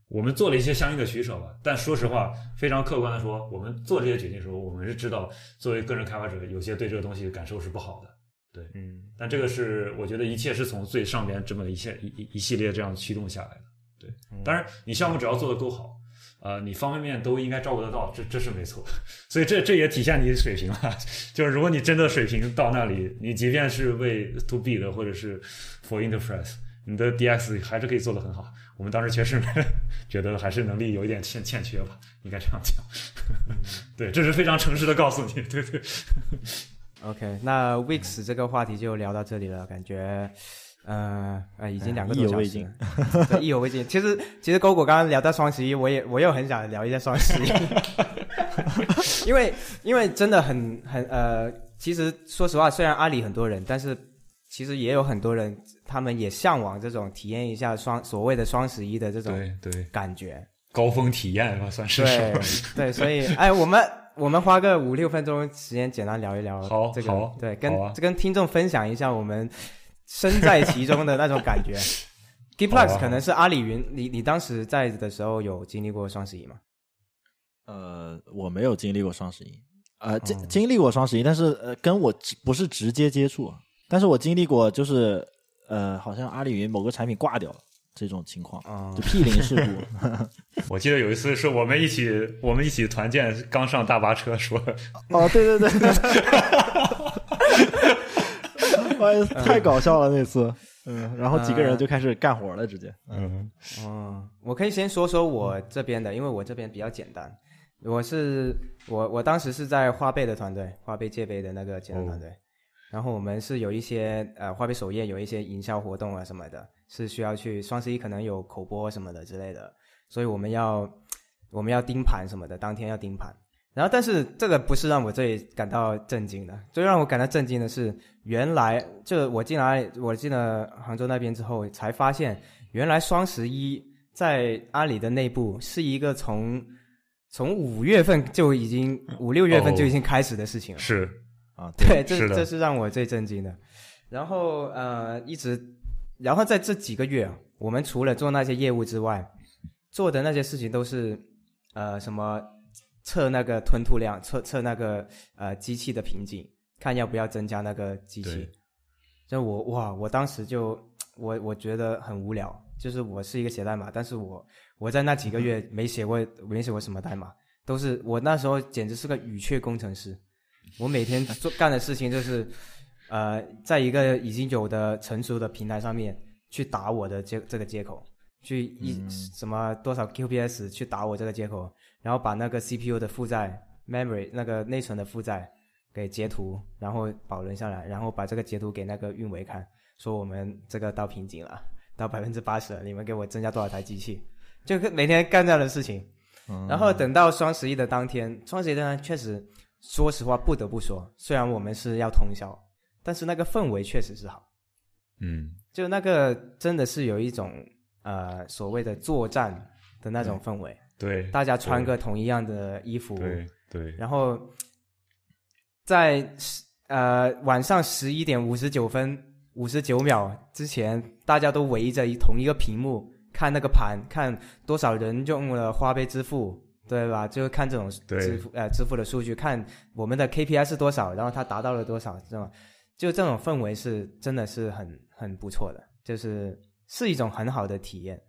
我们做了一些相应的取舍吧。但说实话，非常客观的说，我们做这些决定的时候，我们是知道，作为个人开发者，有些对这个东西感受是不好的。对，嗯，但这个是我觉得一切是从最上边这么一切一一一系列这样驱动下来的。对，当然你项目只要做得够好，呃，你方方面面都应该照顾得到，这这是没错。所以这这也体现你的水平了。就是如果你真的水平到那里，你即便是为 to B 的或者是 for enterprise，你的 DX 还是可以做得很好。我们当时确实 觉得还是能力有一点欠欠缺吧，应该这样讲。对，这是非常诚实的告诉你。对对。OK，那 Weeks 这个话题就聊到这里了，感觉，呃，呃，已经两个多小时。了，意犹未尽。其实，其实勾狗刚刚聊到双十一，我也我又很想聊一下双十一，因为因为真的很很呃，其实说实话，虽然阿里很多人，但是其实也有很多人，他们也向往这种体验一下双所谓的双十一的这种对对，感觉。高峰体验吧，算是。对对，所以哎，我们我们花个五六分钟时间，简单聊一聊好这个，对，跟跟听众分享一下我们身在其中的那种感觉。好 Giplex 啊。可能是阿里云，你你当时在的时候有经历过双十一吗？呃，我没有经历过双十一，呃，经哦。经历过双十一，但是呃，跟我不是直接接触，但是我经历过，就是呃，好像阿里云某个产品挂掉了这种情况，啊就 P 零事故。我记得有一次是我们一起，我们一起团建，刚上大巴车说，哦，对对对，哎呀，太搞笑了那次。嗯，然后几个人就开始干活了，直接。嗯，哦，我可以先说说我这边的，因为我这边比较简单。我是我我当时是在花呗的团队，花呗借呗的那个简单团队。然后我们是有一些呃花呗首页有一些营销活动啊什么的，是需要去双十一可能有口播什么的之类的，所以我们要我们要盯盘什么的，当天要盯盘。然后，但是这个不是让我最感到震惊的，最让我感到震惊的是，原来就我进来我进了杭州那边之后，才发现原来双十一在阿里的内部是一个从从五月份就已经五六月份就已经开始的事情了。是啊，对，这是这是让我最震惊的。然后呃，一直，然后在这几个月，我们除了做那些业务之外，做的那些事情都是呃什么测那个吞吐量，测测那个呃机器的瓶颈，看要不要增加那个机器。就我哇，我当时就我我觉得很无聊，就是我是一个写代码，但是我我在那几个月没写过没写过什么代码，都是我那时候简直是个语雀工程师。我每天做 干的事情就是，呃，在一个已经有的成熟的平台上面去打我的接这个接口，去一、嗯什么多少 QPS 去打我这个接口，然后把那个 CPU 的负载、memory 那个内存的负载给截图，然后保存下来，然后把这个截图给那个运维看，说我们这个到瓶颈了，到百分之八十了，你们给我增加多少台机器？就每天干这样的事情。嗯然后等到双十一的当天，双十一当天确实，说实话不得不说，虽然我们是要通宵，但是那个氛围确实是好，嗯，就那个真的是有一种呃所谓的作战的那种氛围，对大家穿个同一样的衣服，对对，然后在呃晚上十一点五十九分五十九秒之前，大家都围着一同一个屏幕看那个盘，看多少人用了花呗支付，对吧？就看这种支付呃支付的数据，看我们的 KPI 是多少，然后它达到了多少，这种就这种氛围是真的是很很不错的，就是是一种很好的体验。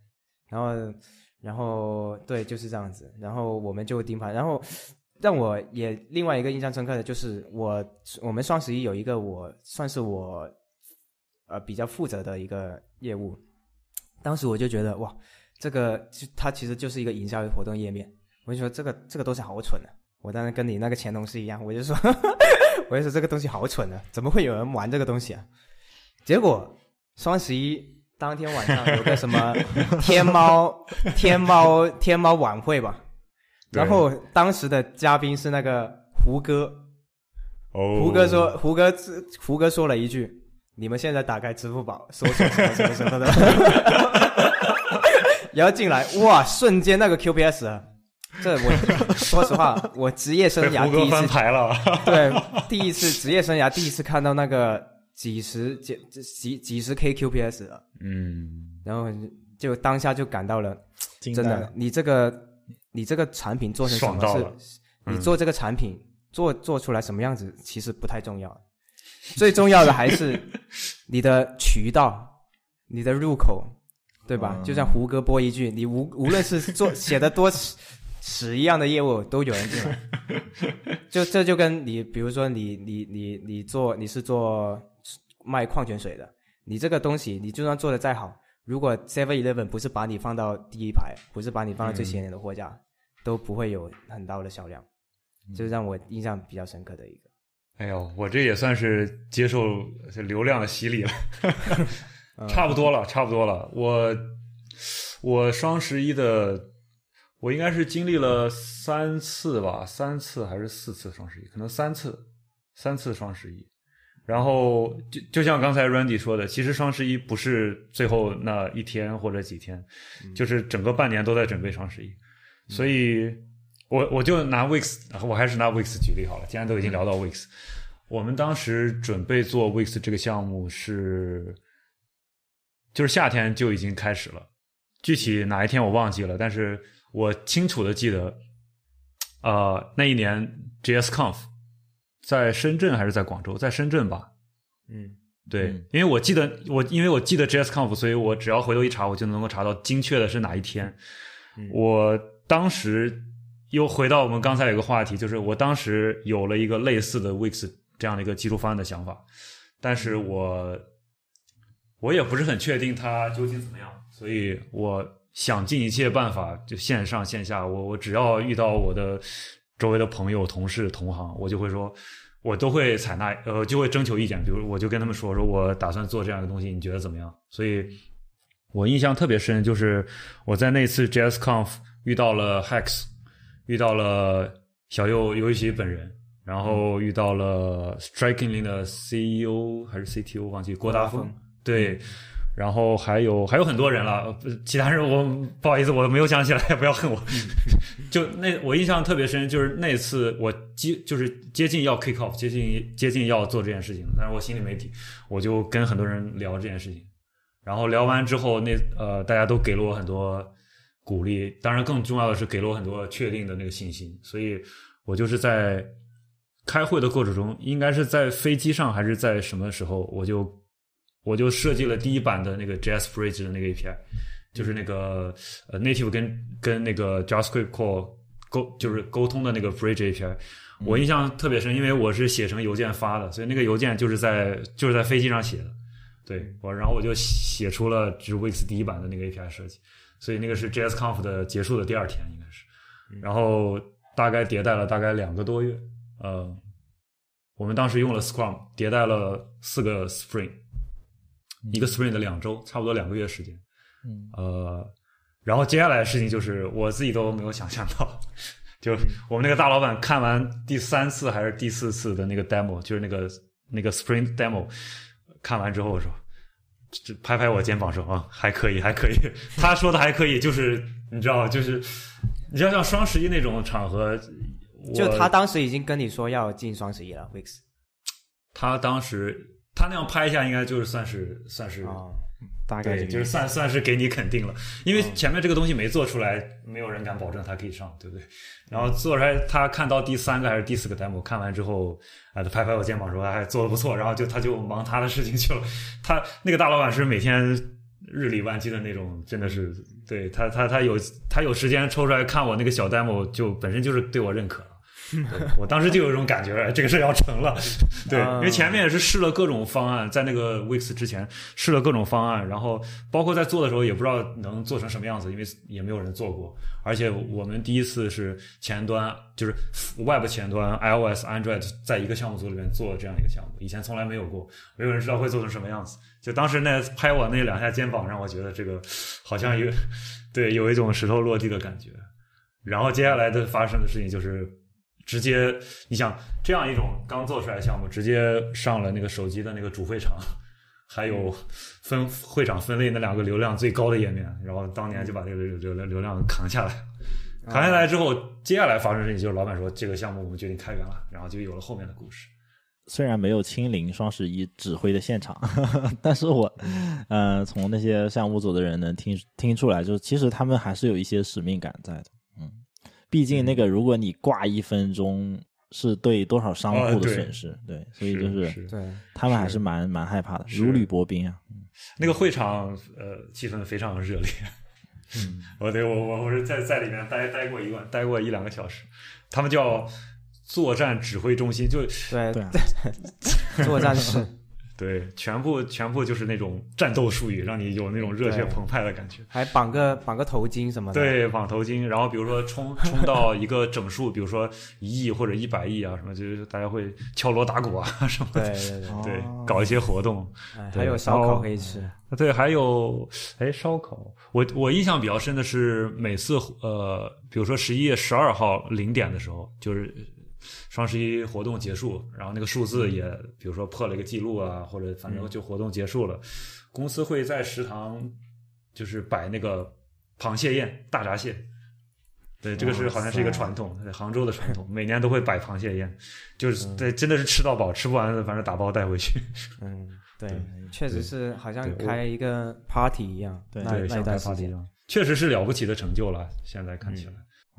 然后，然后对，就是这样子。然后我们就盯盘，然后让我也另外一个印象深刻的就是我我们双十一有一个我算是我呃比较负责的一个业务，当时我就觉得哇，这个它其实就是一个营销活动页面，我就说这个这个东西好蠢啊！我当时跟你那个前同事一样，我就说 我就说这个东西好蠢啊，怎么会有人玩这个东西啊？结果双十一当天晚上有个什么 天猫天猫天猫晚会吧，然后当时的嘉宾是那个胡歌，哦，胡歌说胡歌胡歌说了一句：“你们现在打开支付宝，搜索什么什么什么的。”然后进来，哇，瞬间那个 QPS，啊 这我说实话，我职业生涯第一次牌了，对，第一次职业生涯第一次看到那个几十几几几十 K QPS 了，嗯，然后就当下就感到了，真的你这个你这个产品做成什么是，嗯你做这个产品做做出来什么样子其实不太重要，最重要的还是你的渠道，你的入口，对吧？嗯就像胡歌播一句，你无无论是做写的多屎屎一样的业务，都有人进来。就这就跟你，比如说你你你你做你是做卖矿泉水的，你这个东西你就算做的再好，如果 Seven Eleven 不是把你放到第一排，不是把你放到最显眼的货架，都不会有很高的销量。这是让我印象比较深刻的一个。哎呦，我这也算是接受流量的洗礼了，嗯差不多了，差不多了。我我双十一的，我应该是经历了三次吧，三次还是四次双十一，可能三次，三次双十一。然后就就像刚才 Randy 说的，其实双十一不是最后那一天或者几天，就是整个半年都在准备双十一，所以我我就拿 Wix，我还是拿 Wix 举例好了。既然都已经聊到 Wix，我们当时准备做 Wix 这个项目是，就是夏天就已经开始了，具体哪一天我忘记了，但是我清楚的记得，呃，那一年 JSConf 在深圳还是在广州，在深圳吧，嗯。对，嗯。因为我记得我因为我记得 JSConf，所以我只要回头一查，我就能够查到精确的是哪一天。嗯。我当时又回到我们刚才有个话题，就是我当时有了一个类似的 Wix 这样的一个技术方案的想法，但是我我也不是很确定它究竟怎么样，所以我想尽一切办法，就线上线下，我我只要遇到我的周围的朋友、同事、同行，我就会说。我都会采纳，呃，就会征求意见。比如，我就跟他们说，说我打算做这样一个东西，你觉得怎么样？所以，我印象特别深，就是我在那次 JSConf 遇到了 Hex，遇到了小右游戏本人，然后遇到了 Strikingly 的 CEO 还是 CTO 忘记郭达峰峰，对，然后还有还有很多人了，其他人我不好意思，我没有想起来，不要恨我。就那我印象特别深，就是那次我接就是接近要 kick off，接近接近要做这件事情，但是我心里没底，我就跟很多人聊这件事情，然后聊完之后，那呃大家都给了我很多鼓励，当然更重要的是给了我很多确定的那个信心，所以我就是在开会的过程中，应该是在飞机上还是在什么时候，我就我就设计了第一版的那个 JS Bridge 的那个 API，就是那个呃 native 跟跟那个 JavaScript core 沟就是沟通的那个 Bridge API。我印象特别深，因为我是写成邮件发的，所以那个邮件就是在就是在飞机上写的。对我，然后我就写出了就是 Wix 第一版的那个 API 设计，所以那个是 JSConf 的结束的第二天，应该是。然后大概迭代了大概两个多月，呃，我们当时用了 Scrum 迭代了四个 Spring，一个 Spring 的两周，差不多两个月时间。嗯呃，然后接下来的事情就是我自己都没有想象到，就我们那个大老板看完第三次还是第四次的那个 demo，就是那个那个 Spring demo，看完之后说，这拍拍我肩膀说啊还可以还可以，他说的还可以，就是你知道就是你知道像双十一那种场合，就他当时已经跟你说要进双十一了，Wix。他当时他那样拍一下，应该就是算是算是哦，大概就是算算是给你肯定了，因为前面这个东西没做出来，没有人敢保证它可以上，对不对？然后做出来，他看到第三个还是第四个 demo，看完之后，啊，他拍拍我肩膀说，哎，做的不错，然后就他就忙他的事情去了。他那个大老板是每天日理万机的那种，真的是对他他他有他有时间抽出来看我那个小 demo，就本身就是对我认可了。我当时就有一种感觉，这个事要成了。对，因为前面也是试了各种方案，在那个 Wix 之前试了各种方案，然后包括在做的时候也不知道能做成什么样子，因为也没有人做过。而且我们第一次是前端，就是 Web 前端 iOS、Android 在一个项目组里面做这样一个项目，以前从来没有过，没有人知道会做成什么样子。就当时那拍我那两下肩膀，让我觉得这个好像有对有一种石头落地的感觉。然后接下来的发生的事情就是。直接，你想这样一种刚做出来的项目，直接上了那个手机的那个主会场，还有分会场分类那两个流量最高的页面，然后当年就把这个流流量扛下来。扛下来之后，接下来发生的事情就是老板说这个项目我们决定开源了，然后就有了后面的故事。虽然没有亲临双十一指挥的现场，但是我，呃，从那些项目组的人能听听出来，就是其实他们还是有一些使命感在的。嗯，毕竟那个如果你挂一分钟，是对多少商户的损失，对，所以就是是对，他们还是蛮蛮害怕的，如履薄冰啊。那个会场呃气氛非常热烈。嗯，我对我我我是在在里面待待过一晚，待过一两个小时。他们叫作战指挥中心，就对对啊 作战室，对，全部全部就是那种战斗术语，让你有那种热血澎湃的感觉。还绑个绑个头巾什么的。对，绑头巾，然后比如说冲冲到一个整数，比如说一亿或者一百亿啊什么，就是大家会敲锣打鼓啊什么的，对对对，对哦，搞一些活动。哎还有烧烤可以吃。对，还有哎，烧烤。我我印象比较深的是，每次呃，比如说十一月十二号零点的时候，就是双十一活动结束，然后那个数字也，比如说破了一个记录啊，或者反正就活动结束了，公司会在食堂就是摆那个螃蟹宴、大闸蟹。对，这个是好像是一个传统，对杭州的传统，每年都会摆螃蟹宴，就是对，真的是吃到饱，吃不完的反正打包带回去。嗯，对对，确实是好像开一个 party 一样。对那对，那像开一段时间。发一样，确实是了不起的成就了。现在看起来，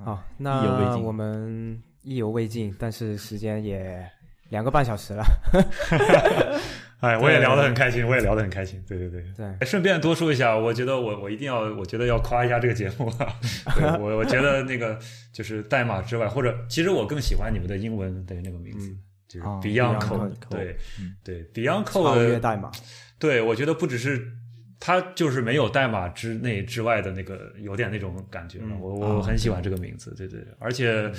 好，那我们意犹未尽，但是时间也两个半小时了。哎，我也聊得很开心，我也聊得很开心。对对对。对，哎顺便多说一下，我觉得我我一定要，我觉得要夸一下这个节目啊。对我我觉得那个就是代码之外，或者其实我更喜欢你们的英文的那个名字，嗯就是哦 Beyond Code。对嗯对，Beyond Code，代码。对我觉得不只是它就是没有代码之内之外的那个有点那种感觉我我很喜欢这个名字，对对，而且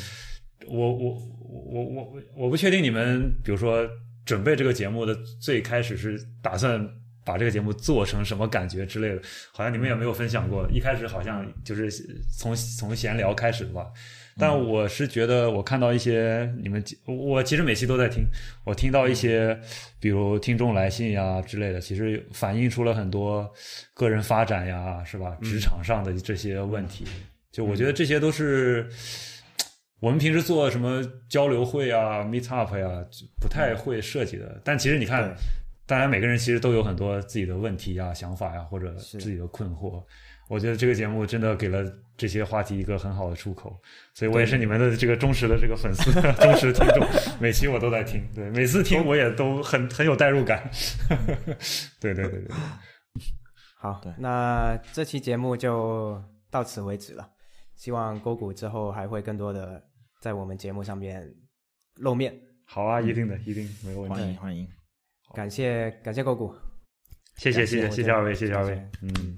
我我我我我不确定你们，比如说准备这个节目的最开始是打算把这个节目做成什么感觉之类的，好像你们也没有分享过。一开始好像就是从从闲聊开始的吧，但我是觉得我看到一些你们，我其实每期都在听，我听到一些比如听众来信呀之类的，其实反映出了很多个人发展呀，是吧？职场上的这些问题，就我觉得这些都是我们平时做什么交流会啊、meet up 呀，不太会设计的。但其实你看。对当然，每个人其实都有很多自己的问题呀、想法呀，或者自己的困惑。我觉得这个节目真的给了这些话题一个很好的出口，所以我也是你们的这个忠实的这个粉丝、忠实听众，每期我都在听，对，每次听我也都很很有代入感。对对对对，好，那这期节目就到此为止了。希望勾谷之后还会更多的在我们节目上面露面。好啊，一定的，一定没有问题。欢迎欢迎。感谢感谢高谷，谢谢谢谢谢谢谢二位，谢谢二位嗯。